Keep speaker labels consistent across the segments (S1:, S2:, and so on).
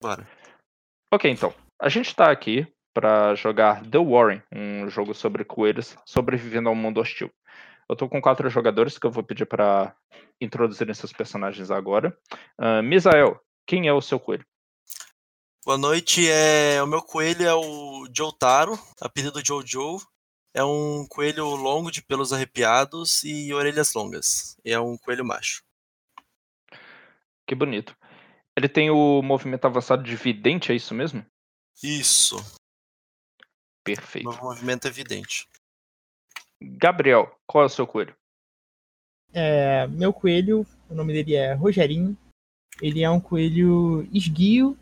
S1: Bora.
S2: Ok, então. A gente tá aqui pra jogar The Warren, um jogo sobre coelhos sobrevivendo a um mundo hostil. Eu tô com quatro jogadores que eu vou pedir pra introduzirem seus personagens agora. Ah, Misael, quem é o seu coelho?
S1: Boa noite, é... o meu coelho é o Jotaro, apelido Jojo. É um coelho longo de pelos arrepiados e orelhas longas. E é um coelho macho.
S2: Que bonito. Ele tem o movimento avançado de vidente, é isso mesmo?
S1: Isso,
S2: Perfeito.
S1: meu movimento é evidente.
S2: Gabriel, qual é o seu coelho?
S3: É, meu coelho, o nome dele é Rogerinho. Ele é um coelho esguio.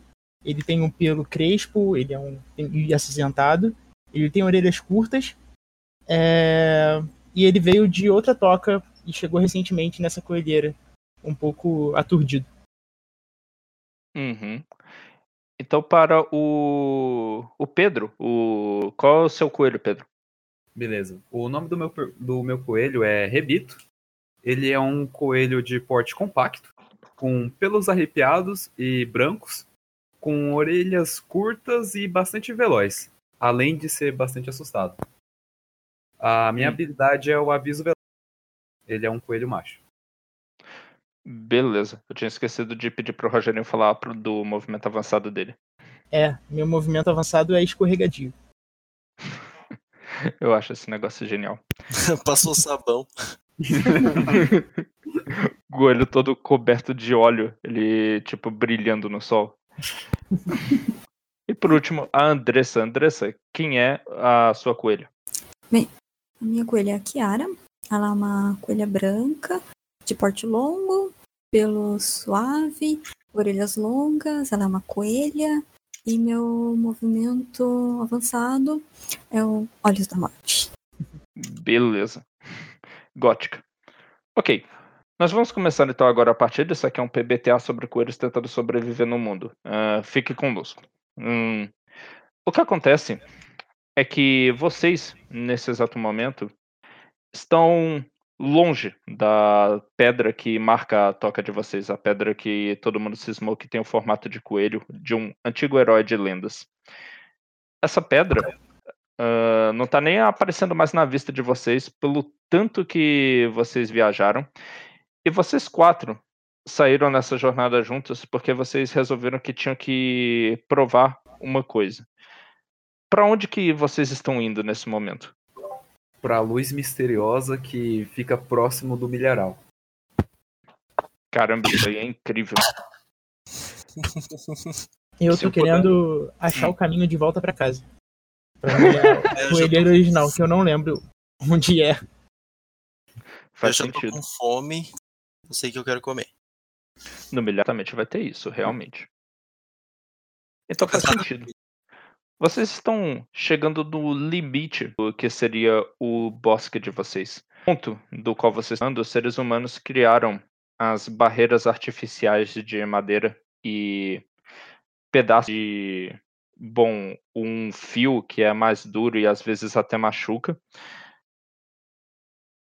S3: Ele tem um pelo crespo, ele é um tem- e acinzentado. Ele tem orelhas curtas. é, e ele veio de outra toca e chegou recentemente nessa coelheira, um pouco aturdido.
S2: Uhum. Então, para o, o Pedro, o... qual é o seu coelho, Pedro?
S4: Beleza. O nome do meu, do meu coelho é Rebito. Ele é um coelho de porte compacto, com pelos arrepiados e brancos, com orelhas curtas e bastante veloz, além de ser bastante assustado. A minha
S2: Hum.
S4: habilidade é o aviso veloz. Ele é um coelho macho.
S2: Beleza. Eu tinha esquecido de pedir pro Rogerinho falar pro- do movimento avançado dele.
S3: É, meu movimento avançado é escorregadio.
S2: Eu acho esse negócio genial.
S1: Passou sabão.
S2: O olho todo coberto de óleo, ele, tipo, brilhando no sol. e por último, a Andressa. Andressa, quem é a sua coelha?
S5: A minha coelha é a Kiara. Ela é uma coelha branca, de porte longo, pelo suave, orelhas longas. Ela é uma coelha. E meu movimento avançado é o Olhos da Morte.
S2: Beleza. Gótica. Ok. Nós vamos começar então agora a partida. Isso aqui é um PBTA sobre coelhos tentando sobreviver no mundo. Ah, fique conosco. Hum, O que acontece é que vocês, nesse exato momento, estão longe da pedra que marca a toca de vocês, a pedra que todo mundo cismou que tem o formato de coelho de um antigo herói de lendas. Essa pedra ah, não está nem aparecendo mais na vista de vocês pelo tanto que vocês viajaram. E vocês quatro saíram nessa jornada juntos porque vocês resolveram que tinham que provar uma coisa. Para onde que vocês estão indo nesse momento?
S4: Pra luz misteriosa que fica próximo do milharal.
S2: Caramba, isso aí é incrível.
S3: Eu
S2: Se
S3: tô
S2: eu puder-
S3: querendo achar o caminho de volta pra casa. Pra
S1: É, eu já
S3: coelheira original, que eu não lembro onde é.
S2: Faz
S1: eu já tô
S2: sentido.
S1: com fome. Eu sei que eu quero comer.
S2: No imediatamente vai ter isso, realmente. Então faz sentido. Vocês estão chegando no limite do que seria o bosque de vocês. Ponto do qual vocês andam, os seres humanos criaram as barreiras artificiais de madeira e pedaços de, bom, um fio que é mais duro e às vezes até machuca.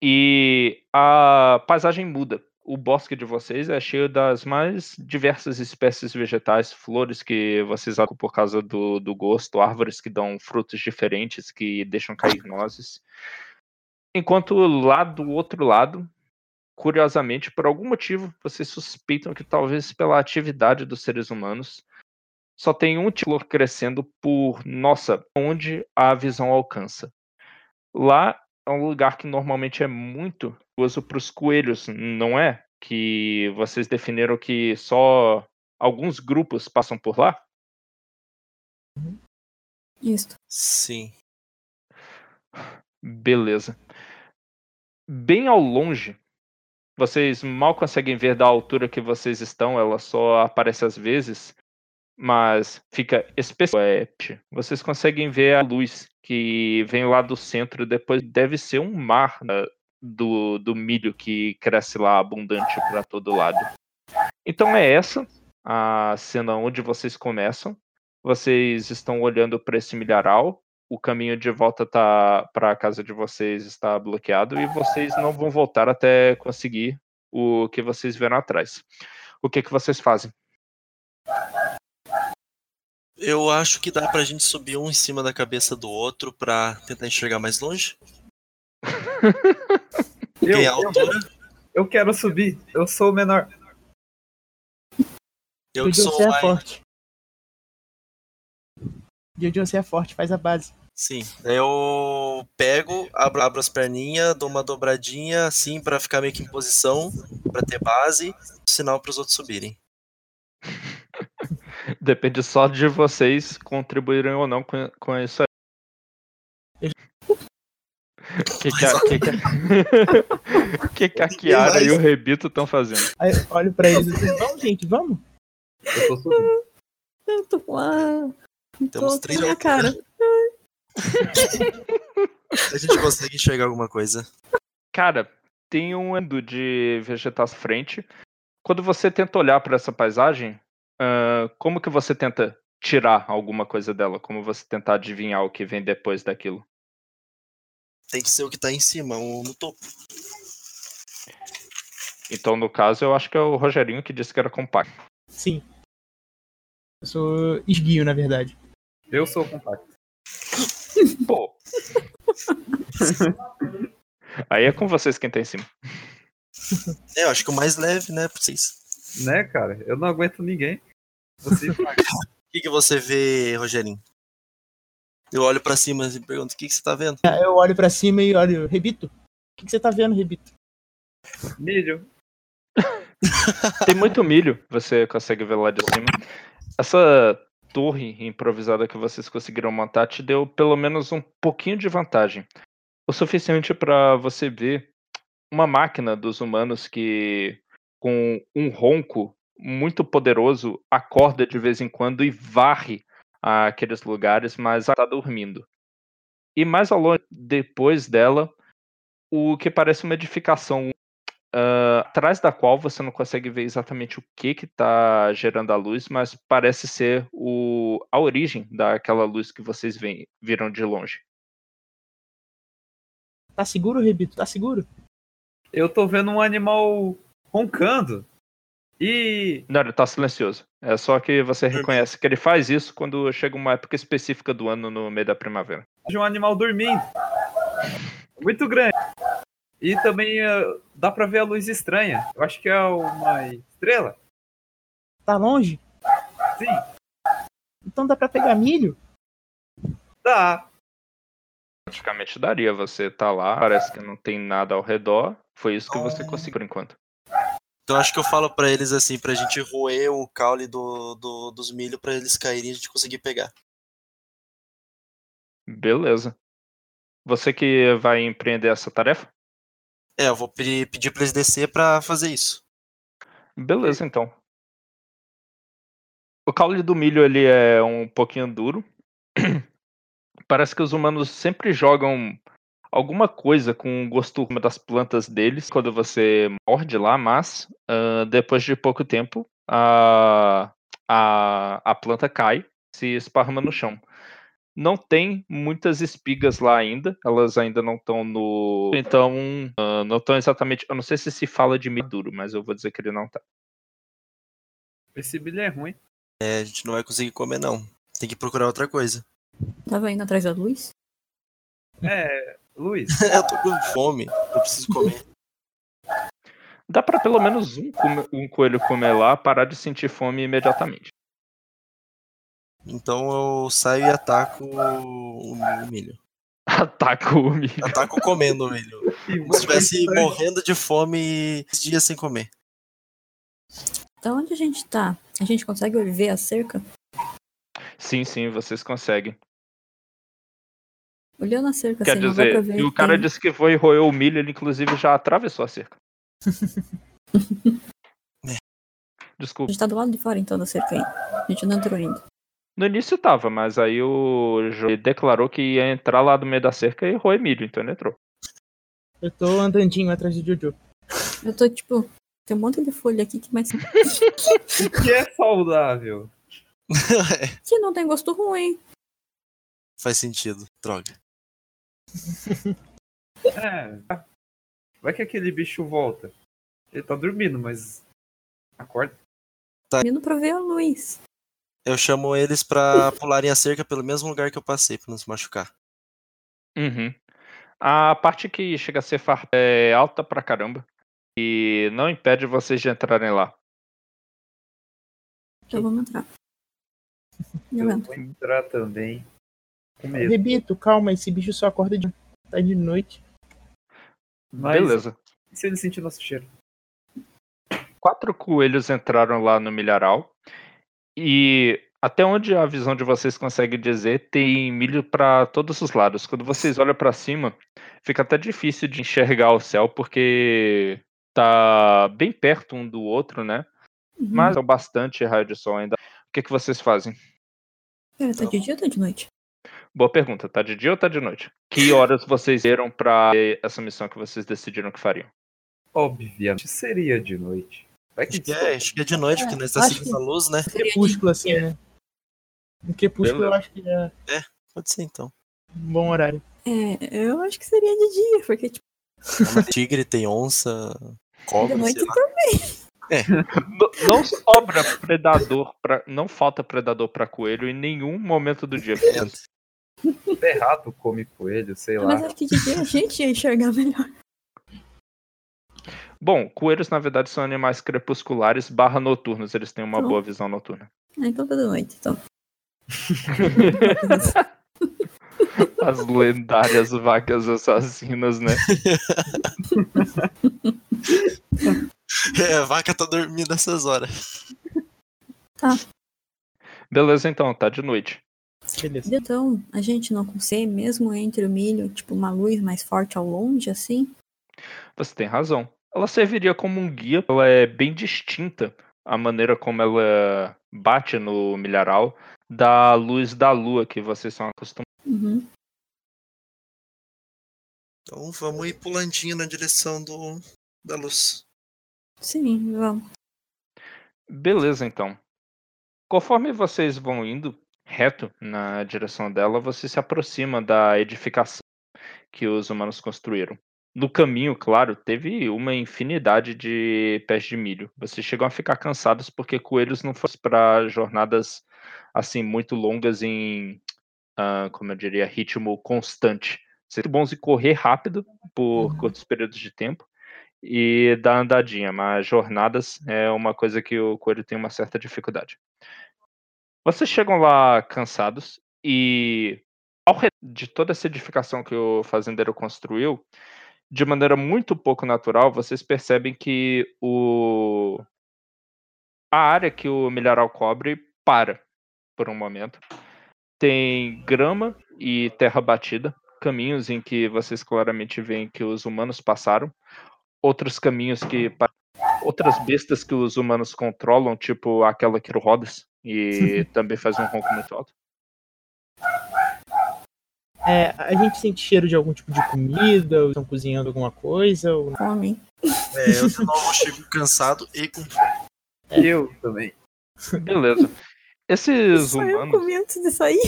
S2: E a paisagem muda. O bosque de vocês é cheio das mais diversas espécies vegetais, flores que vocês acham por causa do, do gosto, árvores que dão frutos diferentes, que deixam cair nozes. Enquanto lá do outro lado, curiosamente, por algum motivo, vocês suspeitam que talvez pela atividade dos seres humanos, só tem um tipo crescendo por, nossa, onde a visão alcança. Lá é um lugar que normalmente é muito uso para os coelhos, não é? Que vocês definiram que só alguns grupos passam por lá?
S5: Isso.
S1: Sim.
S2: Beleza. Bem ao longe, vocês mal conseguem ver da altura que vocês estão, ela só aparece às vezes, mas fica especial. Vocês conseguem ver a luz que vem lá do centro, depois deve ser um mar né, do, do milho que cresce lá abundante para todo lado. Então é essa a cena onde vocês começam. Vocês estão olhando para esse milharal. O caminho de volta tá para a casa de vocês está bloqueado e vocês não vão voltar até conseguir o que vocês viram atrás. O que que vocês fazem?
S1: Eu acho que dá pra gente subir um em cima da cabeça do outro pra tentar enxergar mais longe.
S4: Eu,
S1: Quem é a
S4: eu, eu quero subir, eu sou o menor.
S1: Eu que sou
S3: você é
S1: mais.
S3: forte. Jojo, você é forte, faz a base.
S1: Sim. Eu pego, abro, abro as perninhas, dou uma dobradinha assim pra ficar meio que em posição, pra ter base, sinal pros outros subirem.
S2: Depende só de vocês contribuírem ou não com, com isso aí. O que, que, a, que, que, a- que, que a Kiara e o Rebito estão fazendo?
S3: Aí eu olho pra eles assim, vamos, gente, vamos.
S4: Eu tô subindo.
S5: Eu tô com a.
S1: Temos
S5: tô
S1: três
S5: minha cara.
S1: A gente consegue enxergar alguma coisa.
S2: Cara, tem um endo de vegetação à frente. Quando você tenta olhar para essa paisagem, ah, como que você tenta tirar alguma coisa dela? Como você tenta adivinhar o que vem depois daquilo?
S1: Tem que ser o que tá em cima, o no topo.
S2: Então, no caso, eu acho que é o Rogerinho que disse que era compacto.
S3: Sim. Eu sou esguio, na verdade.
S4: Eu sou o compacto.
S2: Pô. Aí é com vocês quem tá em cima.
S1: É, eu acho que o mais leve, né, pra vocês.
S4: Né, cara? Eu não aguento ninguém. Você
S1: O que, que você vê, Rogerinho? Eu olho pra cima e pergunto, o que, que você tá vendo?
S3: Aí Eu olho pra cima e olho, Rebito, o que, que você tá vendo, Rebito?
S4: milho.
S2: Tem muito milho, você consegue ver lá de cima. Essa torre improvisada que vocês conseguiram montar te deu pelo menos um pouquinho de vantagem. O suficiente para você ver uma máquina dos humanos que, com um ronco muito poderoso, acorda de vez em quando e varre aqueles lugares, mas está dormindo. E mais ao longe, depois dela, o que parece uma edificação ah, atrás da qual você não consegue ver exatamente o que que está gerando a luz, mas parece ser o, a origem daquela luz que vocês veem, viram de longe.
S3: Tá seguro, Rebito? Tá seguro?
S4: Eu tô vendo um animal roncando. E.
S2: Não, ele tá silencioso. É só que você reconhece que ele faz isso quando chega uma época específica do ano no meio da primavera.
S4: de um animal dormindo. Muito grande. E também eh, dá pra ver a luz estranha. Eu acho que é uma estrela.
S3: Tá longe?
S4: Sim,
S3: Então dá pra pegar milho?
S4: dá.
S2: Praticamente daria. Você tá lá, parece que não tem nada ao redor. Foi isso que você conseguiu por enquanto.
S1: Então acho que eu falo pra eles assim, pra gente roer o caule do, do- dos milho pra eles caírem e a gente conseguir pegar.
S2: Beleza. Você que vai empreender essa tarefa?
S1: É, eu vou pedir, pedir pra eles descer pra fazer isso.
S2: Beleza, então. O caule do milho ele é um pouquinho duro. Parece que os humanos sempre jogam alguma coisa com gosto ruim das plantas deles quando você morde lá, mas ah, depois de pouco tempo a, a, a planta cai se esparrama no chão. Não tem muitas espigas lá ainda, elas ainda não estão no. Então, uh, não estão exatamente. Eu não sei se se fala de milho duro, mas eu vou dizer que ele não tá.
S4: Esse milho é ruim.
S1: É, a gente não vai conseguir comer, não. Tem que procurar outra coisa.
S5: Tava indo atrás da luz?
S4: É, Luiz,
S1: eu tô com fome, eu preciso comer.
S2: Dá pra pelo menos um, come- um coelho comer lá, parar de sentir fome imediatamente.
S1: Então eu saio e ataco o o milho.
S2: Ataca o milho.
S1: Ataco comendo o milho. Como se estivesse morrendo de fome dias sem comer.
S5: Da onde a gente tá? A gente consegue ver a cerca?
S2: Sim, sim, vocês conseguem.
S5: Olhando a cerca,
S2: Quer
S5: assim, não dá pra
S2: dizer,
S5: ver.
S2: e o cara
S5: tem-
S2: disse que foi e roeu o milho, ele inclusive já atravessou a cerca.
S1: É.
S5: A
S2: Desculpa.
S5: gente tá do lado de fora, então, da cerca aí. A gente não entrou ainda.
S2: No início tava, mas aí o Joey declarou que ia entrar lá do meio da cerca e roer milho, então ele entrou.
S3: Eu tô andandinho atrás do Jojo.
S5: Eu tô, tipo, tem um monte de folha aqui que mais...
S4: o que é saudável?
S5: que não tem gosto ruim.
S1: Faz sentido, droga.
S4: É. Vai que aquele bicho volta. Ele tá dormindo, mas. Acorda.
S5: Indo pra ver a luz.
S1: Eu chamo eles pra pularem a cerca pelo mesmo lugar que eu passei, pra não se machucar.
S2: Uhum. A parte que chega a ser far- é alta pra caramba. E não impede vocês de entrarem lá.
S5: Então vamos entrar. Eu
S4: Eu vou entrar também. Com medo.
S3: Rebito, calma, esse bicho só acorda de tá de noite.
S4: Mas
S2: Beleza.
S4: e se ele sentir nosso cheiro?
S2: Quatro coelhos entraram lá no milharal. E até onde a visão de vocês consegue dizer, tem milho para todos os lados. Quando vocês olham para cima, fica até difícil de enxergar o céu, porque tá bem perto um do outro, né?
S5: Uhum.
S2: Mas é bastante raio de sol ainda. O que, que vocês fazem?
S5: Pera, tá de dia ou tá de noite?
S2: Boa pergunta. Tá de dia ou tá de noite? Que horas vocês viram pra essa missão que vocês decidiram que fariam?
S4: Obviamente seria de noite. Vai que
S1: Acho que é, acho que é de noite, porque nós tá
S3: acho
S1: seguindo a luz, né?
S3: Crepúsculo, assim, né? No crepúsculo eu acho que é
S1: Pode ser então.
S3: um bom horário.
S5: É, eu acho que seria de dia, porque, tipo,
S1: Tem tigre, tem onça,
S5: de
S1: cobra,
S5: noite
S1: sei lá.
S2: Não, não sobra predador para, não falta predador pra coelho em nenhum momento do dia.
S4: Até rato come coelho, sei
S5: mas
S4: lá.
S5: acho que a gente ia enxergar melhor.
S2: Bom, coelhos na verdade são animais crepusculares barra noturnos. Eles têm uma
S5: Então.
S2: boa visão noturna.
S5: Ah, então tá de noite, então.
S2: As lendárias vacas assassinas, né?
S1: É, a vaca tá dormindo nessas horas.
S2: Beleza, então, tá de noite.
S3: Beleza.
S5: Então, a gente não consegue, mesmo entre o milho, tipo, uma luz mais forte ao longe, assim.
S2: Você tem razão. Ela serviria como um guia, ela é bem distinta a maneira como ela bate no milharal da luz da lua que vocês são acostumados.
S5: Uhum.
S1: Então vamos ir pulandinho na direção do, da luz.
S5: Sim, vamos.
S2: Beleza, então. Conforme vocês vão indo reto na direção dela, você se aproxima da edificação que os humanos construíram. No caminho, claro, teve uma infinidade de pés de milho. Vocês chegam a ficar cansados porque coelhos não foram para jornadas assim muito longas em, ah, como eu diria, ritmo constante. São bons em correr rápido por
S3: Uhum.
S2: curtos períodos de tempo e dar andadinha, mas jornadas é uma coisa que o coelho tem uma certa dificuldade. Vocês chegam lá cansados e ao redor de toda essa edificação que o fazendeiro construiu, de maneira muito pouco natural, vocês percebem que o a área que o milharal cobre para por um momento. Tem grama e terra batida, caminhos em que vocês claramente veem que os humanos passaram, outros caminhos que outras bestas que os humanos controlam, tipo aquela que rodas e também faz um ronco muito alto.
S3: É, a gente sente cheiro de algum tipo de comida, ou estão cozinhando alguma coisa, ou
S5: Fome.
S1: É, eu de novo chego cansado e com
S4: Eu também.
S2: Beleza. Esses
S5: Só eu
S2: humanos
S5: comi antes de sair.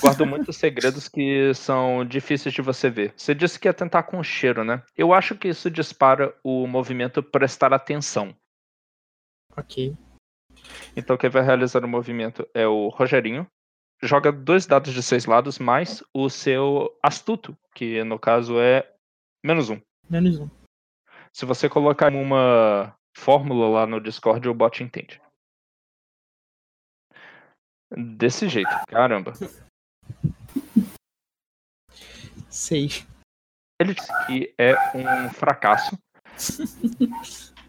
S2: guardam muitos segredos que são difíceis de você ver. Você disse que ia tentar com cheiro, né? Eu acho que isso dispara o movimento prestar atenção.
S3: Ok.
S2: Então quem vai realizar o movimento é o Rogerinho. Joga dois dados de seis lados, mais o seu astuto, que no caso é menos um.
S3: Menos um.
S2: Se você colocar uma fórmula lá no Discord, o bot entende. Desse jeito, caramba.
S3: Seis.
S2: Ele disse que é um fracasso.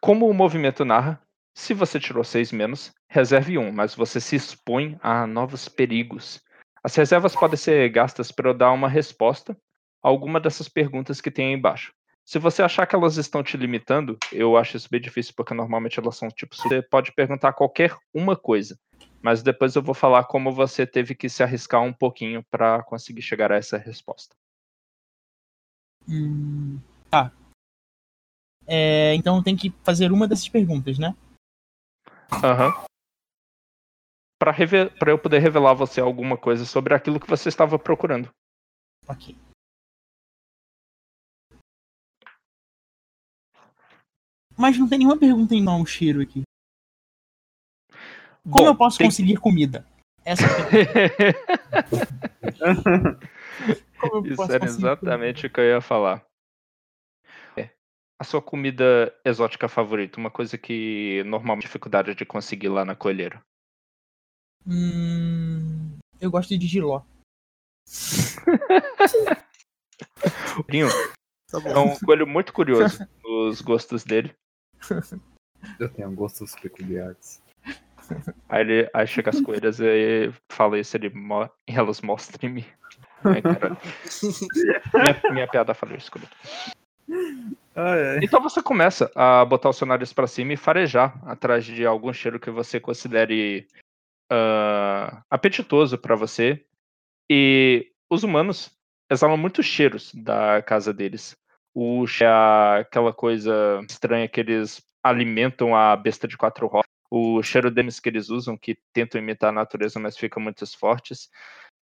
S2: Como o movimento narra, se você tirou seis menos, reserve um, mas você se expõe a novos perigos. As reservas podem ser gastas para eu dar uma resposta a alguma dessas perguntas que tem aí embaixo. Se você achar que elas estão te limitando, eu acho isso bem difícil porque normalmente elas são tipo, você pode perguntar qualquer uma coisa, mas depois eu vou falar como você teve que se arriscar um pouquinho para conseguir chegar a essa resposta.
S3: Hum, tá. É, então tem que fazer uma dessas perguntas, né?
S2: Aham. Pra, reve- pra eu poder revelar a você alguma coisa sobre aquilo que você estava procurando.
S3: Ok. Mas não tem nenhuma pergunta em mau cheiro aqui. Como
S2: Bom,
S3: eu posso
S2: tem-
S3: conseguir comida? Essa é a pergunta.
S2: Isso era exatamente o que eu ia falar. A sua comida exótica favorita, uma coisa que normalmente dificuldade de conseguir lá na colheira.
S3: Hum, eu gosto de giló.
S2: O Rinho
S1: Tá bom.
S2: é um coelho muito curioso nos gostos dele.
S4: Eu tenho gostos peculiares.
S2: Aí, ele, aí chega as coelhas e fala isso, ele mo elas cara. minha, minha piada falou isso
S4: Ai, ai.
S2: Então você começa a botar o seu nariz pra cima e farejar atrás de algum cheiro que você considere ah, apetitoso pra você. E os humanos exalam muitos cheiros da casa deles. O a- aquela coisa estranha que eles alimentam a besta de quatro rodas. O cheiro deles que eles usam, que tentam imitar a natureza, mas ficam muito fortes.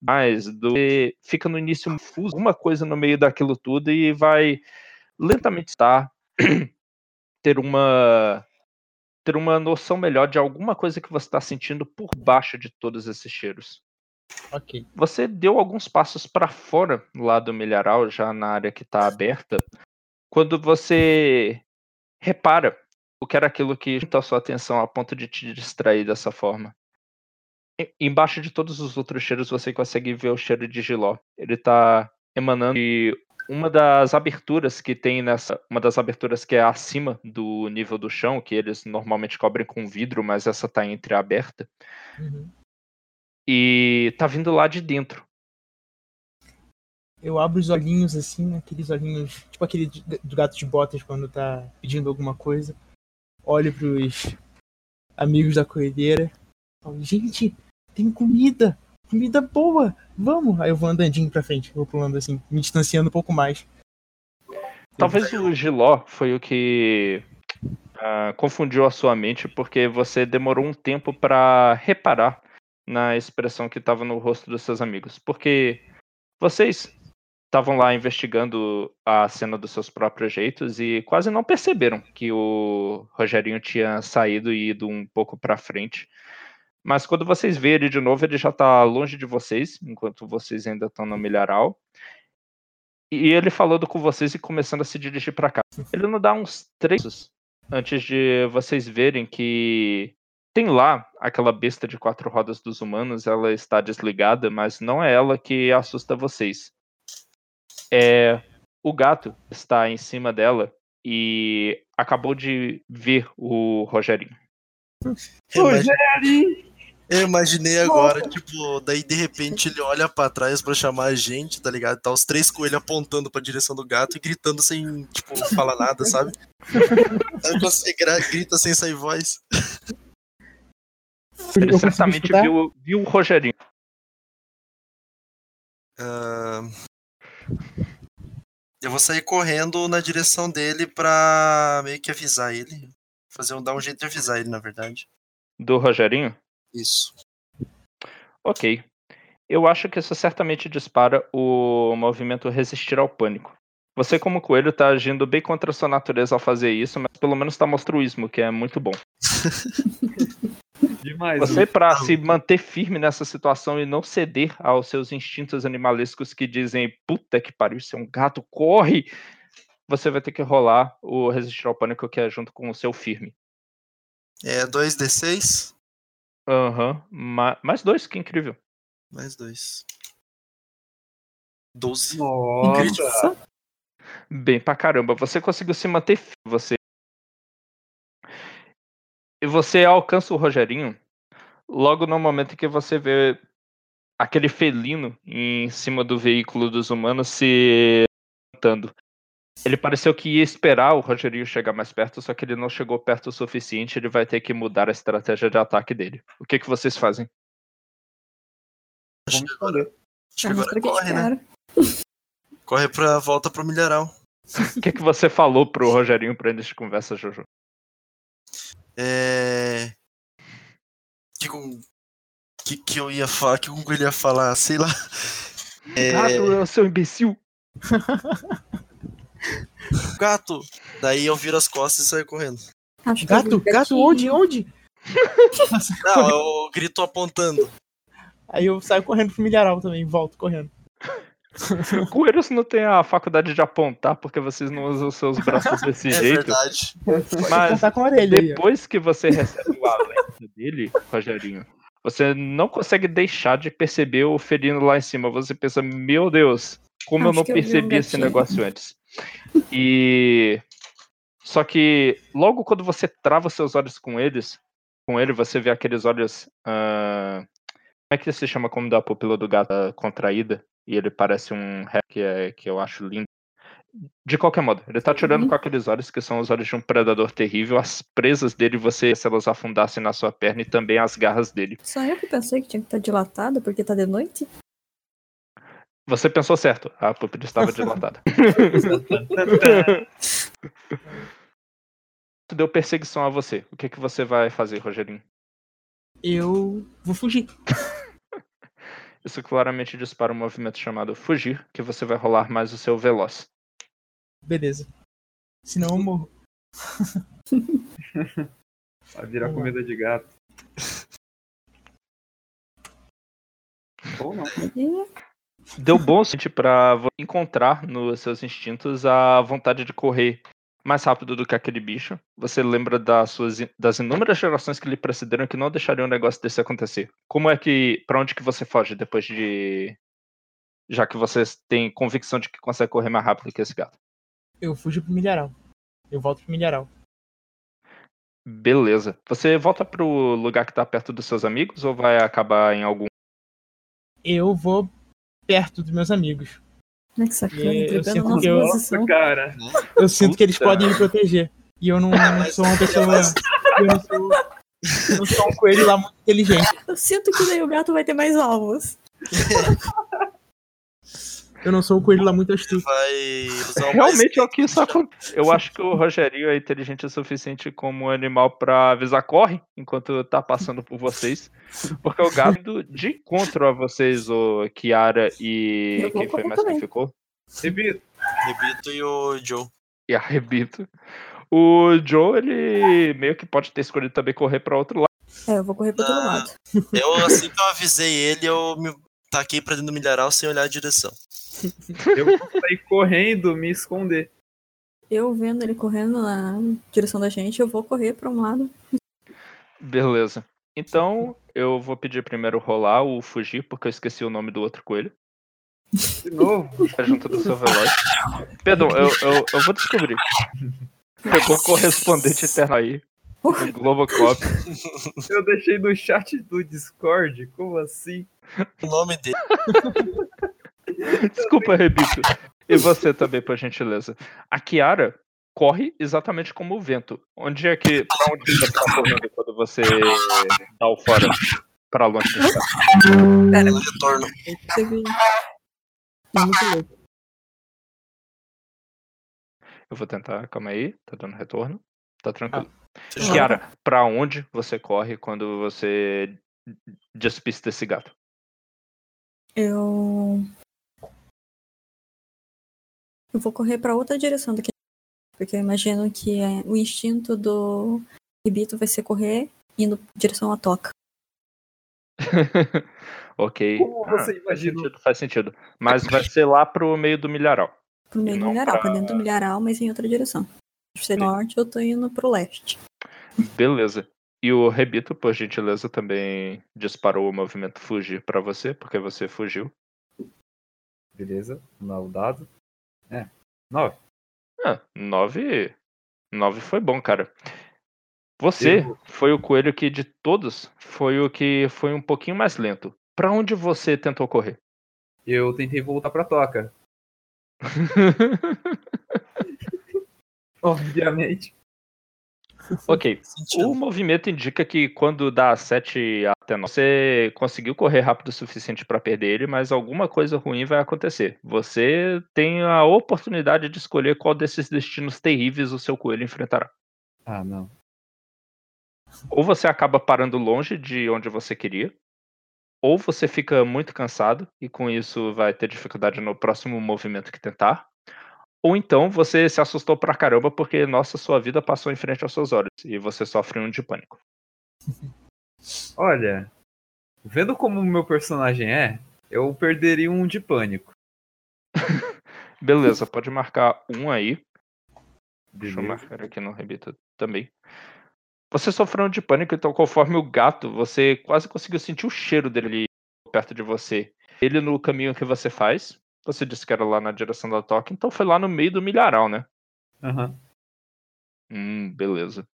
S2: Mas do, fica no início um alguma coisa no meio daquilo tudo e vai lentamente estar ter uma ter uma noção melhor de alguma coisa que você está sentindo por baixo de todos esses cheiros.
S3: Ok.
S2: Você deu alguns passos para fora lá do milharal, já na área que está aberta, quando você repara o que era aquilo que chamou a sua atenção a ponto de te distrair dessa forma. E- Embaixo de todos os outros cheiros, você consegue ver o cheiro de giló. Ele está emanando de uma das aberturas que tem nessa. Uma das aberturas que é acima do nível do chão, que eles normalmente cobrem com vidro, mas essa está entreaberta.
S3: Uhum.
S2: E tá vindo lá de dentro.
S3: Eu abro os olhinhos assim, né, aqueles olhinhos, tipo aquele do gato de botas quando tá pedindo alguma coisa. Olho pros amigos da coelheira. Falo, gente, tem comida! Comida boa! Vamos! Aí eu vou andandinho pra frente, vou pulando assim, me distanciando um pouco mais.
S2: Talvez o Giló foi o que ah, confundiu a sua mente, porque você demorou um tempo para reparar na expressão que estava no rosto dos seus amigos. Porque vocês estavam lá investigando a cena dos seus próprios jeitos e quase não perceberam que o Rogerinho tinha saído e ido um pouco para frente. Mas quando vocês veem ele de novo, ele já está longe de vocês, enquanto vocês ainda estão no milharal. E ele falando com vocês e começando a se dirigir para cá. Ele não dá uns três antes de vocês verem que tem lá aquela besta de quatro rodas dos humanos, ela está desligada, mas não é ela que assusta vocês. É o gato está em cima dela e acabou de ver o Rogerinho.
S1: Eu imagi- Eu imaginei agora, tipo, daí de repente ele olha pra trás pra chamar a gente, tá ligado? Tá os três coelhos apontando pra direção do gato e gritando sem, tipo, falar nada, sabe? Aí você grita sem sair voz.
S2: Ele certamente viu, viu o Rogerinho.
S1: Ah, Eu vou sair correndo na direção dele pra meio que avisar ele. Fazer um, dar um jeito de avisar ele, na verdade.
S2: Do Rogerinho?
S1: Isso.
S2: Ok. Eu acho que isso certamente dispara o movimento resistir ao pânico. Você, como coelho, tá agindo bem contra a sua natureza ao fazer isso, mas pelo menos tá mostruísmo, que é muito bom.
S4: Demais.
S2: Você, pra se manter firme nessa situação e não ceder aos seus instintos animalescos que dizem puta que pariu, isso é um gato, corre! Você vai ter que rolar o resistir ao pânico, que é junto com o seu firme.
S1: É 2d6
S2: Aham. Ma- Mais dois, que incrível.
S1: mais 2. 12.
S4: Nossa.
S2: Bem pra caramba. Você conseguiu se manter firme. Você. E você alcança o Rogerinho logo no momento em que você vê aquele felino em cima do veículo dos humanos se levantando. Ele pareceu que ia esperar o Rogerinho chegar mais perto, só que ele não chegou perto o suficiente. Ele vai ter que mudar a estratégia de ataque dele. O que, que vocês fazem?
S1: Acho que agora, acho que
S5: Pra
S1: agora
S5: mostrar que
S1: corre, né? Corre pra volta pro milharal.
S2: O que, que você falou pro Rogerinho pra de conversa, Jojo?
S1: É. Que com. Que, que eu ia falar? Que com que ele ia falar? Sei lá. É,
S2: Gato, seu imbecil!
S1: gato! Daí eu viro as costas e saio correndo.
S5: Acho
S3: Gato, gato,
S5: gatinho.
S3: onde, onde?
S1: Não, eu grito apontando.
S3: Aí eu saio correndo pro milharal também, volto correndo.
S2: Coelhos não tem a faculdade de apontar porque vocês não usam os seus braços desse
S1: É
S2: jeito.
S1: verdade.
S2: Mas
S3: Contar com a orelha aí, ó.
S2: depois que você recebe o alerta dele, Rogerinho, você não consegue deixar de perceber o felino lá em cima. Você pensa, meu Deus, como eu
S5: Acho
S2: não
S5: eu um
S2: percebi esse
S5: gatinho.
S2: negócio antes. E só que logo quando você trava seus olhos com eles, com ele, você vê aqueles olhos. ah, Como é que se chama como da pupila do gato ah, contraída? E ele parece um ré que, é, que eu acho lindo. De qualquer modo, ele tá te olhando
S5: Uhum.
S2: com aqueles olhos que são os olhos de um predador terrível. As presas dele, você, se elas afundassem na sua perna, e também as garras dele.
S5: Só eu que pensei que tinha que estar dilatada porque tá de noite.
S2: Você pensou certo, a pupila estava dilatada. Deu perseguição a você. O que, que você vai fazer, Rogerinho?
S3: Eu vou fugir.
S2: Isso claramente dispara um movimento chamado Fugir, que você vai rolar mais o seu Veloz.
S3: Beleza. Senão eu morro.
S4: Vai virar
S3: Vamos lá.
S4: comida de gato. Ou não.
S2: Deu bom pra vo- encontrar nos seus instintos a vontade de correr mais rápido do que aquele bicho. Você lembra das suas das inúmeras gerações que lhe precederam que não deixariam um negócio desse acontecer. Como é que Pra onde que você foge depois de já que você tem convicção de que consegue correr mais rápido que esse gato?
S3: Eu fujo pro milharal. Eu volto pro milharal.
S2: Beleza. Você volta pro lugar que tá perto dos seus amigos ou vai acabar em algum
S3: Eu vou perto dos meus amigos.
S5: Que sacana,
S3: Eu sinto
S5: nossa
S3: que eu-
S5: posição.
S4: Cara,
S3: Eu sinto que eles
S2: Puta.
S3: podem me proteger. E eu não, não sou uma pessoa. Eu não sou, eu não sou um coelho lá muito inteligente.
S5: Eu sinto que daí o gato vai ter mais alvos.
S3: Eu não sou um coelho lá muito astuto.
S1: Vai usar o mais
S2: Realmente é o que isso acontece. Eu acho que o Rogerinho é inteligente o suficiente como animal pra avisar corre enquanto tá passando por vocês. Porque o gato de encontro a vocês, o Kiara e quem foi mais que
S5: também.
S2: ficou?
S4: Rebito.
S1: Rebito e o Joe.
S2: E a Rebito. O Joe, ele meio que pode ter escolhido também correr pra outro lado.
S5: É, eu vou correr pro outro
S1: Ah.
S5: lado.
S1: Eu, assim que eu avisei ele, eu me taquei pra dentro do milharal sem olhar a direção.
S4: Eu vou sair correndo, me esconder.
S5: Eu vendo ele correndo na direção da gente, eu vou correr pra um lado.
S2: Beleza. Então, eu vou pedir primeiro rolar o fugir, porque eu esqueci o nome do outro coelho.
S4: De novo.
S2: Tá junto do seu veloz. Perdão, eu, eu, eu vou descobrir. Pegou o correspondente eterno aí. O Globocop.
S4: Eu deixei no chat do Discord. Como assim?
S1: O nome dele.
S2: Desculpa, Rebito. E você também, por gentileza. A Kiara corre exatamente como o vento. Onde é que. Pra onde você tá correndo quando você dá o fora? Pra longe do estado?
S5: Pera,
S1: No retorno.
S5: É louco.
S2: Eu vou tentar, calma aí. Tá dando retorno. Tá tranquilo.
S1: Fechou.
S2: Kiara, pra onde você corre quando você despista esse gato?
S5: Eu. Eu vou correr pra outra direção daqui. Porque eu imagino que é, o instinto do Ribito vai ser correr indo em direção à toca.
S2: ok.
S4: Como
S2: Ah,
S4: você
S2: faz
S4: imaginou?
S2: sentido, faz sentido. Mas vai ser lá pro meio do milharal.
S5: Pro meio do milharal,
S2: pra-
S5: pra dentro do milharal, mas em outra direção. Se ser norte, eu tô indo pro leste.
S2: Beleza. E o Rebito, por gentileza, também disparou o movimento fugir pra você, porque você fugiu.
S4: Beleza, não o dado. É, nove.
S2: Ah, nove. Nove foi bom, cara. Você
S4: Eu-
S2: foi o coelho que, de todos, foi o que foi um pouquinho mais lento. Pra onde você tentou correr?
S4: Eu tentei voltar pra toca. Obviamente.
S2: ok. O movimento indica que quando dá 7 até 9, você conseguiu correr rápido o suficiente pra perder ele, mas alguma coisa ruim vai acontecer. Você tem a oportunidade de escolher qual desses destinos terríveis o seu coelho enfrentará.
S4: Ah, não.
S2: Ou você acaba parando longe de onde você queria, ou você fica muito cansado e com isso vai ter dificuldade no próximo movimento que tentar. Ou então você se assustou pra caramba porque, nossa, sua vida passou em frente aos seus olhos e você sofre um de pânico.
S4: Olha, vendo como o meu personagem é, eu perderia um de pânico.
S2: Beleza, pode marcar um aí. Deixa eu
S4: Beleza.
S2: marcar aqui no Rebito também. Você sofreu um de pânico, então conforme o gato, você quase conseguiu sentir o cheiro dele perto de você. Ele no caminho que você faz, você disse que era lá na direção da toca, então foi lá no meio do milharal, né?
S4: Aham.
S2: Hum, beleza.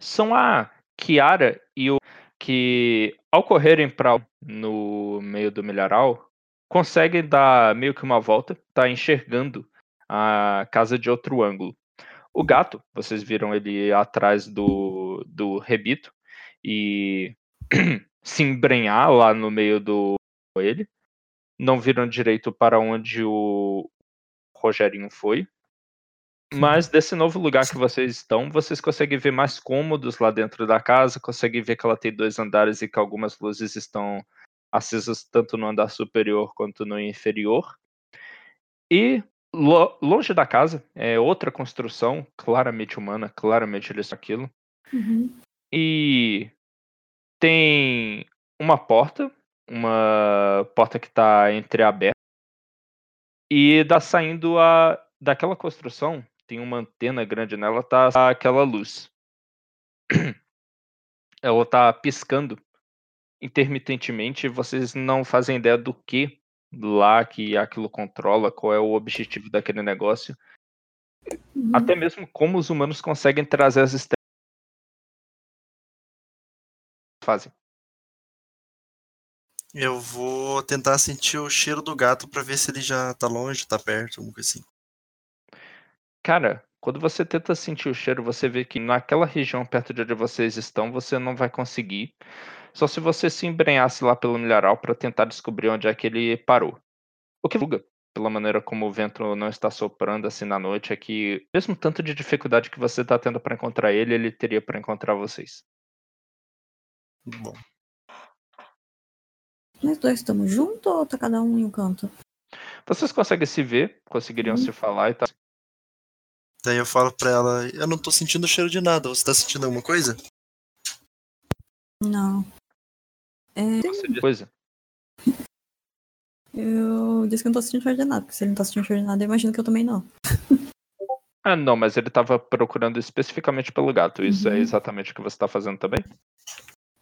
S2: São a Kiara e o que, ao correrem para no meio do milharal, conseguem dar meio que uma volta, tá enxergando a casa de outro ângulo. O gato, vocês viram ele atrás do, do rebito e se embrenhar lá no meio do ele. Não viram direito para onde o Rogerinho foi. Mas desse novo lugar que vocês estão, vocês conseguem ver mais cômodos lá dentro da casa, conseguem ver que ela tem dois andares e que algumas luzes estão acesas tanto no andar superior quanto no inferior. E lo- longe da casa é outra construção, claramente humana, claramente eles são aquilo.
S5: Uhum.
S2: E tem uma porta, uma porta que está entreaberta. E dá saindo a daquela construção, tem uma antena grande nela, tá aquela luz. Ela tá piscando intermitentemente, vocês não fazem ideia do que lá que aquilo controla, qual é o objetivo daquele negócio.
S5: Uhum.
S2: Até mesmo como os humanos conseguem trazer as estrelas. Fazem.
S1: Eu vou tentar sentir o cheiro do gato pra ver se ele já tá longe, tá perto, alguma coisa assim.
S2: Cara, quando você tenta sentir o cheiro, você vê que naquela região perto de onde vocês estão, você não vai conseguir. Só se você se embrenhasse lá pelo milharal para tentar descobrir onde é que ele parou. O que luga, pela maneira como o vento não está soprando assim na noite, é que mesmo tanto de dificuldade que você está tendo para encontrar ele, ele teria para encontrar vocês.
S1: Bom,
S5: Nós dois estamos juntos ou tá cada um em um canto?
S2: Vocês conseguem se ver, conseguiriam
S5: Uhum.
S2: se falar e tal.
S1: daí eu falo pra ela, eu não tô sentindo cheiro de nada, você tá sentindo alguma coisa?
S5: Não. É,
S2: Você coisa.
S5: eu disse que não tô sentindo cheiro de nada, porque se ele não tá sentindo cheiro de nada, eu imagino que eu também não.
S2: Ah, não, mas ele estava procurando especificamente pelo gato. Isso é
S5: Uhum.
S2: exatamente o que você está fazendo também?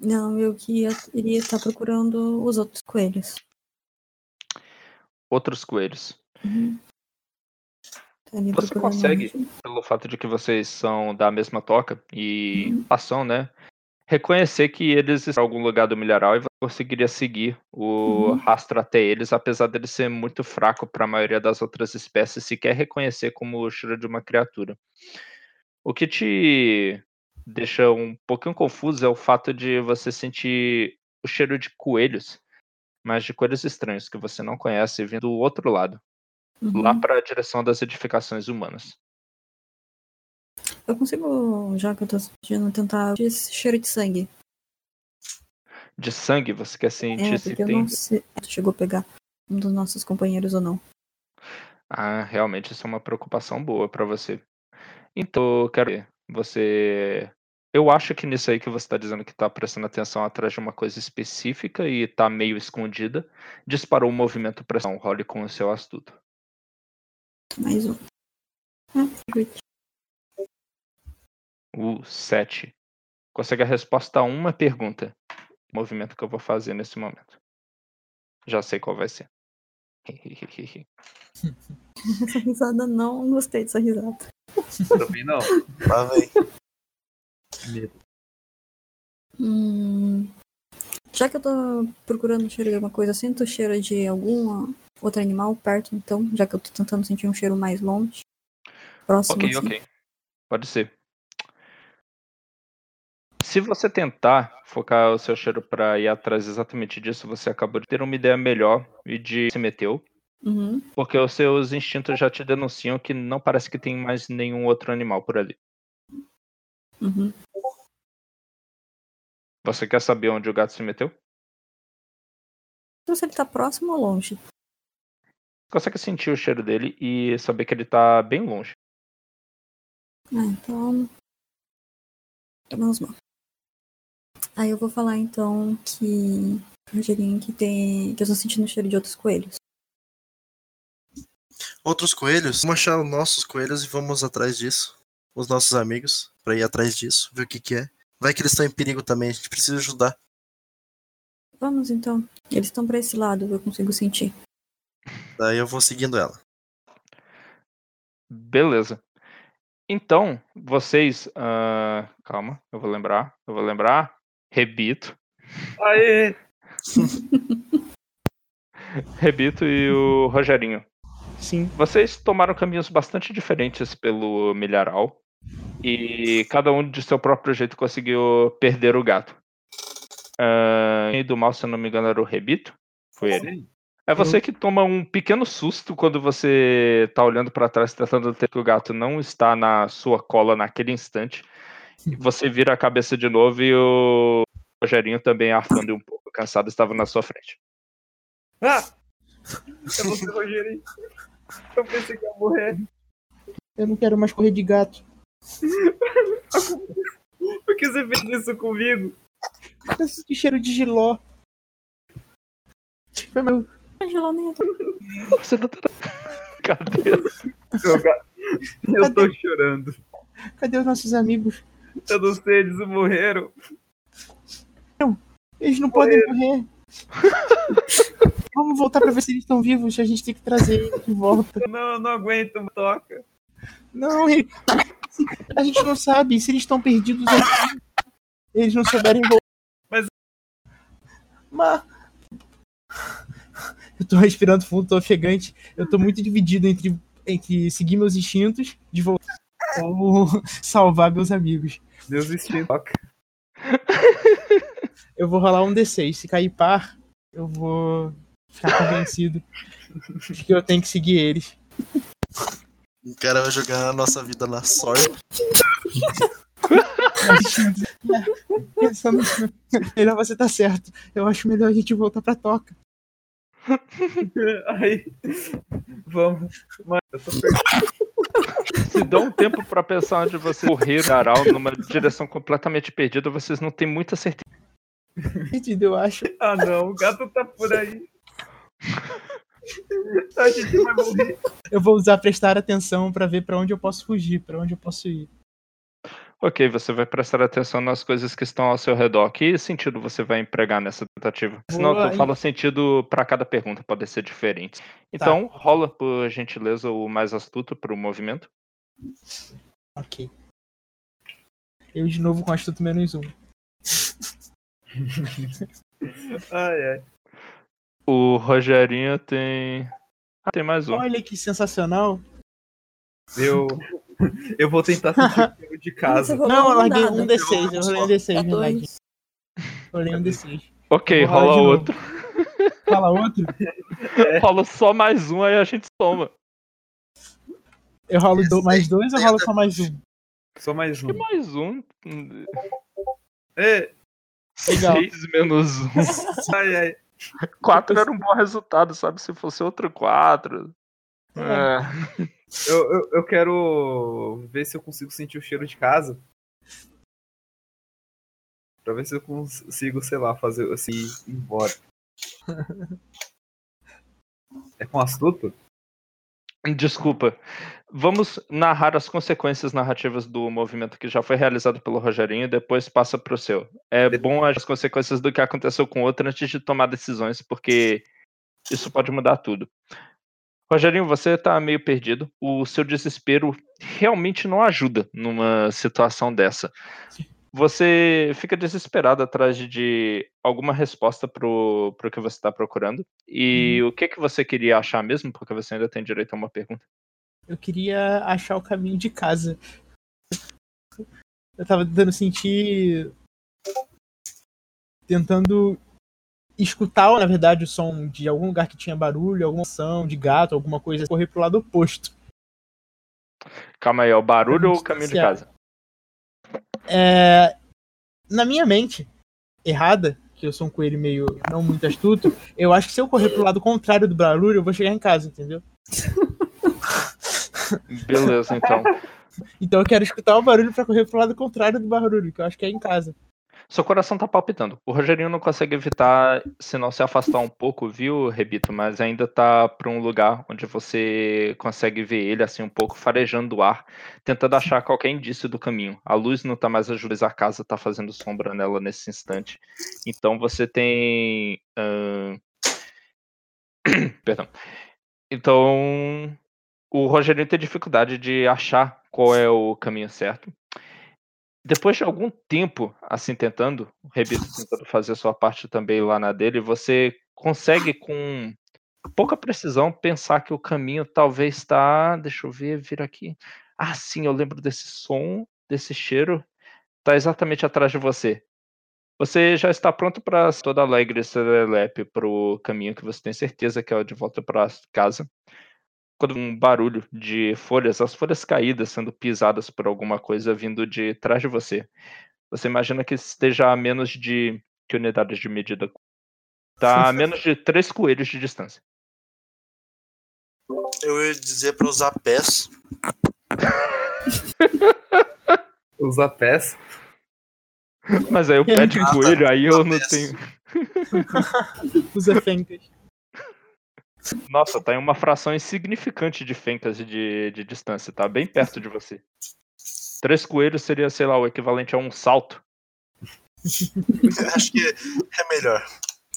S5: Não, eu que ia, iria estar procurando os outros coelhos.
S2: Outros coelhos.
S5: Uhum. Estaria
S2: Você consegue? pelo fato de que vocês são da mesma toca e
S5: Uhum.
S2: ação, né? Reconhecer que eles estão em algum lugar do milharal e você conseguiria seguir o
S5: Uhum.
S2: rastro até eles, apesar dele ser muito fraco para a maioria das outras espécies, sequer reconhecer como o cheiro de uma criatura. O que te deixa um pouquinho confuso é o fato de você sentir o cheiro de coelhos, mas de coelhos estranhos que você não conhece vindo do outro lado,
S5: Uhum.
S2: lá para a direção das edificações humanas.
S5: Eu consigo, já que eu tô sentindo, tentar esse cheiro de sangue.
S2: de sangue. Você quer sentir
S5: É,
S2: se
S5: eu não sei. Chegou a pegar um dos nossos companheiros ou não.
S2: Ah, realmente isso é uma preocupação boa pra você. Então, eu quero ver. Você. Eu acho que nisso aí que você tá dizendo que tá prestando atenção atrás de uma coisa específica e tá meio escondida, disparou um movimento pressão. Role com o seu astuto.
S5: Mais um. Ah.
S2: O 7. Consegue a resposta a uma pergunta. Movimento que eu vou fazer nesse momento. Já sei qual vai ser.
S5: Essa risada não gostei dessa risada.
S4: Também não.
S1: Lá vem.
S4: Medo.
S5: Hum, já que eu tô procurando o cheiro de alguma coisa, eu sinto o cheiro de algum outro animal perto, então, já que eu tô tentando sentir um cheiro mais longe. Próximo.
S2: Ok,
S5: assim.
S2: ok. Pode ser. Se você tentar focar o seu cheiro pra ir atrás exatamente disso, você acabou de ter uma ideia melhor e de se meteu.
S5: Uhum.
S2: Porque os seus instintos já te denunciam que não parece que tem mais nenhum outro animal por ali.
S5: Uhum.
S2: Você quer saber onde o gato se meteu?
S5: Não sei se ele tá próximo ou longe.
S2: Consegue sentir o cheiro dele e saber que ele tá bem longe.
S5: Ah, então. Menos mal. Aí eu vou falar então que. Rogerinho, que tem. que eu tô sentindo o cheiro de outros coelhos.
S1: Outros coelhos? Vamos achar os nossos coelhos e vamos atrás disso. Os nossos amigos, pra ir atrás disso, ver o que que é. Vai que eles estão em perigo também, a gente precisa ajudar.
S5: Vamos então. Eles estão pra esse lado, eu consigo sentir.
S1: Daí eu vou seguindo ela.
S2: Beleza. Então, vocês. ah, calma, eu vou lembrar. Eu vou lembrar. Rebito.
S4: Aê!
S2: Rebito e o Rogerinho.
S3: Sim.
S2: Vocês tomaram caminhos bastante diferentes pelo milharal. E cada um de seu próprio jeito conseguiu perder o gato. Ah, e do mal, se eu não me engano, era o Rebito. Foi ele. É você que toma um pequeno susto quando você tá olhando pra trás tentando ter que o gato não está na sua cola naquele instante. E você vira a cabeça de novo e o Rogerinho também arfando um pouco cansado estava na sua frente.
S4: Ah! É você, Rogerinho. Eu pensei que ia morrer.
S3: Eu não quero mais correr de gato.
S4: Por que você fez isso comigo?
S3: Eu senti cheiro de giló. Foi meu.
S5: Angela nem
S2: Você não tá. Cadê?
S4: Eu, eu tô chorando.
S3: Cadê os nossos amigos?
S4: Eu não sei, eles morreram.
S3: Eles não podem morrer. Vamos voltar pra ver se eles estão vivos. A gente tem que trazer eles de volta.
S4: Não, eu não aguento, toca.
S3: Não, ele- a gente não sabe se eles estão perdidos aqui. Eles não souberem voltar.
S4: Mas-
S3: Mas. Eu tô respirando fundo, tô ofegante. Eu tô muito dividido entre, entre seguir meus instintos de voltar ou salvar meus amigos.
S4: Deus instinto. Toca.
S3: Eu vou rolar um D6. Se cair par, eu vou ficar convencido de que eu tenho que seguir eles.
S1: O cara vai jogar a nossa vida na sorte.
S3: Pensando melhor você tá certo. Eu acho melhor a gente voltar pra toca.
S4: Aí. Vamos. Mano, eu tô perdido.
S2: Se dá um tempo pra pensar onde você correr Aral numa direção completamente perdida, vocês não têm muita certeza.
S3: Perdido, eu acho.
S4: Ah não, o gato tá por aí. A gente vai morrer.
S3: Eu vou usar prestar atenção pra ver pra onde eu posso fugir, pra onde eu posso ir.
S2: Ok, você vai prestar atenção nas coisas que estão ao seu redor. Que sentido você vai empregar nessa tentativa? Senão
S3: Boa,
S2: tu fala sentido pra cada pergunta, pode ser diferente.
S3: Tá.
S2: Então, rola por gentileza o mais astuto pro movimento.
S3: Ok. Eu de novo com astuto menos um.
S4: Ai, ai.
S2: O Rogerinho tem. Ah, tem mais um.
S3: Olha que sensacional.
S4: Eu. Eu vou tentar sentir o de casa.
S3: Não, eu
S5: um
S3: larguei um D6. Eu rolei um D6,
S5: É
S3: verdade.
S5: dois.
S3: Rolei um D6.
S2: Ok, rola outro.
S3: Fala outro.
S2: Rola só mais um, aí a gente soma.
S3: Eu rolo do- mais dois ou rolo só mais um?
S4: Só mais um.
S2: E mais um.
S4: É,
S3: Legal.
S2: 6 menos 1.
S4: Ai, ai.
S2: 4 era um bom resultado, sabe? Se fosse outro 4. É.
S4: Eu, eu, eu quero ver se eu consigo sentir o cheiro de casa. Pra ver se eu consigo, sei lá, fazer assim, ir embora. É com astuto?
S2: Desculpa. Vamos narrar as consequências narrativas do movimento que já foi realizado pelo Rogerinho e depois passa para o seu. É bom as consequências do que aconteceu com o outro antes de tomar decisões, porque isso pode mudar tudo. Rogerinho, você está meio perdido. O seu desespero realmente não ajuda numa situação dessa. Você fica desesperado atrás de alguma resposta para o que você está procurando. E o que, que você queria achar mesmo? Porque você ainda tem direito a uma pergunta.
S3: Eu queria achar o caminho de casa. Eu tava tentando sentir. Tentando escutar, na verdade, o som de algum lugar que tinha barulho, alguma ação de gato, alguma coisa, correr pro lado oposto.
S2: Calma aí, é o barulho ou o caminho de casa?
S3: É, na minha mente, errada, que eu sou um coelho meio não muito astuto, eu acho que se eu correr pro lado contrário do barulho, eu vou chegar em casa, entendeu?
S2: Beleza, então.
S3: Então eu quero escutar o barulho pra correr pro lado contrário do barulho, que eu acho que é em casa.
S2: Seu coração tá palpitando. O Rogerinho não consegue evitar, se não se afastar um pouco, viu, Rebito? Mas ainda tá pra um lugar onde você consegue ver ele, assim, um pouco farejando o ar, tentando achar qualquer indício do caminho. A luz não tá mais ajudando, a casa tá fazendo sombra nela nesse instante. Então você tem. ahn, Perdão. Então. O Rogerinho tem dificuldade de achar qual é o caminho certo. Depois de algum tempo, assim, tentando, o Rebito tentando fazer sua parte também lá na dele, você consegue com pouca precisão pensar que o caminho talvez está. Deixa eu ver, vir aqui. Ah, sim, eu lembro desse som, desse cheiro. Está exatamente atrás de você. Você já está pronto para toda alegre e serelepe para o caminho que você tem certeza que é o de volta para casa. Quando um barulho de folhas, as folhas caídas sendo pisadas por alguma coisa vindo de trás de você. Você imagina que esteja a menos de. Que unidades de medida? Está a menos de três coelhos de distância.
S1: Eu ia dizer pra usar pés.
S4: Usar pés.
S2: Mas aí o pé de
S1: Ah, tá.
S2: coelho, aí eu não
S1: Pés.
S2: tenho.
S3: Usa fencas.
S2: Nossa, tá em uma fração insignificante de fencas de, de distância, tá bem perto de você. Três coelhos seria, sei lá, o equivalente a um salto.
S1: Acho que é melhor.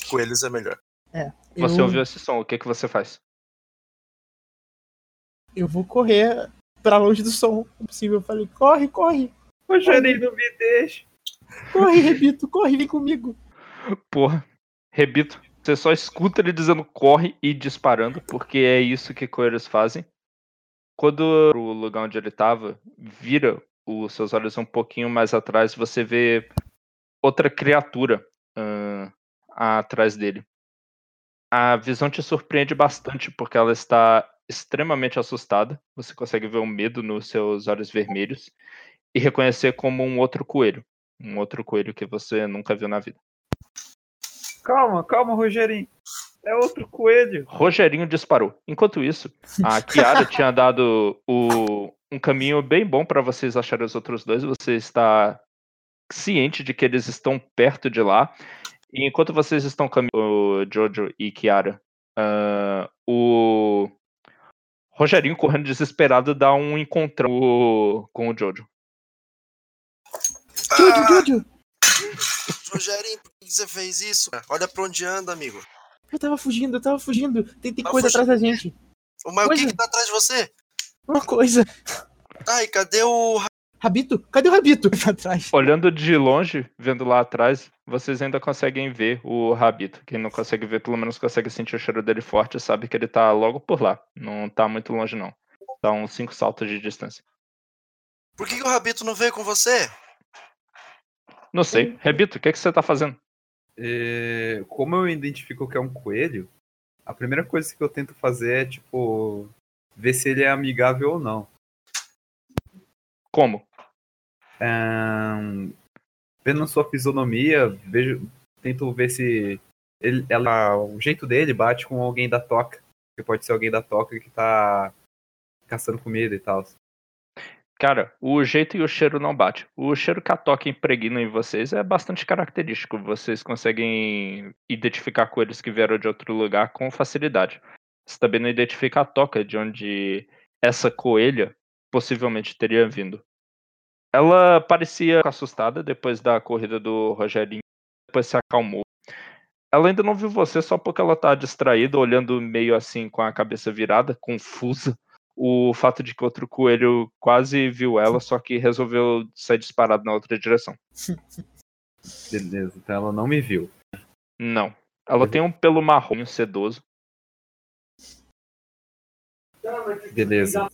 S1: Coelhos é melhor.
S2: Você
S3: eu,
S2: ouviu esse som, o que, que você faz?
S3: eu vou correr pra longe do som. Se possível, eu falei, corre, corre,
S4: Rogerinho, não me deixa.
S3: corre, Rebito, corre, vem comigo.
S2: Porra, rebito. Você só escuta ele dizendo corre e disparando, porque é isso que coelhos fazem. Quando o lugar onde ele tava vira os seus olhos um pouquinho mais atrás, você vê outra criatura ahn, atrás dele. A visão te surpreende bastante, porque ela está extremamente assustada. Você consegue ver o medo nos seus olhos vermelhos e reconhecer como um outro coelho. Um outro coelho que você nunca viu na vida.
S4: Calma, calma, Rogerinho. É outro coelho.
S2: Rogerinho disparou. Enquanto isso, a Kiara tinha dado o- um caminho bem bom para vocês acharem os outros dois. Você está ciente de que eles estão perto de lá. E enquanto vocês estão caminhando, Jojo e Kiara, ah, o Rogerinho correndo desesperado dá um encontrão com o Jojo.
S3: Jojo, Jojo,
S1: Rogerinho, por que você fez isso? Olha pra onde anda, amigo.
S3: eu tava fugindo, eu tava fugindo. Tem, tem
S1: Tá
S3: coisa
S1: fugindo.
S3: atrás da gente.
S1: Mas o
S3: Coisa.
S1: que que tá atrás de você?
S3: Uma coisa.
S1: Ai, cadê o...
S3: Rabito, cadê o Rabito? Pra trás.
S2: Olhando de longe, vendo lá atrás, vocês ainda conseguem ver o Rabito. Quem não consegue ver, pelo menos consegue sentir o cheiro dele forte, sabe que ele tá logo por lá. Não tá muito longe, não. Tá uns cinco saltos de distância.
S1: Por que, que o Rabito não veio com você?
S2: Não sei. Rabito, o que, que você tá fazendo?
S4: É, como eu identifico que é um coelho, a primeira coisa que eu tento fazer é, tipo, ver se ele é amigável ou não.
S2: Como?
S4: Ahn, vendo sua fisionomia, vejo, tento ver se ele, ela, o jeito dele bate com alguém da toca. Que pode ser alguém da toca que tá caçando comida e tal.
S2: Cara, o jeito e o cheiro não bate. O cheiro que a toca impregna em vocês é bastante característico. Vocês conseguem identificar coelhos que vieram de outro lugar com facilidade. Você também não identifica a toca de onde essa coelha possivelmente teria vindo. Ela parecia assustada depois da corrida do Rogerinho, depois se acalmou. Ela ainda não viu você só porque ela tá distraída, olhando meio assim com a cabeça virada, confusa. O fato de que outro coelho quase viu ela, só que resolveu sair disparado na outra direção.
S4: Beleza, então ela não me viu.
S2: Não. Ela tem um pelo marrom sedoso.
S4: Beleza.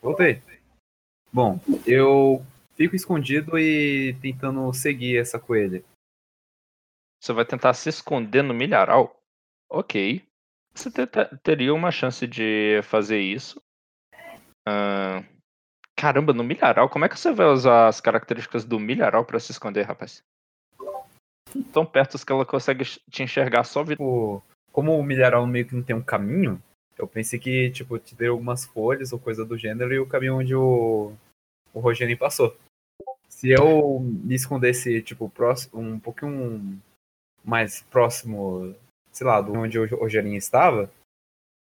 S4: Voltei. Bom, eu fico escondido e tentando seguir essa coelha.
S2: Você vai tentar se esconder no milharal? Ok. Você te- teria uma chance de fazer isso. Ah, caramba, no milharal? Como é que você vai usar as características do milharal pra se esconder, rapaz? Tão perto que ela consegue te enxergar só.
S4: Tipo, como o milharal meio que não tem um caminho, eu pensei que, tipo, te deu algumas folhas ou coisa do gênero e o caminho onde o, o Rogério passou. Se eu me escondesse, tipo, próximo, um pouquinho mais próximo, sei lá, do onde o Rogerinho estava,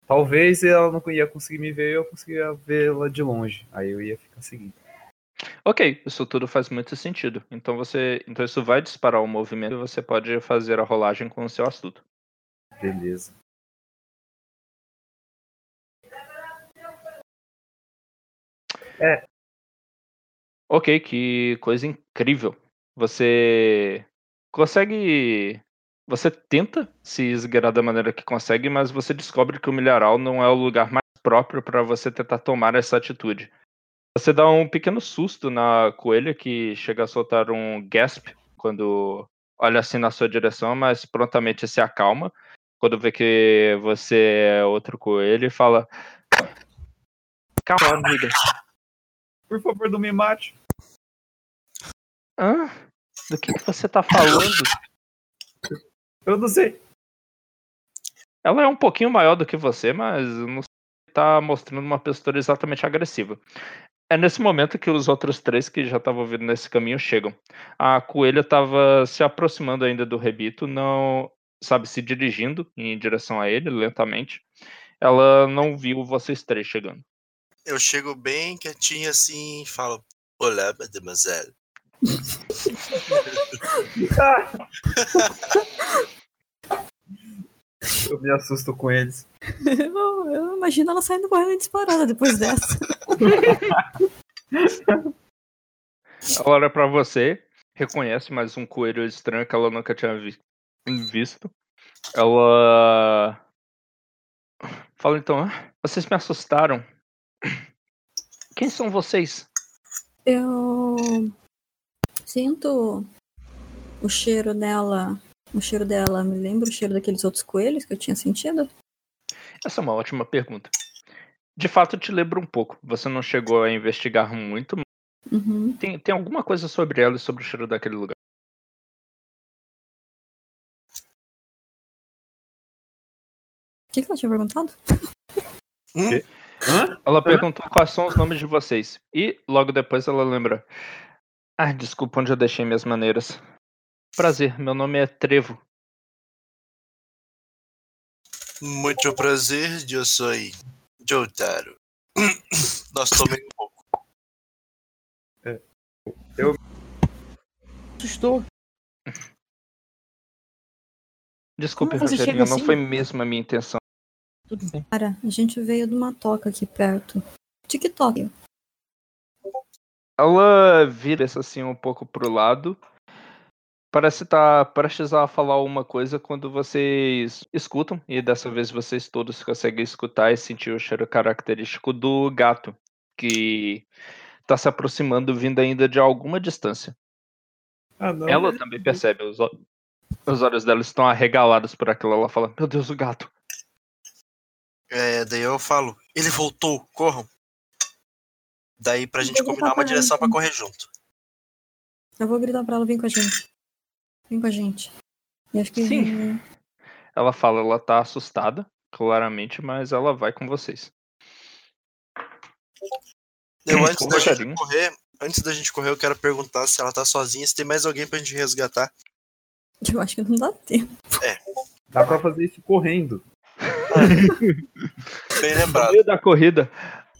S4: talvez ela não ia conseguir me ver e eu conseguia vê-la de longe. Aí eu ia ficar seguindo.
S2: Ok, isso tudo faz muito sentido. Então você. Então isso vai disparar o movimento e você pode fazer a rolagem com o seu astuto.
S4: Beleza.
S2: Ok, que coisa incrível. Você consegue. Você tenta se esgueirar da maneira que consegue, mas você descobre que o milharal não é o lugar mais próprio para você tentar tomar essa atitude. Você dá um pequeno susto na coelha que chega a soltar um gasp quando olha assim na sua direção, mas prontamente se acalma quando vê que você é outro coelho e fala: Calma, amiga.
S4: Por favor, não me mate.
S2: Hã? Do que, que você tá falando?
S4: Eu não sei.
S2: Ela é um pouquinho maior do que você, mas não tá mostrando uma postura exatamente agressiva. É nesse momento que os outros três que já estavam vindo nesse caminho chegam. A coelha estava se aproximando ainda do rebito, não sabe se dirigindo em direção a ele lentamente. Ela não viu vocês três chegando.
S1: Eu chego bem quietinho assim e falo: Olá, mademoiselle.
S4: Eu me assusto com eles.
S5: Eu, eu imagino ela saindo correndo disparada depois dessa.
S2: Ela olha pra você, reconhece mais um coelho estranho que ela nunca tinha vi- visto. Ela fala então: "Ah, vocês me assustaram. Quem são vocês?
S5: Eu sinto o cheiro dela. O cheiro dela me lembra o cheiro daqueles outros coelhos que eu tinha sentido?
S2: Essa é uma ótima pergunta. De fato, te lembra um pouco. Você não chegou a investigar muito. mas
S5: Uhum.
S2: Tem, tem alguma coisa sobre ela e sobre o cheiro daquele lugar.
S5: O que, que ela tinha perguntado?
S4: Hã?
S2: Ela perguntou quais são os nomes de vocês. E logo depois ela lembra. Ah, desculpa onde eu deixei minhas maneiras. Prazer, meu nome é Trevo.
S1: Muito prazer, eu sou Jotaro. Nós tomei um pouco.
S3: Assustou.
S2: Desculpe,
S3: Como você
S2: Rogerinho,
S3: chega
S2: não
S3: assim?
S2: foi mesmo a minha intenção.
S3: Tudo bem.
S5: Cara, a gente veio de uma toca aqui perto. TikTok.
S2: Ela vira assim um pouco pro lado. Parece estar prestes a falar uma coisa quando vocês escutam, e dessa vez vocês todos conseguem escutar e sentir o cheiro característico do gato, que está se aproximando, vindo ainda de alguma distância.
S4: Ah, não.
S2: Ela também percebe, os, os olhos dela estão arregalados por aquilo. Ela fala: Meu Deus, o gato.
S1: É, daí eu falo, ele voltou, corram. Daí pra gente
S5: Eu
S1: combinar uma direção pra
S5: então.
S1: correr junto.
S5: Eu vou gritar pra ela, vem com a gente. Vem com a gente. E acho que.
S2: Sim. Ela fala, ela tá assustada, claramente, mas ela vai com vocês.
S1: Eu, antes da gente correr, antes da gente correr, eu quero perguntar se ela tá sozinha, se tem mais alguém pra gente resgatar.
S5: Eu acho que não dá tempo.
S4: Dá pra fazer isso correndo.
S1: Bem
S2: No
S1: lembrado.
S2: meio da corrida,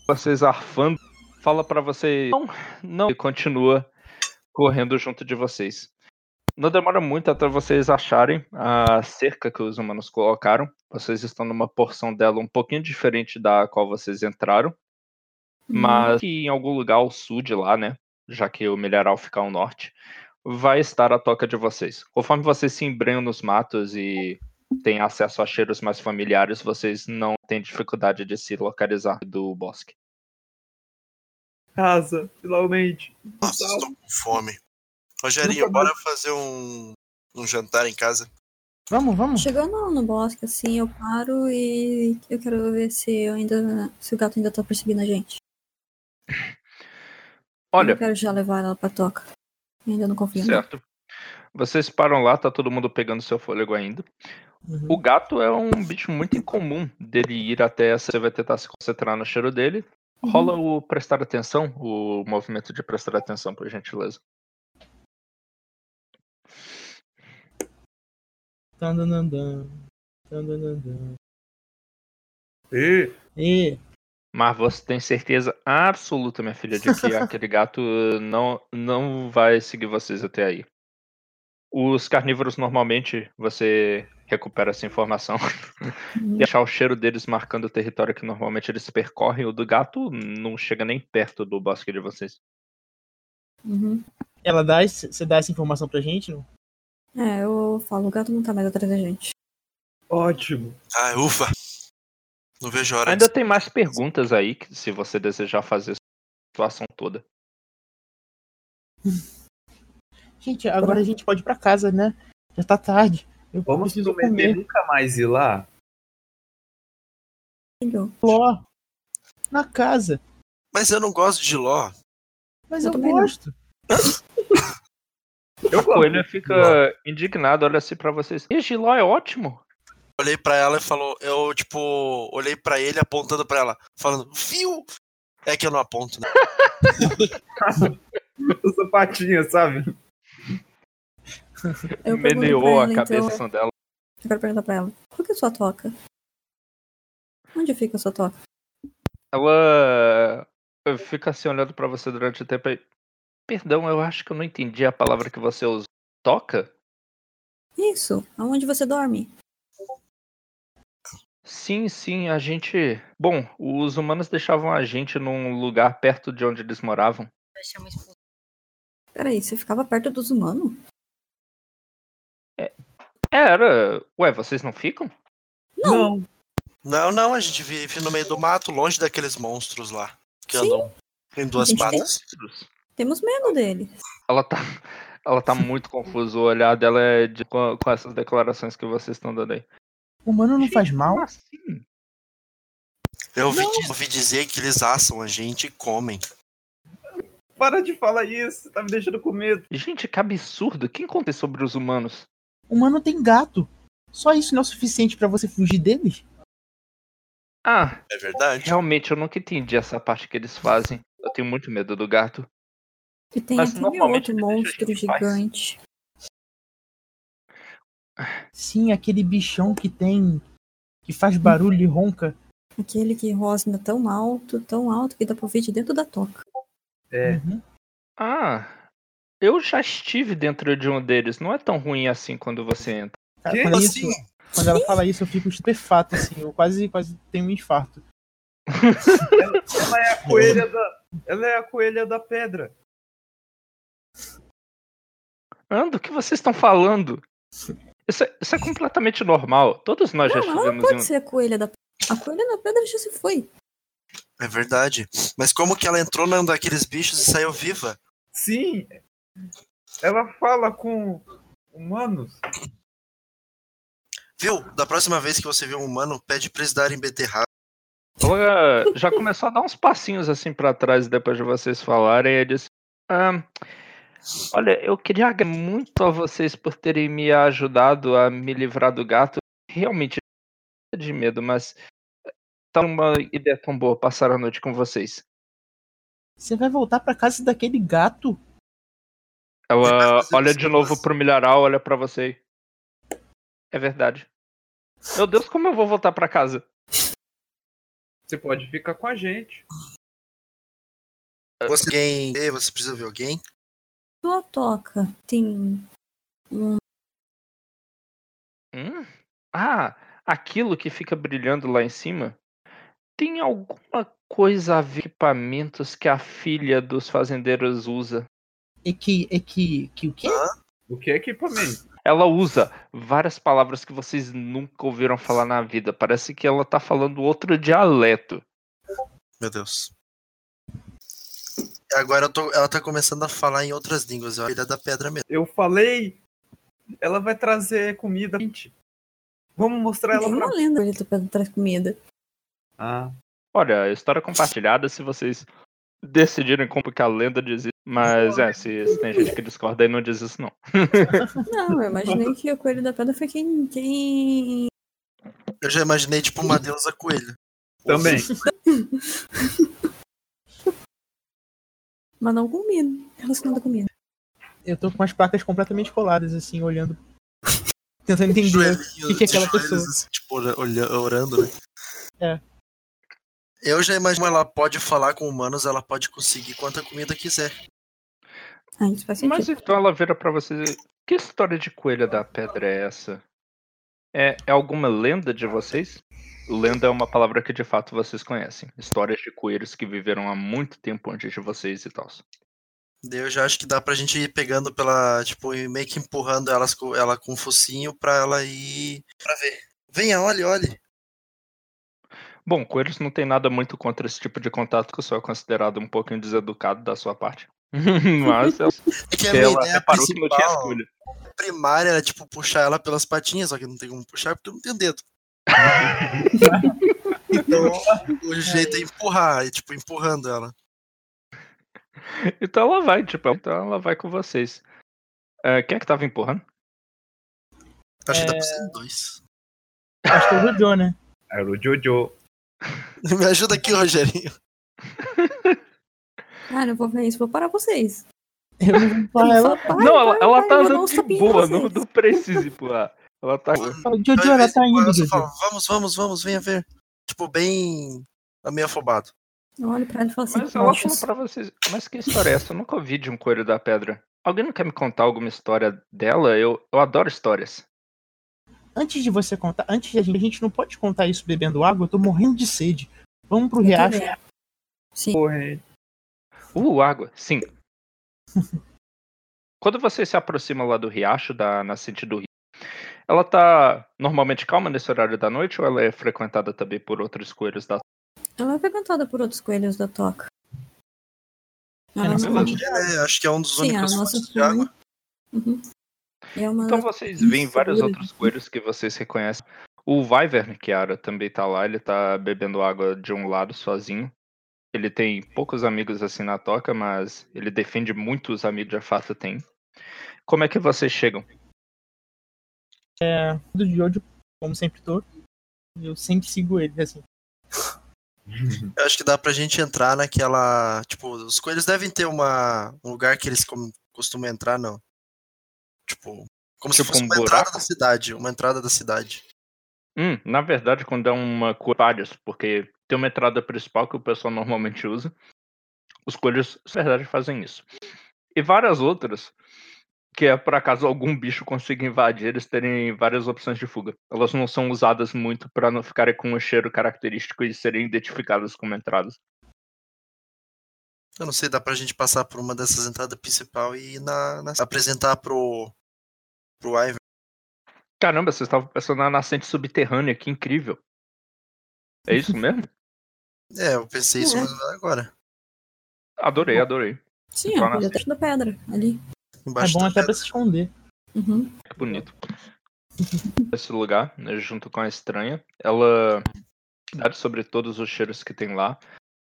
S2: vocês arfando, fala pra vocês. Não, não. E continua correndo junto de vocês. Não demora muito até vocês acharem a cerca que os humanos colocaram. Vocês estão numa porção dela um pouquinho diferente da qual vocês entraram. Mas que em algum lugar ao sul de lá, né? Já que o milharal fica ao norte, vai estar a toca de vocês. Conforme vocês se embrenham nos matos e têm acesso a cheiros mais familiares, vocês não têm dificuldade de se localizar do bosque.
S4: Casa, finalmente.
S1: Nossa, estou com fome. Rogerinho,
S4: Nunca
S1: bora fazer um, um jantar em casa.
S3: Vamos, vamos.
S5: Chegando no bosque, assim, eu paro e eu quero ver se eu ainda. se o gato ainda tá perseguindo a gente. Eu
S2: Olha,
S5: não quero já levar ela pra toca. Eu ainda não confio
S2: certo. Vocês param lá, tá todo mundo pegando seu fôlego ainda.
S3: Uhum.
S2: O gato é um bicho muito incomum dele ir até essa. Você vai tentar se concentrar no cheiro dele.
S5: Uhum.
S2: Rola o prestar atenção, o movimento de prestar atenção, por gentileza.
S4: E
S3: E
S2: Mas você tem certeza absoluta, minha filha, de que aquele gato não, não vai seguir vocês até aí. Os carnívoros normalmente você recupera essa informação
S5: Uhum.
S2: e achar o cheiro deles marcando o território que normalmente eles percorrem. O do gato não chega nem perto do bosque de vocês.
S5: Uhum.
S3: ela dá, esse- você dá essa informação pra gente? Não?
S5: É, eu falo, o gato não tá mais atrás da gente.
S4: ótimo.
S1: Ah, ufa. Não vejo a hora
S2: Ainda
S1: de...
S2: tem mais perguntas aí, que se você desejar fazer a situação toda.
S3: Gente, agora a gente pode ir pra casa, né? Já tá tarde. Eu
S4: Vamos
S3: preciso
S4: prometer
S3: comer.
S4: nunca mais ir lá?
S3: Ló. Na casa.
S1: Mas eu não gosto de ló.
S3: Mas
S5: Eu
S3: eu, gosto.
S4: Eu
S2: A coelha fica indignada, olha assim pra vocês. E Giló é ótimo.
S1: Olhei pra ela e falou, eu tipo, olhei pra ele apontando pra ela, falando, viu? É que eu não aponto, né?
S4: o sapatinho, sabe?
S5: Eu
S2: Meneou
S5: pra
S2: a
S5: ela, então,
S2: cabeça dela.
S5: eu quero perguntar pra ela, qual que é a sua toca? Onde fica a sua toca?
S2: Ela fica assim olhando pra você durante o tempo aí. Perdão, eu acho que eu não entendi a palavra que você usou. Toca?
S5: Isso, aonde você dorme?
S2: Sim, sim, a gente. Bom, os humanos deixavam a gente num lugar perto de onde eles moravam.
S5: Peraí, você ficava perto dos humanos?
S2: Era. Ué, vocês não ficam?
S4: Não.
S1: Não, não, a gente vive no meio do mato, longe daqueles monstros lá, que
S5: Sim.
S1: andam em duas
S5: gente tem-
S1: patas.
S5: Temos medo dele.
S2: Ela tá. Ela tá muito confusa. O olhar dela é de, com, com essas declarações que vocês estão dando aí.
S3: O humano não faz mal?
S2: Como assim?
S1: Eu ouvi, ouvi dizer que eles assam a gente e comem.
S4: Para de falar isso, tá me deixando com medo.
S2: Gente, que absurdo. Quem conta sobre os humanos?
S3: O humano tem gato. Só isso não é o suficiente pra você fugir deles?
S2: Ah,
S1: É verdade?
S2: realmente eu nunca entendi essa parte que eles fazem. Eu tenho muito medo do gato.
S5: E tem
S2: Mas
S5: aquele outro monstro gigante.
S3: Sim, aquele bichão que tem. que faz barulho e ronca.
S5: Aquele que rosna tão alto, tão alto que dá pra ouvir de dentro da toca.
S4: É.
S3: Uhum.
S2: Ah, eu já estive dentro de um deles. Não é tão ruim assim quando você entra.
S3: Cara, quando,
S1: assim?
S3: isso- quando ela fala isso, eu fico estupefato, assim. Eu quase, quase tenho um infarto.
S4: Ela é a coelha da. Ela é a coelha da pedra.
S2: Ando, o que vocês estão falando? Isso é, isso é completamente normal. Todos nós já
S5: Não, ela não
S2: estivemos em
S5: pode
S2: um.
S5: ser a coelha da A coelha da pedra já se foi.
S1: É verdade. Mas como que ela entrou num daqueles bichos e saiu viva?
S4: Sim. Ela fala com humanos.
S1: Viu? Da próxima vez que você vê um humano, pede pra eles darem beterraba.
S2: Ela já começou a dar uns passinhos assim pra trás depois de vocês falarem. E disse: "Ah, Olha, eu queria agradecer muito a vocês por terem me ajudado a me livrar do gato. Realmente de medo, mas tá uma ideia tão boa passar a noite com vocês.
S3: Você vai voltar pra casa daquele gato?
S2: Ela olha de novo pro milharal, olha pra você. É verdade. Meu Deus, como eu vou voltar pra casa?
S4: Você pode ficar com a gente.
S1: Você, alguém, Ei, você precisa ver alguém?
S5: Tua toca tem um.
S2: Hum? Ah, aquilo que fica brilhando lá em cima tem alguma coisa a ver com equipamentos que a filha dos fazendeiros usa.
S3: É que. É que. Que o quê?
S4: O que é equipamento?
S2: Ela usa várias palavras que vocês nunca ouviram falar na vida. Parece que ela tá falando outro dialeto.
S1: Meu Deus. Agora eu tô- ela tá começando a falar em outras línguas. É a da pedra mesmo.
S4: Eu falei. Ela vai trazer comida. Gente, Vamos mostrar ela
S5: Tem
S4: pra.
S5: uma lenda ali pra traz comida.
S4: Ah,
S2: Olha, história compartilhada se vocês decidirem como que a lenda diz. Mas é, se, se tem gente que discorda aí, não diz isso não.
S5: Não, eu imaginei que o coelho da pedra foi quem. quem...
S1: Eu já imaginei, tipo, uma deusa coelho.
S4: também.
S5: Mas não comida. Relacionado à comida.
S3: Eu tô com as placas completamente coladas, assim, olhando. Tentando entender. O que que é aquela pessoa?
S1: assim, tipo, orando, né?
S3: É.
S1: Eu já imagino ela pode falar com humanos, ela pode conseguir quanta comida quiser.
S5: Ah, isso faz sentido.
S2: Mas então ela vira pra vocês. Que história de coelha da pedra é essa? É, é alguma lenda de vocês? Lenda é uma palavra que de fato vocês conhecem. Histórias de coelhos que viveram há muito tempo antes de vocês e tal.
S1: Eu já acho que dá pra gente ir pegando pela, tipo, e meio que empurrando elas com, ela com o focinho pra ela ir pra ver. Venha, olhe, olhe.
S2: Bom, coelhos não tem nada muito contra esse tipo de contato que só é considerado um pouquinho deseducado da sua parte. Mas eu
S1: É que a
S2: que
S1: minha
S2: ela
S1: ideia
S2: reparou que não tinha
S1: principal,
S2: escolha.
S1: primária era, tipo, puxar ela pelas patinhas, só que não tem como puxar porque eu não tenho dedo. então, o jeito é empurrar, e, tipo, empurrando ela.
S2: Então ela vai, tipo, então ela vai com vocês. É, quem é que tava empurrando?
S1: Acho que dá
S3: É.
S1: pra ser em dois.
S3: Acho que é o Jojo, né?
S4: Era o Jojo.
S1: Me ajuda aqui, Rogerinho.
S5: Cara, eu vou ver isso, vou parar vocês.
S3: Eu não vou
S5: Ele
S3: ela.
S5: fala, "Vai,
S2: não, ela, ela tá andando de boa, não,
S5: vocês."
S2: não precisa empurrar. Ela tá.
S3: Jojo, ela tá indo, Jojo.
S1: vamos, vamos, vamos, venha ver. Tipo, bem. tá meio afobado.
S5: Eu olho pra ele e falo assim,
S2: Mas ela falou
S5: "Poxa,
S2: pra vocês. Mas que história é essa? Eu nunca ouvi de um coelho da pedra. Alguém não quer me contar alguma história dela? Eu, eu adoro histórias.
S3: Antes de você contar, antes de a gente, a gente não pode contar isso bebendo água, eu tô morrendo de sede. Vamos pro
S5: eu
S3: riacho.
S5: vendo." Sim.
S4: Corre.
S2: Uh, água, sim. Quando você se aproxima lá do riacho, da nascente do rio, ela tá normalmente calma nesse horário da noite ou ela é frequentada também por outros coelhos da
S5: Ela é frequentada por outros coelhos da toca.
S3: É,
S5: Ela
S3: nossa
S5: não-
S1: É, acho que é um dos
S5: Sim,
S1: únicos fontes de água.
S5: Uhum. É uma
S2: Então vocês veem vários outros coelhos que vocês reconhecem. O Wyvern, que Ara também tá lá, ele tá bebendo água de um lado sozinho. Ele tem poucos amigos assim na toca, mas ele defende muito os amigos de fato tem. Como é que vocês chegam?
S3: Do Jojo, como sempre tô. Eu sempre sigo ele, assim.
S1: Eu acho que dá pra gente entrar naquela. Tipo, os coelhos devem ter uma, um lugar que eles costumam entrar, não. Tipo, como se
S2: Tipo
S1: fosse
S2: um
S1: uma entrada
S2: buraco?
S1: da cidade. Uma entrada da cidade.
S2: Hum, na verdade, quando é uma vários, porque tem uma entrada principal que o pessoal normalmente usa. Os coelhos, na verdade, fazem isso. E várias outras, que é por acaso algum bicho consiga invadir, eles terem várias opções de fuga. Elas não são usadas muito para não ficarem com um cheiro característico e serem identificadas como entradas.
S1: Eu não sei, dá pra gente passar por uma dessas entradas principal e ir na, na- apresentar pro. pro Iver.
S2: Caramba, vocês estavam pensando na nascente subterrânea, que incrível. É isso mesmo?
S1: É, eu pensei isso
S5: É.
S1: agora.
S2: Adorei, adorei.
S5: Sim, é o
S2: nascente.
S5: detrás da pedra, ali.
S3: É
S1: Embaixo
S3: bom
S1: da
S3: até
S1: pedra.
S3: pra se esconder.
S5: Uhum.
S2: Que bonito. Esse lugar, né, junto com a estranha, ela sobre todos os cheiros que tem lá.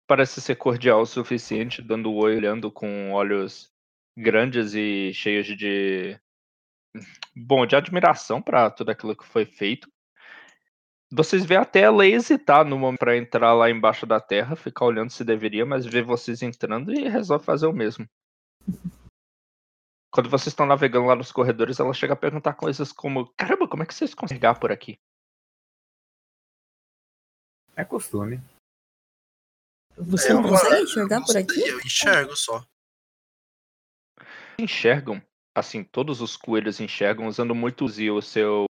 S2: Parece ser cordial o suficiente, dando o olho olhando com olhos grandes e cheios de. Bom, de admiração para tudo aquilo que foi feito. Vocês vê até ela hesitar no momento para entrar lá embaixo da terra, ficar olhando se deveria, mas vê vocês entrando e resolve fazer o mesmo. Quando vocês estão navegando lá nos corredores, ela chega a perguntar coisas como: Caramba, como é que vocês conseguem por aqui?
S4: É costume.
S3: Você
S1: Eu
S3: não
S5: consegue enxergar por aqui?
S1: Eu enxergo só.
S2: enxergam, assim, todos os coelhos enxergam usando muito o seu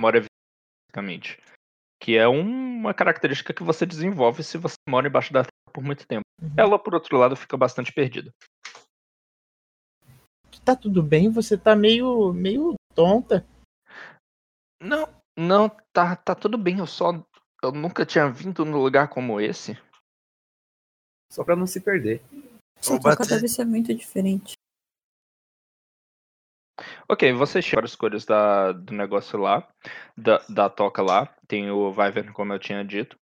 S2: memória basicamente, que é uma característica que você desenvolve se você mora embaixo da terra por muito tempo.
S3: Uhum.
S2: Ela, por outro lado, fica bastante perdida.
S3: tá tudo bem, você tá meio, meio tonta.
S2: Não, não, tá, tá tudo bem, eu só eu nunca tinha vindo num lugar como esse.
S4: Só pra não se perder.
S5: Toca
S1: bater.
S5: deve ser muito diferente.
S2: Ok, vocês chegam as cores da, do negócio lá, da, da toca lá. Tem o Wyvern, como eu tinha dito.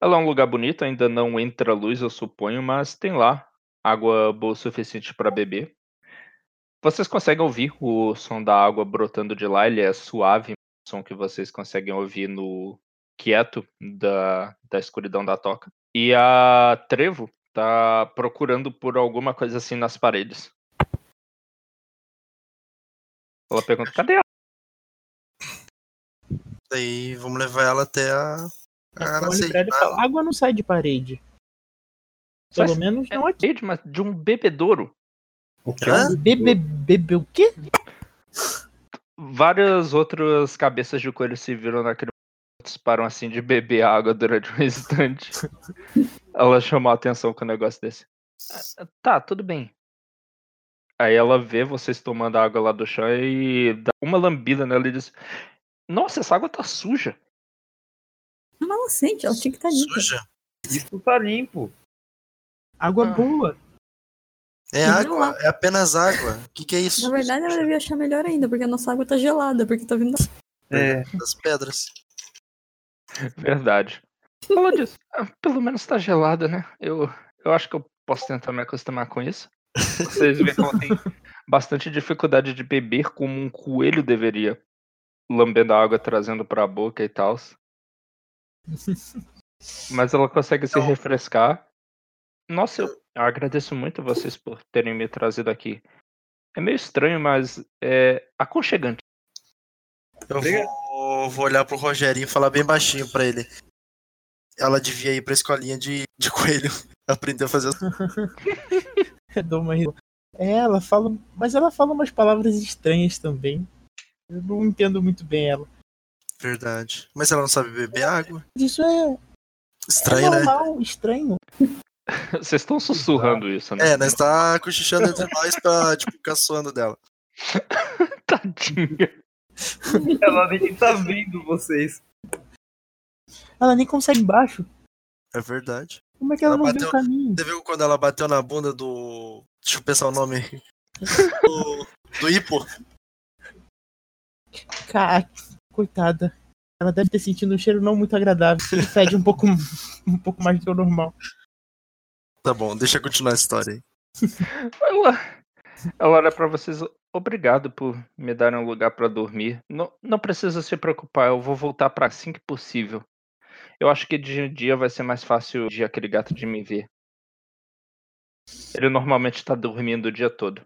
S2: Ela é um lugar bonito, ainda não entra luz, eu suponho, mas tem lá água boa o suficiente para beber. Vocês conseguem ouvir o som da água brotando de lá, ele é suave, o som que vocês conseguem ouvir no quieto da, da escuridão da toca. E a Trevo tá procurando por alguma coisa assim nas paredes. Ela pergunta, cadê a
S1: Daí vamos levar ela até a. a
S3: ela e fala, água não sai de parede. Pelo menos
S2: É
S3: não
S2: uma
S3: aqui.
S2: rede, mas de um bebedouro.
S4: O?
S1: Hã?
S3: Bebe, bebe o quê?
S2: Várias outras cabeças de coelho se viram naquele momento, param assim de beber água durante um instante. ela chamou a atenção com um negócio desse. "Ah, Tá, tudo bem. Aí ela vê vocês tomando a água lá do chão e dá uma lambida nela e diz: Nossa, essa água tá suja.
S5: Mas ela sente, ela tinha que estar limpa.
S1: Suja?
S4: Isso tá limpo.
S3: Água
S2: Ah.
S3: boa.
S1: É
S5: Não,
S1: água,
S5: lá.
S1: é apenas água. O que, que é isso?
S5: Na verdade, ela devia achar melhor ainda, porque a nossa água tá gelada, porque tá vindo da...
S4: É.
S1: Das pedras.
S2: Verdade. Ela diz: "Ah, Pelo menos tá gelada, né? Eu, eu acho que eu posso tentar me acostumar com isso. Vocês veem que ela tem bastante dificuldade de beber como um coelho deveria. Lambendo a água, trazendo pra boca e tal. Mas ela consegue se
S1: Então-
S2: refrescar. Nossa, eu, eu agradeço muito vocês por terem me trazido aqui. É meio estranho, mas é aconchegante.
S1: Eu vou, vou olhar pro Rogerinho e falar bem baixinho pra ele. Ela devia ir pra escolinha de, de coelho. Aprender a fazer.
S3: Eu dou uma risada. É, ela fala. Mas ela fala umas palavras estranhas também. Eu não entendo muito bem ela.
S1: Verdade. Mas ela não sabe beber água?
S3: Mas Isso é, é
S1: Estranho, né?
S3: normal, estranho.
S2: Vocês estão sussurrando isso, né?
S1: É, nós tá cochichando entre nós pra, tipo, ficar suando dela.
S2: Tadinha.
S4: Ela nem tá vendo vocês.
S3: Ela nem consegue embaixo.
S1: É verdade.
S3: Como é que ela,
S1: Ela
S3: não viu
S1: bateu-
S3: o caminho?
S1: Você viu quando ela bateu na bunda do. Deixa eu pensar o nome. Do, do Hipo?
S3: Cara, coitada. Ela deve ter sentido um cheiro não muito agradável. Ele fede um pouco, um pouco mais do que o normal.
S1: Tá bom, deixa eu continuar a história aí.
S2: Ela, ela olha pra vocês. Obrigado por me darem um lugar pra dormir. Não, não precisa se preocupar, eu vou voltar pra assim que possível. Eu acho que de dia vai ser mais fácil de aquele gato de me ver. Ele normalmente tá dormindo o dia todo.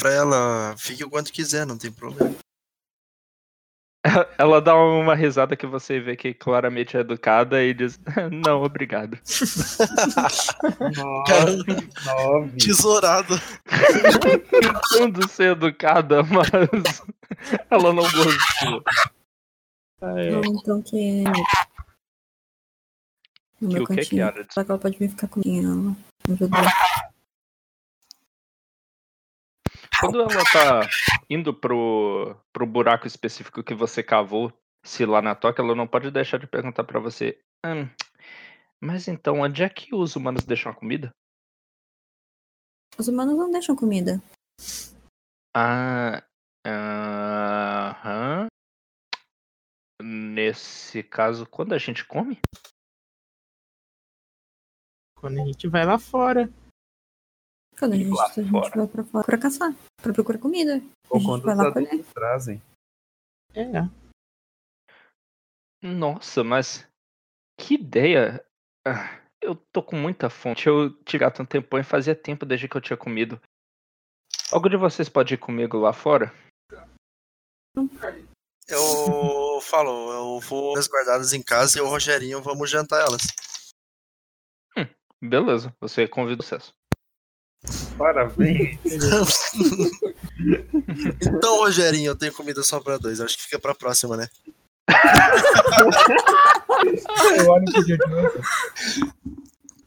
S1: Pra ela, fique o quanto quiser, não tem problema.
S2: Ela dá uma risada que você vê que claramente é educada e diz: Não, obrigado.
S4: Nove.
S1: Tesourado.
S2: Tentando ser educada, mas ela não gostou.
S3: Ah, é.
S5: Ou então que... No
S2: Que
S5: meu
S2: que,
S5: cantinho.
S2: Kiara?
S5: Só que ela pode vir ficar comigo. Ajudou.
S2: Quando ela tá indo pro, pro buraco específico que você cavou, se lá na toca, ela não pode deixar de perguntar pra você: "Hum, Mas então, onde é que os humanos deixam a comida?
S5: Os humanos não deixam comida.
S2: Ah. Aham. Nesse caso, quando a gente come?
S3: Quando a gente vai lá fora.
S5: Quando a gente, a gente vai pra fora pra caçar, pra procurar comida.
S4: Ou
S5: a gente
S4: quando
S5: vai
S4: os
S5: lá
S4: adultos
S5: colher.
S4: trazem.
S3: É.
S2: Nossa, mas que ideia! Ah, Eu tô com muita fome. Eu tive gato um tempão e fazia tempo desde que eu tinha comido. Algum de vocês pode ir comigo lá fora?
S1: Eu falo, eu vou resguardadas em casa e o Rogerinho vamos jantar elas.
S2: Beleza, você convida o acesso.
S4: Parabéns.
S1: então, Rogerinho, eu tenho comida só pra dois. Acho que fica pra próxima, né?
S3: Eu olho pro.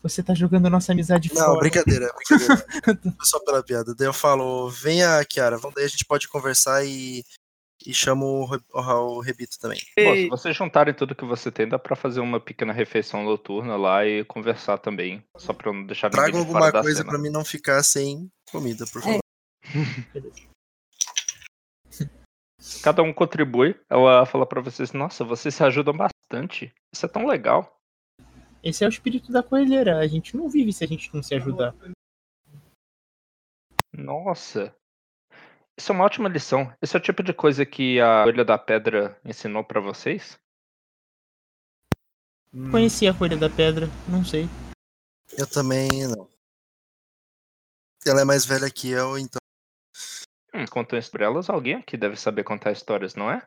S3: Você tá jogando nossa amizade
S1: Não,
S3: fora.
S1: brincadeira, brincadeira. Foi só pela piada. Daí eu falo, venha, Kiara, vamos daí a gente pode conversar e, e chamo o, o, o Rebito também.
S2: Bom, se vocês juntarem tudo que você tem, dá pra fazer uma pequena refeição noturna lá e conversar também. Só pra não deixar ninguém
S1: Traga
S2: de fora
S1: alguma coisa
S2: cena.
S1: pra mim não ficar sem comida, por favor.
S2: Cada um contribui. Ela fala pra vocês, nossa, vocês se ajudam bastante. Isso é tão legal.
S3: Esse é o espírito da coelheira. A gente não vive se a gente não se ajudar.
S2: Nossa. Isso é uma ótima lição. Esse é o tipo de coisa que a Olha da Pedra ensinou pra vocês?
S4: Hum,
S3: Conheci a coelha da pedra, não sei.
S1: Eu também não. Ela é mais velha que eu, então.
S2: Hum, contam isso pra elas, alguém aqui deve saber contar histórias, não é?